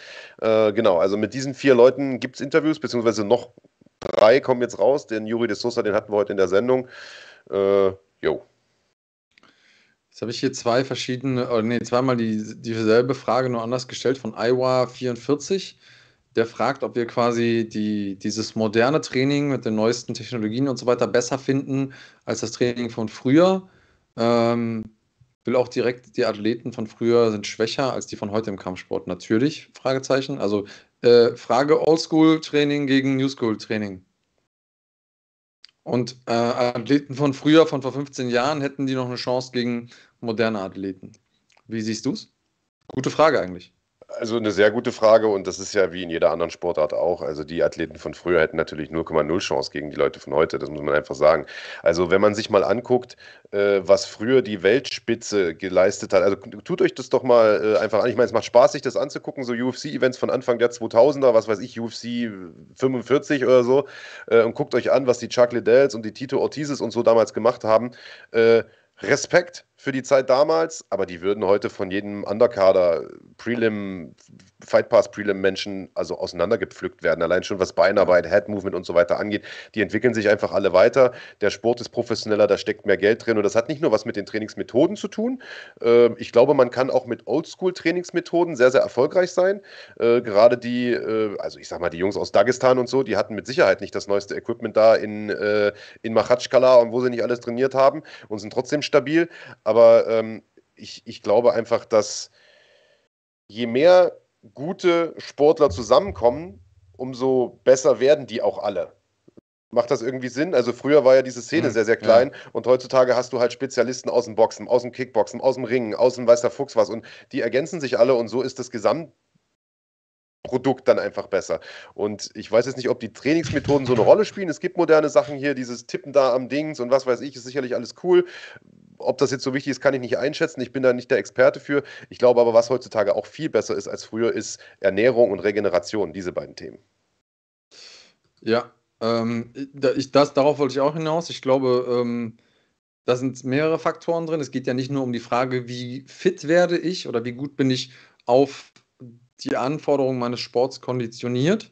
Äh, genau, also mit diesen vier Leuten gibt es Interviews, beziehungsweise noch drei kommen jetzt raus. Den Juri de Sosa, den hatten wir heute in der Sendung. Äh, jo. Jetzt habe ich hier zwei verschiedene, oder nee, zweimal die, dieselbe Frage nur anders gestellt von Iowa44 der fragt, ob wir quasi die, dieses moderne Training mit den neuesten Technologien und so weiter besser finden als das Training von früher. Ähm, will auch direkt, die Athleten von früher sind schwächer als die von heute im Kampfsport. Natürlich, Fragezeichen. Also äh, Frage Oldschool-Training gegen Newschool-Training. Und äh, Athleten von früher, von vor 15 Jahren, hätten die noch eine Chance gegen moderne Athleten. Wie siehst du es? Gute Frage eigentlich. Also eine sehr gute Frage und das ist ja wie in jeder anderen Sportart auch. Also die Athleten von früher hätten natürlich 0,0 Chance gegen die Leute von heute, das muss man einfach sagen. Also wenn man sich mal anguckt, äh, was früher die Weltspitze geleistet hat, also tut euch das doch mal äh, einfach an. Ich meine, es macht Spaß, sich das anzugucken, so UFC-Events von Anfang der 2000er, was weiß ich, UFC 45 oder so äh, und guckt euch an, was die Chuck Liddells und die Tito Ortizes und so damals gemacht haben. Respekt für die Zeit damals, aber die würden heute von jedem Underkader Prelim, Fight Pass Prelim Menschen also auseinandergepflückt werden. Allein schon was Beinarbeit, Head Movement und so weiter angeht. Die entwickeln sich einfach alle weiter. Der Sport ist professioneller, da steckt mehr Geld drin und das hat nicht nur was mit den Trainingsmethoden zu tun. Ähm, ich glaube, man kann auch mit Oldschool Trainingsmethoden sehr, sehr erfolgreich sein. Äh, gerade die, äh, also ich sag mal, die Jungs aus Dagestan und so, die hatten mit Sicherheit nicht das neueste Equipment da in, äh, in Machatschkala und wo sie nicht alles trainiert haben und sind trotzdem stabil. Aber ähm, ich, ich glaube einfach, dass je mehr gute Sportler zusammenkommen, umso besser werden die auch alle. Macht das irgendwie Sinn? Also früher war ja diese Szene mhm, sehr, sehr klein ja. und heutzutage hast du halt Spezialisten aus dem Boxen, aus dem Kickboxen, aus dem Ringen, aus dem Weiß der Fuchs was und die ergänzen sich alle und so ist das Gesamt Produkt dann einfach besser. Und ich weiß jetzt nicht, ob die Trainingsmethoden so eine Rolle spielen. Es gibt moderne Sachen hier, dieses Tippen da am Dings und was weiß ich, ist sicherlich alles cool. Ob das jetzt so wichtig ist, kann ich nicht einschätzen. Ich bin da nicht der Experte für. Ich glaube aber, was heutzutage auch viel besser ist als früher, ist Ernährung und Regeneration, diese beiden Themen. Ja, ähm, ich, das, darauf wollte ich auch hinaus. Ich glaube, ähm, da sind mehrere Faktoren drin. Es geht ja nicht nur um die Frage, wie fit werde ich oder wie gut bin ich auf die Anforderungen meines Sports konditioniert.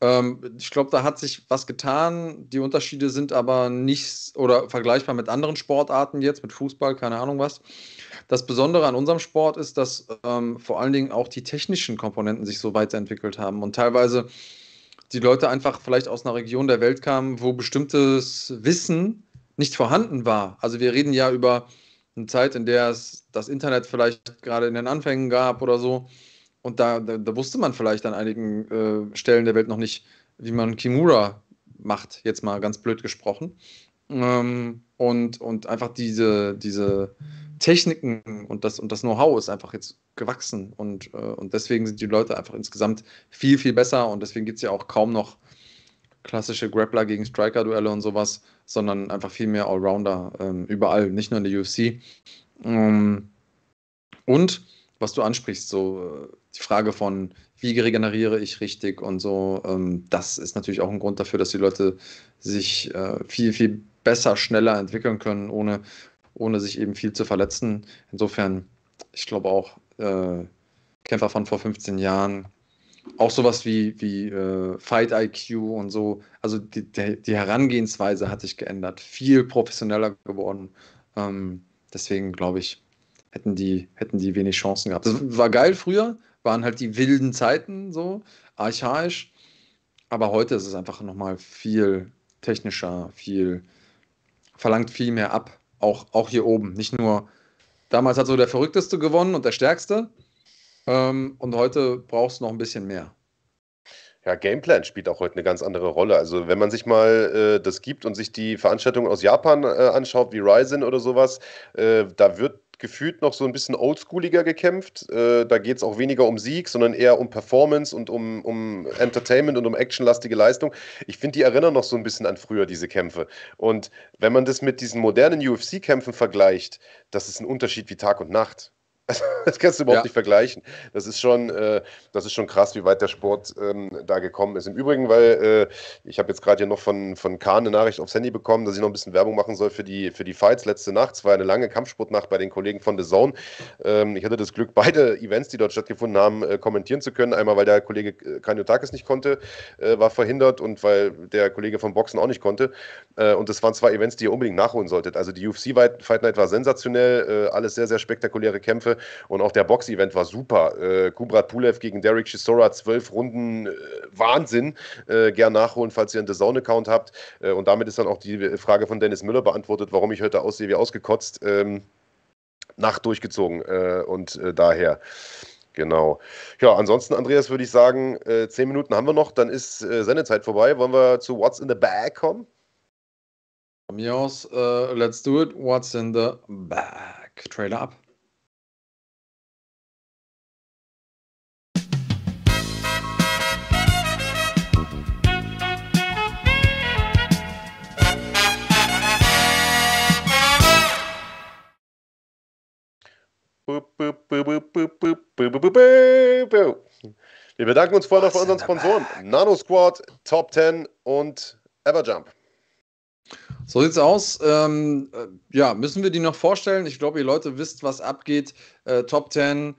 Ähm, ich glaube, da hat sich was getan. Die Unterschiede sind aber nicht oder vergleichbar mit anderen Sportarten jetzt, mit Fußball, keine Ahnung was. Das Besondere an unserem Sport ist, dass ähm, vor allen Dingen auch die technischen Komponenten sich so weiterentwickelt haben und teilweise die Leute einfach vielleicht aus einer Region der Welt kamen, wo bestimmtes Wissen nicht vorhanden war. Also wir reden ja über eine Zeit, in der es das Internet vielleicht gerade in den Anfängen gab oder so. Und da, da, da, wusste man vielleicht an einigen äh, Stellen der Welt noch nicht, wie man Kimura macht, jetzt mal ganz blöd gesprochen. Ähm, und, und einfach diese, diese Techniken und das, und das Know-how ist einfach jetzt gewachsen. Und, äh, und deswegen sind die Leute einfach insgesamt viel, viel besser. Und deswegen gibt es ja auch kaum noch klassische Grappler gegen Striker-Duelle und sowas, sondern einfach viel mehr Allrounder ähm, überall, nicht nur in der UFC. Ähm, und was du ansprichst, so äh, die Frage von, wie regeneriere ich richtig und so, ähm, das ist natürlich auch ein Grund dafür, dass die Leute sich äh, viel, viel besser, schneller entwickeln können, ohne, ohne sich eben viel zu verletzen. Insofern, ich glaube auch, äh, Kämpfer von vor 15 Jahren, auch sowas wie, wie äh, Fight IQ und so, also die, die, Herangehensweise hat sich geändert, viel professioneller geworden. Ähm, deswegen glaube ich, hätten die, hätten die wenig Chancen gehabt. Das war geil früher, waren halt die wilden Zeiten so, archaisch. Aber heute ist es einfach nochmal viel technischer, viel, verlangt viel mehr ab. Auch, auch hier oben. Nicht nur, damals hat so der Verrückteste gewonnen und der Stärkste. Ähm, und heute brauchst du noch ein bisschen mehr. Ja, Gameplan spielt auch heute eine ganz andere Rolle. Also wenn man sich mal äh, das gibt und sich die Veranstaltungen aus Japan äh, anschaut, wie Ryzen oder sowas, äh, da wird gefühlt noch so ein bisschen oldschooliger gekämpft. Äh, da geht es auch weniger um Sieg, sondern eher um Performance und um, um Entertainment und um actionlastige Leistung. Ich finde, die erinnern noch so ein bisschen an früher, diese Kämpfe. Und wenn man das mit diesen modernen UFC-Kämpfen vergleicht, das ist ein Unterschied wie Tag und Nacht. [laughs] Das kannst du überhaupt Ja. nicht vergleichen. Das ist schon, äh, das ist schon krass, wie weit der Sport ähm, da gekommen ist. Im Übrigen, weil äh, ich habe jetzt gerade hier noch von, von Kahn eine Nachricht aufs Handy bekommen, dass ich noch ein bisschen Werbung machen soll für die, für die Fights letzte Nacht. Es war eine lange Kampfsportnacht bei den Kollegen von The Zone. Ähm, ich hatte das Glück, beide Events, die dort stattgefunden haben, äh, kommentieren zu können. Einmal, weil der Kollege äh, Kanyotakis nicht konnte, äh, war verhindert und weil der Kollege vom Boxen auch nicht konnte. Äh, und das waren zwei Events, die ihr unbedingt nachholen solltet. Also die UFC Fight Night war sensationell, alles sehr, sehr spektakuläre Kämpfe und auch der Box-Event war super. Äh, Kubrat Pulev gegen Derek Chisora, zwölf Runden, äh, Wahnsinn. Äh, gern nachholen, falls ihr einen The Zone-Account habt. Äh, und damit ist dann auch die Frage von Dennis Müller beantwortet, warum ich heute aussehe wie ausgekotzt. Ähm, Nacht durchgezogen äh, und äh, daher. Genau. Ja, ansonsten, Andreas, würde ich sagen, zehn Minuten haben wir noch, dann ist Sendezeit vorbei. Wollen wir zu What's in the Bag kommen? Von mir aus, äh, let's do it. What's in the bag? Trailer ab. Wir bedanken uns vorher noch bei unseren Sponsoren. Nano Squad, Top 10 und Everjump. So sieht's aus. Ähm, äh, ja, müssen wir die noch vorstellen? Ich glaube, ihr Leute wisst, was abgeht. Äh, Top 10,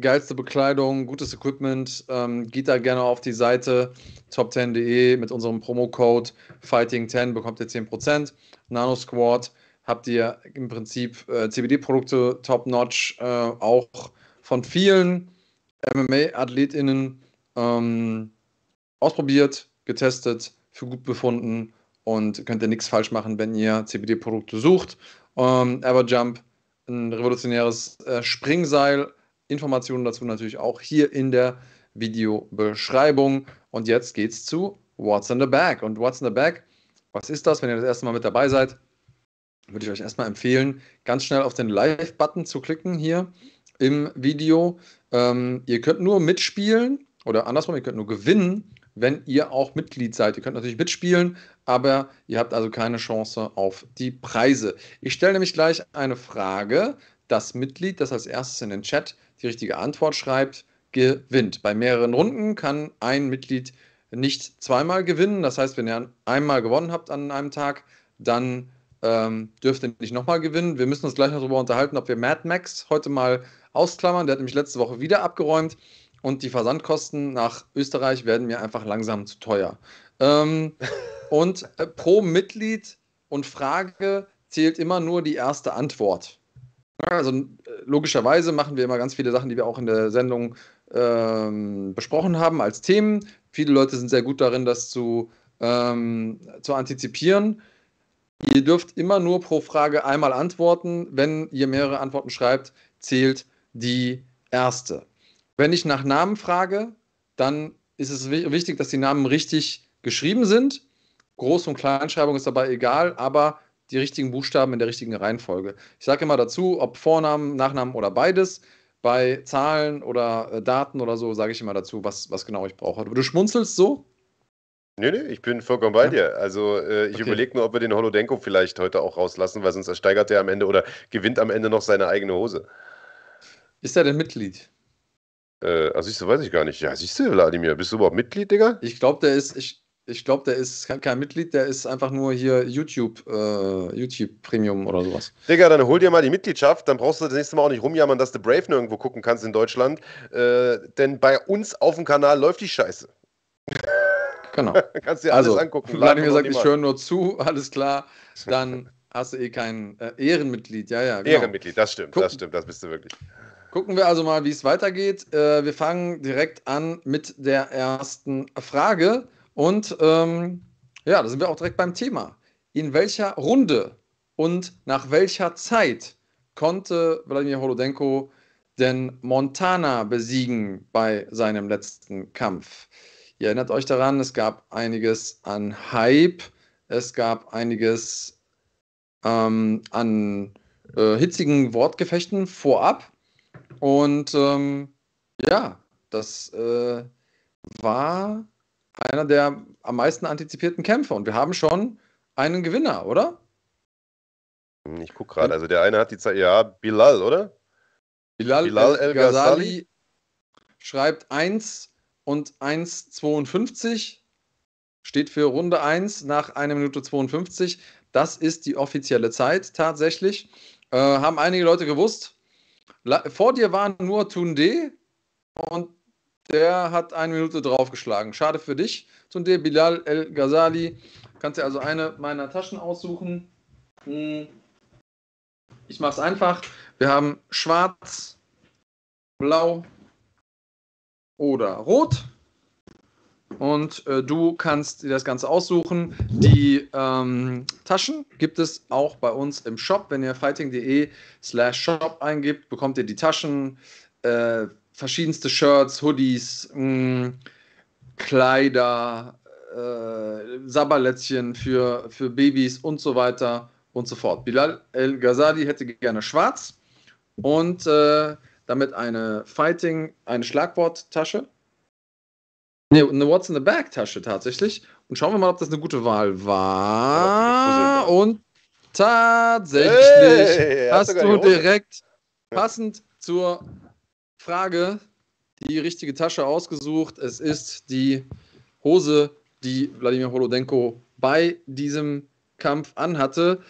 geilste Bekleidung, gutes Equipment. Ähm, geht da gerne auf die Seite top10.de mit unserem Promocode Fighting10 bekommt ihr 10%. Nano Squad habt ihr im Prinzip äh, CBD-Produkte top-notch, äh, auch von vielen MMA-AthletInnen ähm, ausprobiert, getestet, für gut befunden und könnt ihr nichts falsch machen, wenn ihr CBD-Produkte sucht. Ähm, Everjump, ein revolutionäres äh, Springseil. Informationen dazu natürlich auch hier in der Videobeschreibung. Und jetzt geht's zu What's in the Bag. Und What's in the Bag, was ist das, wenn ihr das erste Mal mit dabei seid? Würde ich euch erstmal empfehlen, ganz schnell auf den Live-Button zu klicken hier im Video. Ähm, ihr könnt nur mitspielen oder andersrum, ihr könnt nur gewinnen, wenn ihr auch Mitglied seid. Ihr könnt natürlich mitspielen, aber ihr habt also keine Chance auf die Preise. Ich stelle nämlich gleich eine Frage. Das Mitglied, das als erstes in den Chat die richtige Antwort schreibt, gewinnt. Bei mehreren Runden kann ein Mitglied nicht zweimal gewinnen. Das heißt, wenn ihr einmal gewonnen habt an einem Tag, dann ähm, dürft ihr nicht nochmal gewinnen. Wir müssen uns gleich noch darüber unterhalten, ob wir Mad Max heute mal ausklammern. Der hat nämlich letzte Woche wieder abgeräumt und die Versandkosten nach Österreich werden mir einfach langsam zu teuer. Ähm, [laughs] und äh, pro Mitglied und Frage zählt immer nur die erste Antwort. Also äh, logischerweise machen wir immer ganz viele Sachen, die wir auch in der Sendung ähm, besprochen haben als Themen. Viele Leute sind sehr gut darin, das zu, ähm, zu antizipieren. Ihr dürft immer nur pro Frage einmal antworten. Wenn ihr mehrere Antworten schreibt, zählt die erste. Wenn ich nach Namen frage, dann ist es wi- wichtig, dass die Namen richtig geschrieben sind. Groß- und Kleinschreibung ist dabei egal, aber die richtigen Buchstaben in der richtigen Reihenfolge. Ich sage immer dazu, ob Vornamen, Nachnamen oder beides. Bei Zahlen oder äh, Daten oder so sage ich immer dazu, was, was genau ich brauche. Du schmunzelst so? Nee, nee, ich bin vollkommen bei Ja. dir. Also äh, ich Okay. überlege nur, ob wir den Holodenko vielleicht heute auch rauslassen, weil sonst ersteigert er am Ende oder gewinnt am Ende noch seine eigene Hose. Ist er denn Mitglied? Äh, also siehst du, weiß ich gar nicht. Ja, siehst du, Wladimir, bist du überhaupt Mitglied, Digga? Ich glaube, der ist, ich, ich glaube, der ist kein, kein Mitglied, der ist einfach nur hier YouTube, äh, YouTube Premium oder sowas. Digga, dann hol dir mal die Mitgliedschaft, dann brauchst du das nächste Mal auch nicht rumjammern, dass du Brave nirgendwo gucken kannst in Deutschland. Äh, denn bei uns auf dem Kanal läuft die Scheiße. Genau. [laughs] kannst dir Also, alles angucken. Vladimir sagt, ich höre nur zu, [laughs] alles klar. Dann hast du eh kein äh, Ehrenmitglied. Ja, ja, genau. Ehrenmitglied, das stimmt, Guck- das stimmt, das bist du wirklich. Gucken wir also mal, wie es weitergeht. Äh, wir fangen direkt an mit der ersten Frage. Und ähm, ja, da sind wir auch direkt beim Thema. In welcher Runde und nach welcher Zeit konnte Wladimir Holodenko denn Montana besiegen bei seinem letzten Kampf? Ihr erinnert euch daran, es gab einiges an Hype, es gab einiges ähm, an äh, hitzigen Wortgefechten vorab. Und ähm, ja, das äh, war einer der am meisten antizipierten Kämpfe. Und wir haben schon einen Gewinner, oder? Ich guck gerade, also der eine hat die Zeit, ja, Bilal, oder? Bilal, Bilal El El Ghazali schreibt 1 und 1,52. Steht für Runde 1 nach 1 Minute 52. Das ist die offizielle Zeit tatsächlich. Äh, haben einige Leute gewusst. Vor dir war nur Tunde und der hat eine Minute draufgeschlagen. Schade für dich, Tunde. Bilal El Ghazali. Kannst dir also eine meiner Taschen aussuchen. Hm. Ich mache es einfach. Wir haben schwarz, blau oder rot. Und äh, du kannst dir das Ganze aussuchen. Die ähm, Taschen gibt es auch bei uns im Shop. Wenn ihr fighting.de slash shop eingibt, bekommt ihr die Taschen, äh, verschiedenste Shirts, Hoodies, mh, Kleider, äh, Sabberlätzchen für, für Babys und so weiter und so fort. Bilal El Ghazali hätte gerne schwarz und äh, damit eine Fighting, eine Schlagworttasche. Ne, eine What's in the Bag Tasche tatsächlich. Und schauen wir mal, ob das eine gute Wahl war. Und tatsächlich Hey, hast du direkt passend zur Frage die richtige Tasche ausgesucht. Es ist die Hose, die Wladimir Holodenko bei diesem Kampf anhatte.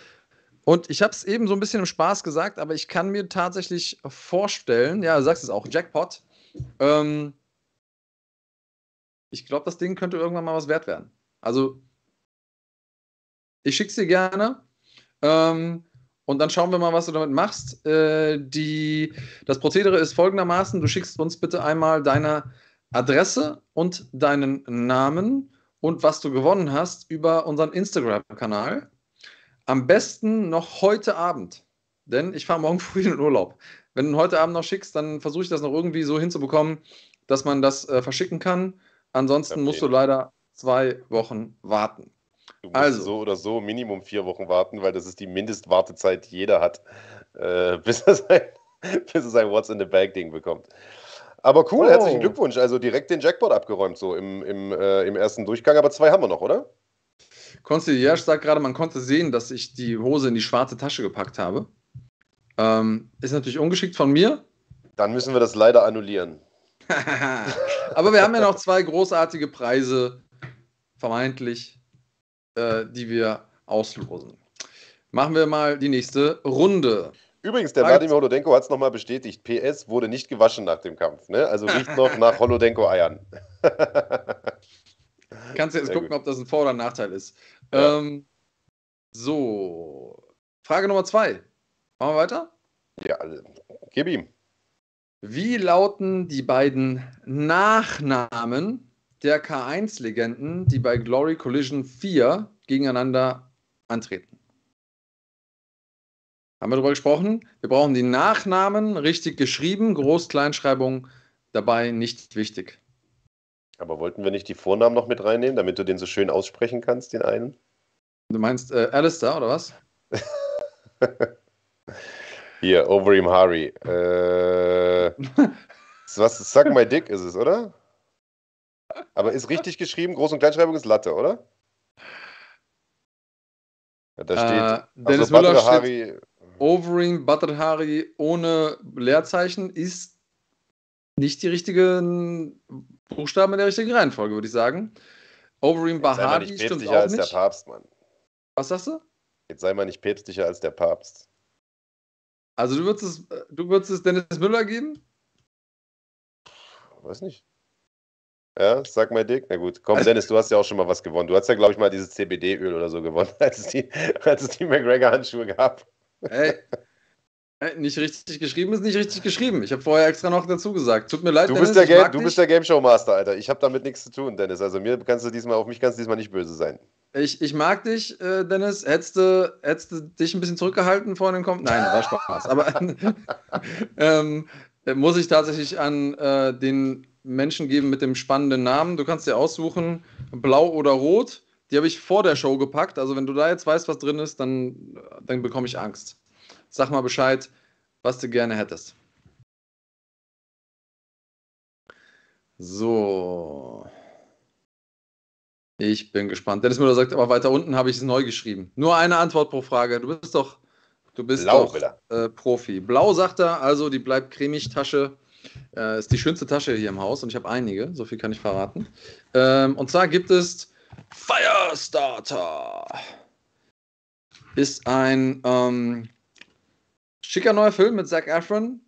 Und ich habe es eben so ein bisschen im Spaß gesagt, aber ich kann mir tatsächlich vorstellen, ja, du sagst es auch, Jackpot. Ähm, ich glaube, das Ding könnte irgendwann mal was wert werden. Also, ich schicke es dir gerne. Ähm, und dann schauen wir mal, was du damit machst. Äh, die, das Prozedere ist folgendermaßen: Du schickst uns bitte einmal deine Adresse und deinen Namen und was du gewonnen hast über unseren Instagram-Kanal. Am besten noch heute Abend, denn ich fahre morgen [laughs] früh in den Urlaub. Wenn du heute Abend noch schickst, dann versuche ich das noch irgendwie so hinzubekommen, dass man das äh, verschicken kann. Ansonsten Okay. musst du leider zwei Wochen warten. Du musst Also. so oder so Minimum vier Wochen warten, weil das ist die Mindestwartezeit, die jeder hat, äh, [laughs] bis, er sein, bis er sein What's in the Bag-Ding bekommt. Aber cool, Oh. herzlichen Glückwunsch. Also direkt den Jackpot abgeräumt, so im, im, äh, im ersten Durchgang. Aber zwei haben wir noch, oder? Concierge sagt gerade, man konnte sehen, dass ich die Hose in die schwarze Tasche gepackt habe. Ähm, ist natürlich ungeschickt von mir. Dann müssen wir das leider annullieren. [laughs] Aber wir haben ja noch zwei großartige Preise, vermeintlich, äh, die wir auslosen. Machen wir mal die nächste Runde. Übrigens, der Wladimir Holodenko hat es nochmal bestätigt. PS wurde nicht gewaschen nach dem Kampf. Ne? Also riecht noch nach [laughs] Holodenko-Eiern. Kannst du jetzt Sehr gucken, gut. ob das ein Vor- oder ein Nachteil ist. Ja. Ähm, so, Frage Nummer zwei. Machen wir weiter? ja, also, gib ihm. Wie lauten die beiden Nachnamen der K1-Legenden, die bei Glory Collision 4 gegeneinander antreten? Haben wir darüber gesprochen? Wir brauchen die Nachnamen richtig geschrieben, Groß-Kleinschreibung dabei nicht wichtig. Aber wollten wir nicht die Vornamen noch mit reinnehmen, damit du den so schön aussprechen kannst, den einen? Du meinst äh, Alistair oder was? [laughs] Hier, Overeem Hari. Äh, was, Suck My Dick ist es, oder? Aber ist richtig geschrieben, Groß- und Kleinschreibung ist Latte, oder? Ja, Da steht, Äh, Dennis also Müller steht Hari, Overeem Badr ohne Leerzeichen ist nicht die richtigen Buchstaben in der richtigen Reihenfolge, würde ich sagen. Overeem Bahari nicht stimmt auch als der nicht. Papst, Mann. Was sagst du? Jetzt sei mal nicht päpstlicher als der Papst. Also du würdest es, du würdest es Dennis Müller geben? Weiß nicht. Ja, sag mal Dick. Na gut, komm, Also- Dennis, du hast ja auch schon mal was gewonnen. Du hast ja, glaube ich, mal dieses CBD-Öl oder so gewonnen, [laughs] als es die, als es die McGregor-Handschuhe gab. Ey, nicht richtig geschrieben ist nicht richtig geschrieben. Ich habe vorher extra noch dazu gesagt. Tut mir leid, Du Dennis, bist, der Game, du bist der Game Show Master, Alter. Ich habe damit nichts zu tun, Dennis. Also mir kannst du diesmal, auf mich kannst du diesmal nicht böse sein. Ich, ich mag dich, äh, Dennis. Hättest du, hättest du dich ein bisschen zurückgehalten vor dem Kommen? Nein, war Spaß. Aber [laughs] ähm, äh, muss ich tatsächlich an äh, den Menschen geben mit dem spannenden Namen. Du kannst dir aussuchen, blau oder rot. Die habe ich vor der Show gepackt. Also wenn du da jetzt weißt, was drin ist, dann, dann bekomme ich Angst. Sag mal Bescheid, was du gerne hättest. So. Ich bin gespannt. Dennis Müller sagt, aber weiter unten habe ich es neu geschrieben. Nur eine Antwort pro Frage. Du bist doch Du bist Blau doch äh, Profi. Blau sagt er, also die bleibt cremig Tasche. Äh, ist die schönste Tasche hier im Haus und ich habe einige, so viel kann ich verraten. Ähm, und zwar gibt es Firestarter. Ist ein ähm, schicker neuer Film mit Zac Efron.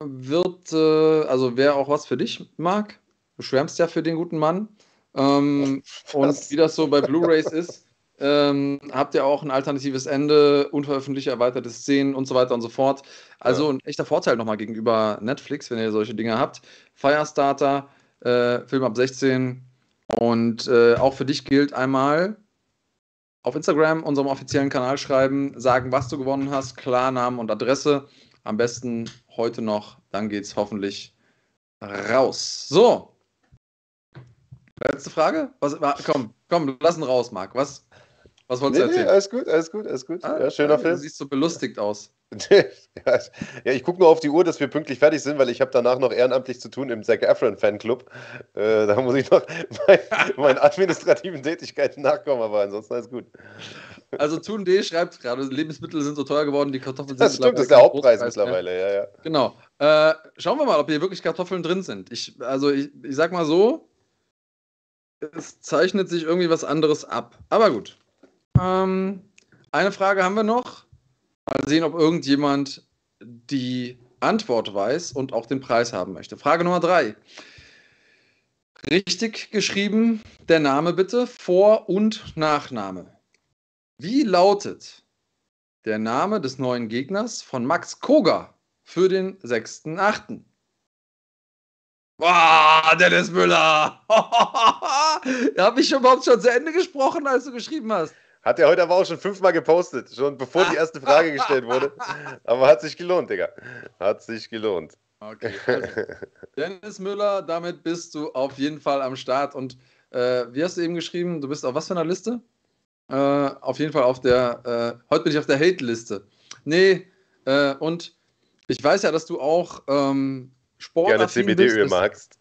Wird, äh, also wer auch was für dich mag. Du schwärmst ja für den guten Mann. Ähm, [laughs] und wie das so bei Blu-Rays [laughs] ist, ähm, habt ihr auch ein alternatives Ende, unveröffentlichte erweiterte Szenen und so weiter und so fort. Also ein echter Vorteil nochmal gegenüber Netflix, wenn ihr solche Dinge habt. Firestarter, äh, Film ab 16. Und äh, auch für dich gilt einmal auf Instagram, unserem offiziellen Kanal schreiben, sagen, was du gewonnen hast, Klarnamen und Adresse. Am besten heute noch, dann geht's hoffentlich raus. So. Letzte Frage? Was, wa- komm, komm, lass ihn raus, Marc. Was, was wolltest Nee, du nee, erzählen? alles gut, alles gut, alles gut. Ah, ja, schöner ah, Film. Du siehst so belustigt aus. [laughs] ja, ich gucke nur auf die Uhr, dass wir pünktlich fertig sind, weil ich habe danach noch ehrenamtlich zu tun im Zac Efron Fanclub. Äh, da muss ich noch [laughs] mein, meinen administrativen Tätigkeiten nachkommen, aber ansonsten alles gut. Also Tun D schreibt gerade, Lebensmittel sind so teuer geworden, die Kartoffeln sind Das stimmt, das ist der Hauptpreis Großpreis mehr. mittlerweile, ja, ja. Genau. Äh, schauen wir mal, ob hier wirklich Kartoffeln drin sind. Ich, also ich, ich sag mal so, es zeichnet sich irgendwie was anderes ab. Aber gut. Ähm, eine Frage haben wir noch. Mal sehen, ob irgendjemand die Antwort weiß und auch den Preis haben möchte. Frage Nummer drei. Richtig geschrieben, der Name bitte, Vor- und Nachname. Wie lautet der Name des neuen Gegners von Max Koga für den 6.8.? Boah, Dennis Müller! Habe [laughs] ich überhaupt schon zu Ende gesprochen, als du geschrieben hast? Hat er heute aber auch schon fünfmal gepostet, schon bevor die erste Frage [laughs] gestellt wurde. Aber hat sich gelohnt, Digga. Hat sich gelohnt. Okay. Also, Dennis Müller, damit bist du auf jeden Fall am Start. Und äh, wie hast du eben geschrieben? Du bist auf was für einer Liste? Äh, auf jeden Fall auf der, äh, heute bin ich auf der Hate-Liste. Nee, äh, und ich weiß ja, dass du auch ähm, Gerne sportaffin CBD-Öl magst.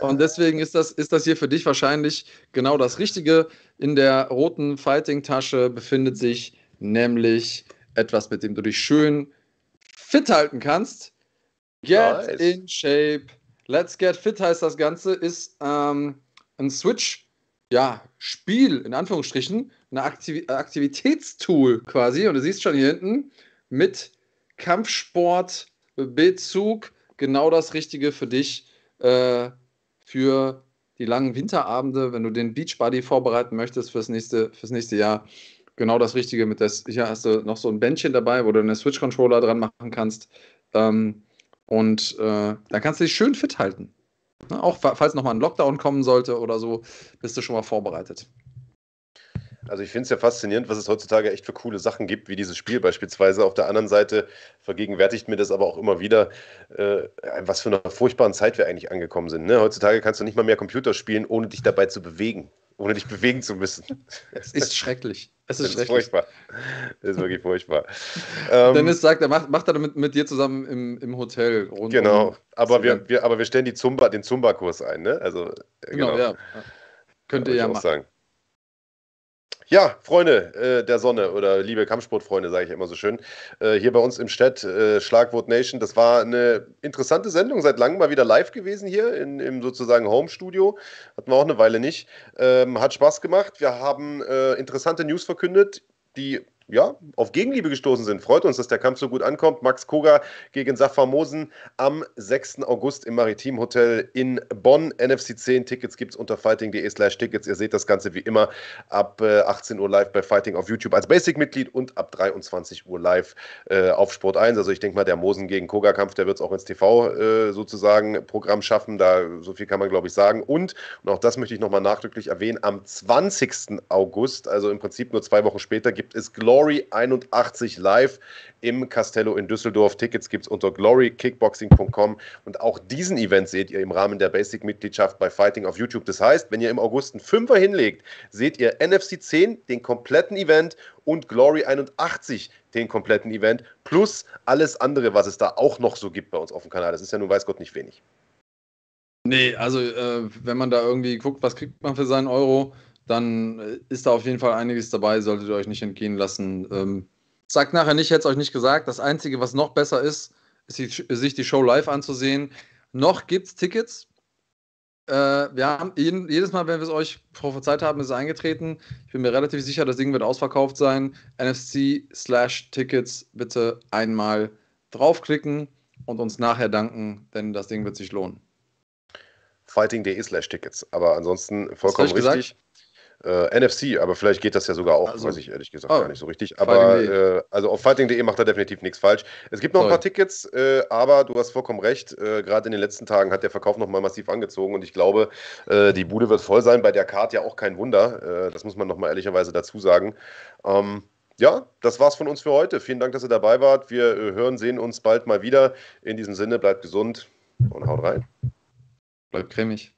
Und deswegen ist das, ist das hier für dich wahrscheinlich genau das Richtige. In der roten Fighting-Tasche befindet sich nämlich etwas, mit dem du dich schön fit halten kannst. Get Nice. in shape. Let's get fit heißt das Ganze, ist ähm, ein Switch, ja, Spiel in Anführungsstrichen, ein Aktiv Aktivitätstool quasi. Und du siehst schon hier hinten mit Kampfsport, Bezug, genau das Richtige für dich äh, für die langen Winterabende, wenn du den Beachbody vorbereiten möchtest fürs nächste, fürs nächste Jahr. Genau das Richtige mit der, hier hast du noch so ein Bändchen dabei, wo du einen Switch-Controller dran machen kannst. Ähm, und äh, dann kannst du dich schön fit halten. Ne? Auch fa- falls nochmal ein Lockdown kommen sollte oder so, bist du schon mal vorbereitet. Also ich finde es ja faszinierend, was es heutzutage echt für coole Sachen gibt, wie dieses Spiel beispielsweise. Auf der anderen Seite vergegenwärtigt mir das aber auch immer wieder, äh, was für einer furchtbaren Zeit wir eigentlich angekommen sind. Ne? Heutzutage kannst du nicht mal mehr Computer spielen, ohne dich dabei zu bewegen, ohne dich bewegen zu müssen. [laughs] Es ist schrecklich. Es Das ist ist schrecklich. furchtbar. Das ist wirklich furchtbar. Ähm, Dennis sagt, er macht, macht er mit, mit dir zusammen im, im Hotel. Rund genau, aber wir, wir, aber wir stellen die Zumba, den Zumba-Kurs ein. Ne? Also, äh, Genau, ja. Könnt ihr ja auch machen. sagen. Ja, Freunde äh, der Sonne oder liebe Kampfsportfreunde, sage ich immer so schön. Äh, hier bei uns im Chat, äh, Schlagwort Nation. Das war eine interessante Sendung, seit langem mal wieder live gewesen hier in, im sozusagen Home-Studio. Hatten wir auch eine Weile nicht. Ähm, hat Spaß gemacht. Wir haben äh, interessante News verkündet, die ja, auf Gegenliebe gestoßen sind. Freut uns, dass der Kampf so gut ankommt. Max Koga gegen Safar Mosen am 6. August im Maritim Hotel in Bonn. NFC 10 Tickets gibt es unter fighting.de slash Tickets. Ihr seht das Ganze wie immer ab äh, 18 Uhr live bei Fighting auf YouTube als Basic-Mitglied und ab 23 Uhr live äh, auf Sport 1. Also ich denke mal, der Mosen gegen Koga-Kampf, der wird es auch ins TV äh, sozusagen Programm schaffen. Da so viel kann man, glaube ich, sagen. Und, und auch das möchte ich nochmal nachdrücklich erwähnen, am 20. August, also im Prinzip nur zwei Wochen später, gibt es Glory 81 live im Castello in Düsseldorf. Tickets gibt es unter glorykickboxing.com und auch diesen Event seht ihr im Rahmen der Basic-Mitgliedschaft bei Fighting auf YouTube. Das heißt, wenn ihr im August einen Fünfer hinlegt, seht ihr NFC 10, den kompletten Event und Glory 81, den kompletten Event, plus alles andere, was es da auch noch so gibt bei uns auf dem Kanal. Das ist ja nun weiß Gott nicht wenig. Nee, also äh, wenn man da irgendwie guckt, was kriegt man für seinen Euro, dann äh, ist da auf jeden Fall einiges dabei, solltet ihr euch nicht entgehen lassen. Ähm, sagt nachher nicht, hätte es euch nicht gesagt. Das Einzige, was noch besser ist, ist die, sich die Show live anzusehen. Noch gibt es Tickets. Äh, wir haben jeden, jedes Mal, wenn wir es euch prophezeit haben, ist es eingetreten. Ich bin mir relativ sicher, das Ding wird ausverkauft sein. NFC slash Tickets bitte einmal draufklicken und uns nachher danken, denn das Ding wird sich lohnen. Fighting.de slash Tickets. Aber ansonsten vollkommen richtig. Äh, NFC, aber vielleicht geht das ja sogar auch, also, weiß ich ehrlich gesagt oh, gar nicht so richtig. Aber äh, also auf fighting.de macht er definitiv nichts falsch. Es gibt noch Sorry. ein paar Tickets, äh, aber du hast vollkommen recht. Äh, gerade in den letzten Tagen hat der Verkauf nochmal massiv angezogen und ich glaube, äh, die Bude wird voll sein. Bei der Card ja auch kein Wunder. Äh, das muss man nochmal ehrlicherweise dazu sagen. Ähm, ja, das war's von uns für heute. Vielen Dank, dass ihr dabei wart. Wir hören, sehen uns bald mal wieder. In diesem Sinne, bleibt gesund und haut rein. Bleibt cremig.